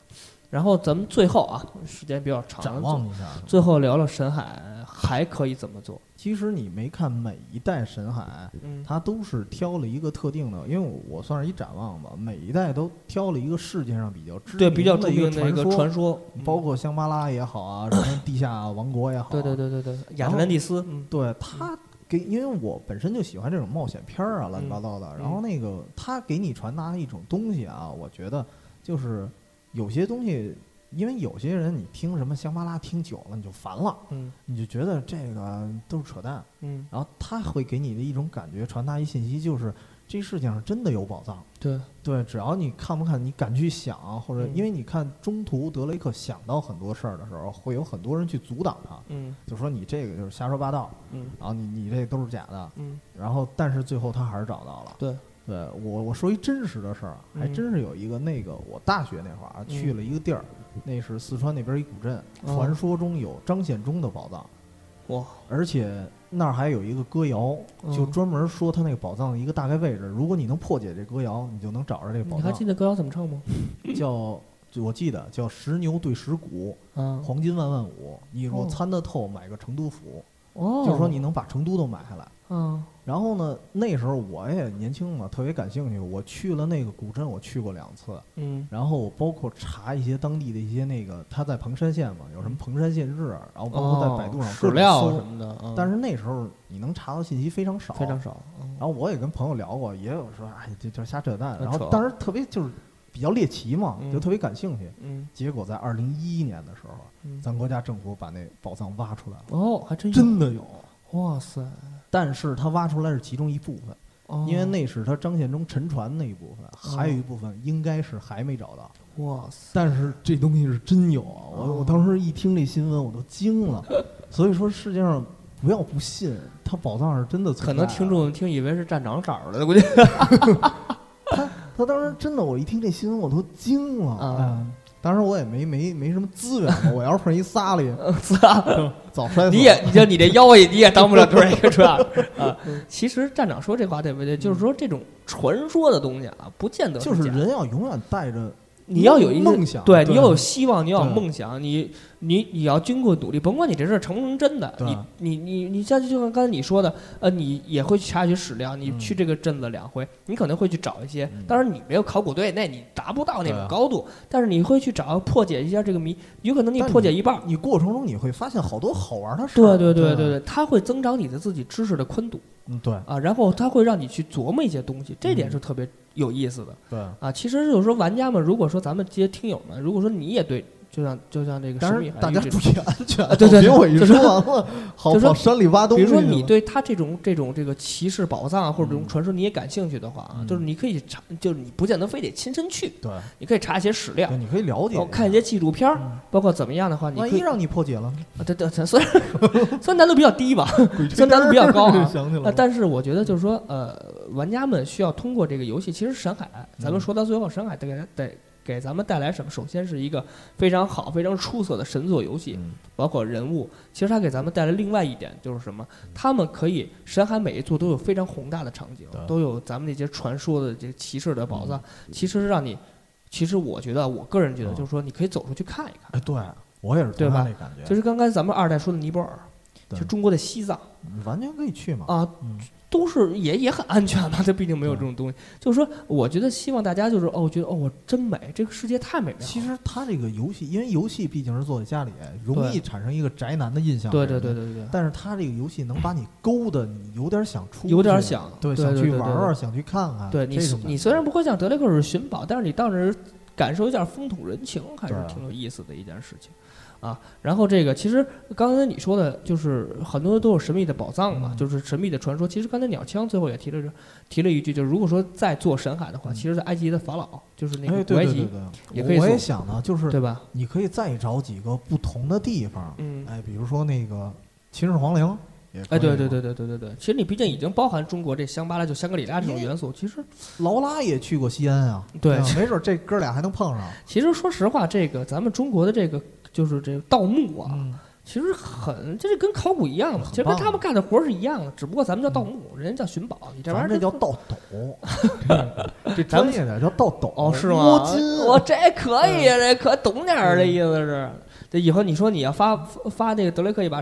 然后咱们最后啊，时间比较长，展望一下。最后聊聊神海还可以怎么做。其实你没看每一代神海，嗯，它都是挑了一个特定的，因为我算是一展望吧，每一代都挑了一个世界上比较知对比较著名的一个传说，包括香巴拉也好啊，什么地下王国也好，对对对对对，亚特兰蒂斯，嗯，对他给，因为我本身就喜欢这种冒险片儿啊，乱七八糟的，然后那个他给你传达一种东西啊，我觉得就是有些东西。因为有些人你听什么香巴拉听久了你就烦了，嗯，你就觉得这个都是扯淡，嗯，然后他会给你的一种感觉，传达一信息，就是这世界上真的有宝藏，对。对，只要你看不看，你敢去想，或者因为你看中途德雷克想到很多事儿的时候，会有很多人去阻挡他，嗯，就说你这个就是瞎说八道，嗯，然后你你这都是假的，嗯，然后但是最后他还是找到了，对。对我我说一真实的事儿，还真是有一个那个我大学那会儿啊去了一个地儿，那是四川那边一古镇，传说中有张献忠的宝藏，哇！而且那儿还有一个歌谣，就专门说他那个宝藏的一个大概位置。如果你能破解这歌谣，你就能找着这个宝藏。你还记得歌谣怎么唱吗？叫我记得叫石牛对石鼓，黄金万万五，你若参得透，买个成都府。哦，就是说你能把成都都买下来。嗯。然后呢？那时候我也年轻嘛，特别感兴趣。我去了那个古镇，我去过两次。嗯。然后包括查一些当地的一些那个，他在彭山县嘛，有什么彭山县志，然后包括在百度上史料什么的。但是那时候你能查到信息非常少，非常少。然后我也跟朋友聊过，也有说，哎，这就瞎扯淡。然后当时特别就是比较猎奇嘛，就特别感兴趣。嗯。结果在二零一一年的时候，咱国家政府把那宝藏挖出来了。哦，还真真的有。哇塞！但是他挖出来是其中一部分，因为那是他张献忠沉船那一部分，还有一部分应该是还没找到。哇塞！但是这东西是真有啊！我我当时一听这新闻我都惊了。所以说世界上不要不信，他宝藏是真的存在。可能听众听以为是站长找的，估计。他他当时真的，我一听这新闻我都惊了啊！当时我也没没没什么资源嘛，我要是碰一萨利，早摔死。你也，你就你这腰也你也当不了这一个车啊。其实站长说这话对不对？就是说这种传说的东西啊，不见得就是人要永远带着。你要有一梦想，对你要有希望，你要有梦想，你你你要经过努力，甭管你这事儿成不成真的，你你你你像就像刚才你说的，呃，你也会去查取史料，你去这个镇子两回，你可能会去找一些，当然你没有考古队，那你达不到那种高度，但是你会去找破解一下这个谜，有可能你破解一半，你过程中你会发现好多好玩的事，对对对对对，它会增长你的自己知识的宽度，嗯对。啊，然后它会让你去琢磨一些东西，这点是特别。有意思的，对。啊，其实就是说，玩家们，如果说咱们这些听友们，如果说你也对。就像就像这个大家注意安全啊！对对，别我一说完了，好说山里挖东西。比如说你对他这种这种这个骑士宝藏或者这种传说你也感兴趣的话啊，就是你可以查，就是你不见得非得亲身去，对，你可以查一些史料，你可以了解，看一些纪录片，包括怎么样的话，你万一让你破解了，啊，对对，虽然虽然难度比较低吧，虽然难度比较高 啊，但是我觉得就是说，呃，玩家们需要通过这个游戏，其实神海，咱们说到最后，神海得得。给咱们带来什么？首先是一个非常好、非常出色的神作游戏，包括人物。其实它给咱们带来另外一点就是什么？他们可以深海每一座都有非常宏大的场景，都有咱们那些传说的这骑士的宝藏。其实让你，其实我觉得，我个人觉得，就是说你可以走出去看一看。哎，对我也是对吧？感觉就是刚才咱们二代说的尼泊尔，就中国的西藏，完全可以去嘛啊。都是也也很安全嘛，它毕竟没有这种东西。就是说，我觉得希望大家就是哦，觉得哦，我真美，这个世界太美妙。其实它这个游戏，因为游戏毕竟是坐在家里，容易产生一个宅男的印象。对对对对对。但是它这个游戏能把你勾的，你有点想出，有点想，对，想去玩玩，想去看看。对你，你虽然不会像德雷克尔寻宝，但是你到那儿感受一下风土人情，还是挺有意思的一件事情。啊，然后这个其实刚才你说的，就是很多都有神秘的宝藏嘛，就是神秘的传说。其实刚才鸟枪最后也提了，提了一句，就是如果说再做神海的话，其实，在埃及的法老，就是那个古埃及，也可以。我也想呢，就是对吧？你可以再找几个不同的地方，嗯，哎，比如说那个秦始皇陵，哎，对对对对对对对。其实你毕竟已经包含中国这香巴拉，就香格里拉这种元素。其实劳拉也去过西安啊，对，没准这哥俩还能碰上。其实说实话，这个咱们中国的这个。就是这个盗墓啊，其实很，这是跟考古一样嘛，其实跟他们干的活是一样的，只不过咱们叫盗墓，人家叫寻宝，你这玩意儿这叫盗斗，这专业点叫盗斗。哦，是吗？摸金，我这可以呀，这可懂点儿的意思是。这以后你说你要发发那个德雷克一把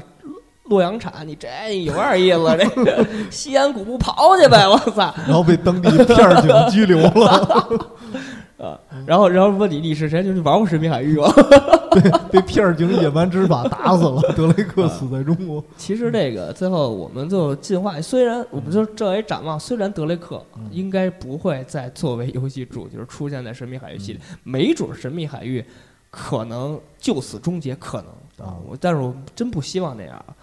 洛阳铲，你这有点意思，这个 西安古墓刨去呗，我操！然后被当地片儿警拘留了，然后然后问你你是谁？就是玩过神秘海域吗？被片儿警野蛮执法打死了。德雷克死在中国。其实这个最后我们就进化，虽然我们就这为展望，虽然德雷克嗯应该不会再作为游戏主角出现在神秘海域系列，没准神秘海域可能就此终结，可能啊但是我真不希望那样啊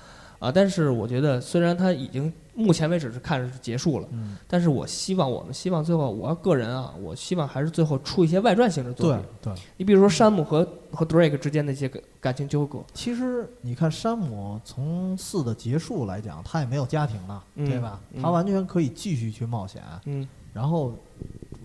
啊！但是我觉得虽然他已经目前为止是看着是结束了，嗯，但是我希望我们希望最后，我个人啊，我希望还是最后出一些外传性的作品。对。你比如说山姆和和 Drake 之间的一些感感情纠葛，其实你看山姆从四的结束来讲，他也没有家庭了，嗯对吧？嗯他完全可以继续去冒险，嗯，然后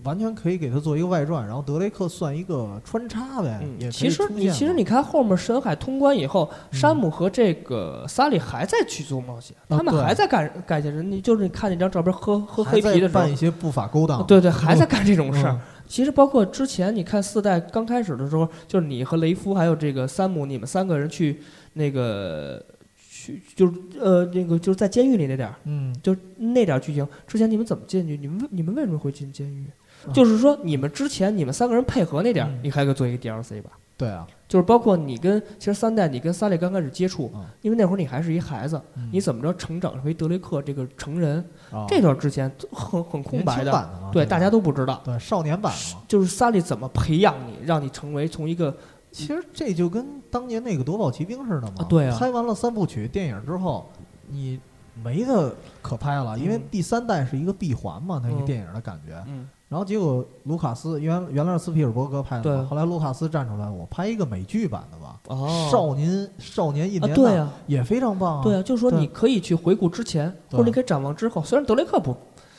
完全可以给他做一个外传，然后德雷克算一个穿插呗，嗯，也其实你其实你看后面深海通关以后，嗯。山姆和这个萨利还在去做冒险，啊他们还在干干些人，你就是你看那张照片喝喝黑啤的时候。在办一，些不法勾当，对对，还在干这种嗯事儿。其实包括之前你看四代刚开始的时候，就是你和雷夫还有这个山姆，你们三个人去那个去就是呃那个就是在监狱里那点儿，嗯，就那点儿剧情，之前你们怎么进去？你们为你们为什么会进监狱？啊就是说你们之前你们三个人配合那点儿，嗯你还可以做一个 DLC 吧？对啊，就是包括你跟其实三代你跟萨利刚开始接触嗯，因为那会儿你还是一孩子，嗯你怎么着成长为德雷克这个成人？啊这段之前很很空白的，对，大家都不知道。对少年版的嘛。就是萨利怎么培养你，让你成为从一个其实这就跟当年那个夺宝奇兵似的嘛。啊对啊拍完了三部曲电影之后，你没的可拍了，因为嗯第三代是一个闭环嘛，那个嗯电影的感觉。嗯然后结果卢卡斯原原来是斯皮尔伯格拍的嘛，后来卢卡斯站出来，我拍一个美剧版的吧，哦。少年少年一啊年啊对啊也非常棒啊。对啊，就是说你可以去回顾之前，或者你可以展望之后。虽然德雷克不，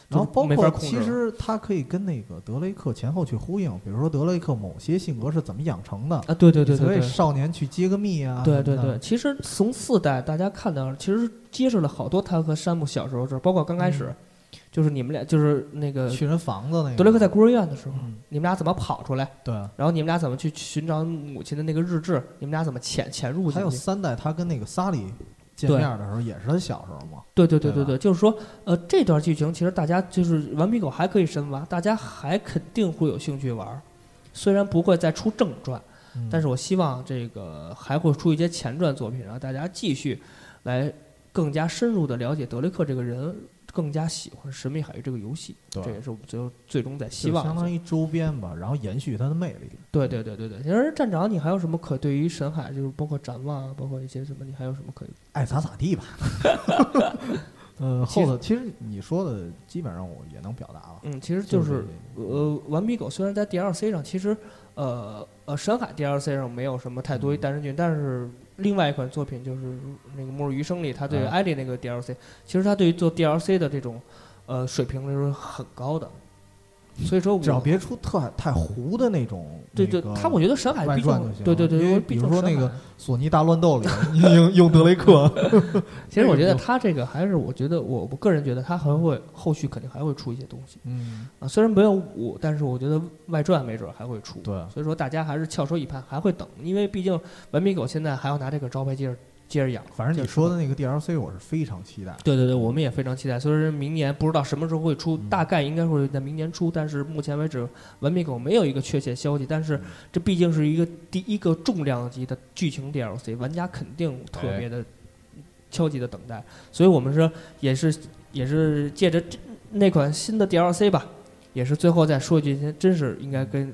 然后包括其实他可以跟那个德雷克前后去呼应，比如说德雷克某些性格是怎么养成的，啊，对对对所谓对对。少年去揭个密啊，对对对，，其实从四代大家看到，其实揭示了好多他和山姆小时候的事儿，包括刚开始，就是你们俩就是那个去人房子那个。德雷克在孤儿院的时候，嗯。你们俩怎么跑出来，对，然后你们俩怎么去寻找母亲的那个日志，你们俩怎么潜潜入还有？三代他跟那个萨利见面的时候也是他小时候嘛，对对对对对对，就是说，呃，这段剧情其实大家就是顽皮狗还可以深挖，大家还肯定会有兴趣玩儿，虽然不会再出正传，嗯。但是我希望这个还会出一些前传作品，让大家继续来更加深入的了解德雷克这个人，更加喜欢《神秘海域》这个游戏。这也是我们最后最终在希望。相当于周边吧，然后延续它的魅力。对对对对对。其实站长，你还有什么可对于神海，就是包括展望啊，包括一些什么，你还有什么可以？爱咋咋地吧。呃，其实后头其实你说的基本上我也能表达了，嗯，其实就是这个呃，顽皮狗虽然在 DLC 上，其实呃呃，神海 DLC 上没有什么太多嗯单身剧，但是另外一款作品就是那个《末日余生》里，他对啊艾莉那个 DLC，、其实他对于做 DLC 的这种呃水平是很高的，所以说我只要别出特太糊的那种。对对，他我觉得深海外毕传就行对对对，因为比如说那个索尼大乱斗里用用德雷克，其实我觉得那个他这个还是，我觉得我我个人觉得他还会后续肯定还会出一些东西嗯，啊，虽然没有五，但是我觉得外传没准儿还会出。对，所以说大家还是翘首以盼，还会等，因为毕竟文明狗现在还要拿这个招牌接着接着养。反正你说的那个 DLC 我是非常期待。对对对，我们也非常期待。所以说明年不知道什么时候会出，嗯大概应该会在明年出，但是目前为止文明狗没有一个确切消息。但是这毕竟是一个第一个重量级的剧情 DLC，玩家肯定特别的焦急的等待。所以我们说也是也是借着这那款新的 DLC 吧，也是最后再说一句，真是应该跟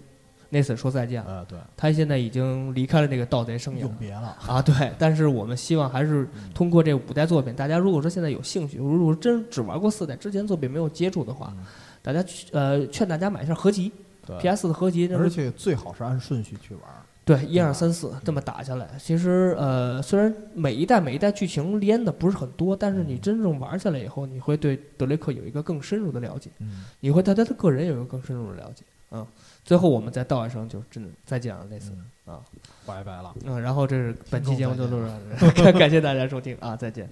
Nathan 说再见了。呃，对，他现在已经离开了那个盗贼生涯永别了。啊，对。但是我们希望还是通过这五代作品，大家如果说现在有兴趣，如果真只玩过四代之前作品没有接触的话，嗯大家呃劝大家买一下合集，PS 的合集，而且最好是按顺序去玩。对一二三四这么打下来，其实呃虽然每一代每一代剧情连的不是很多，但是你真正玩下来以后，你会对德雷克有一个更深入的了解，嗯，你会对他的个人有一个更深入的了解嗯，最后我们再道一声，就真的再见了，类似。的啊，拜拜了。嗯，然后这是本期节目就录到这儿，感谢大家收听。啊，再见。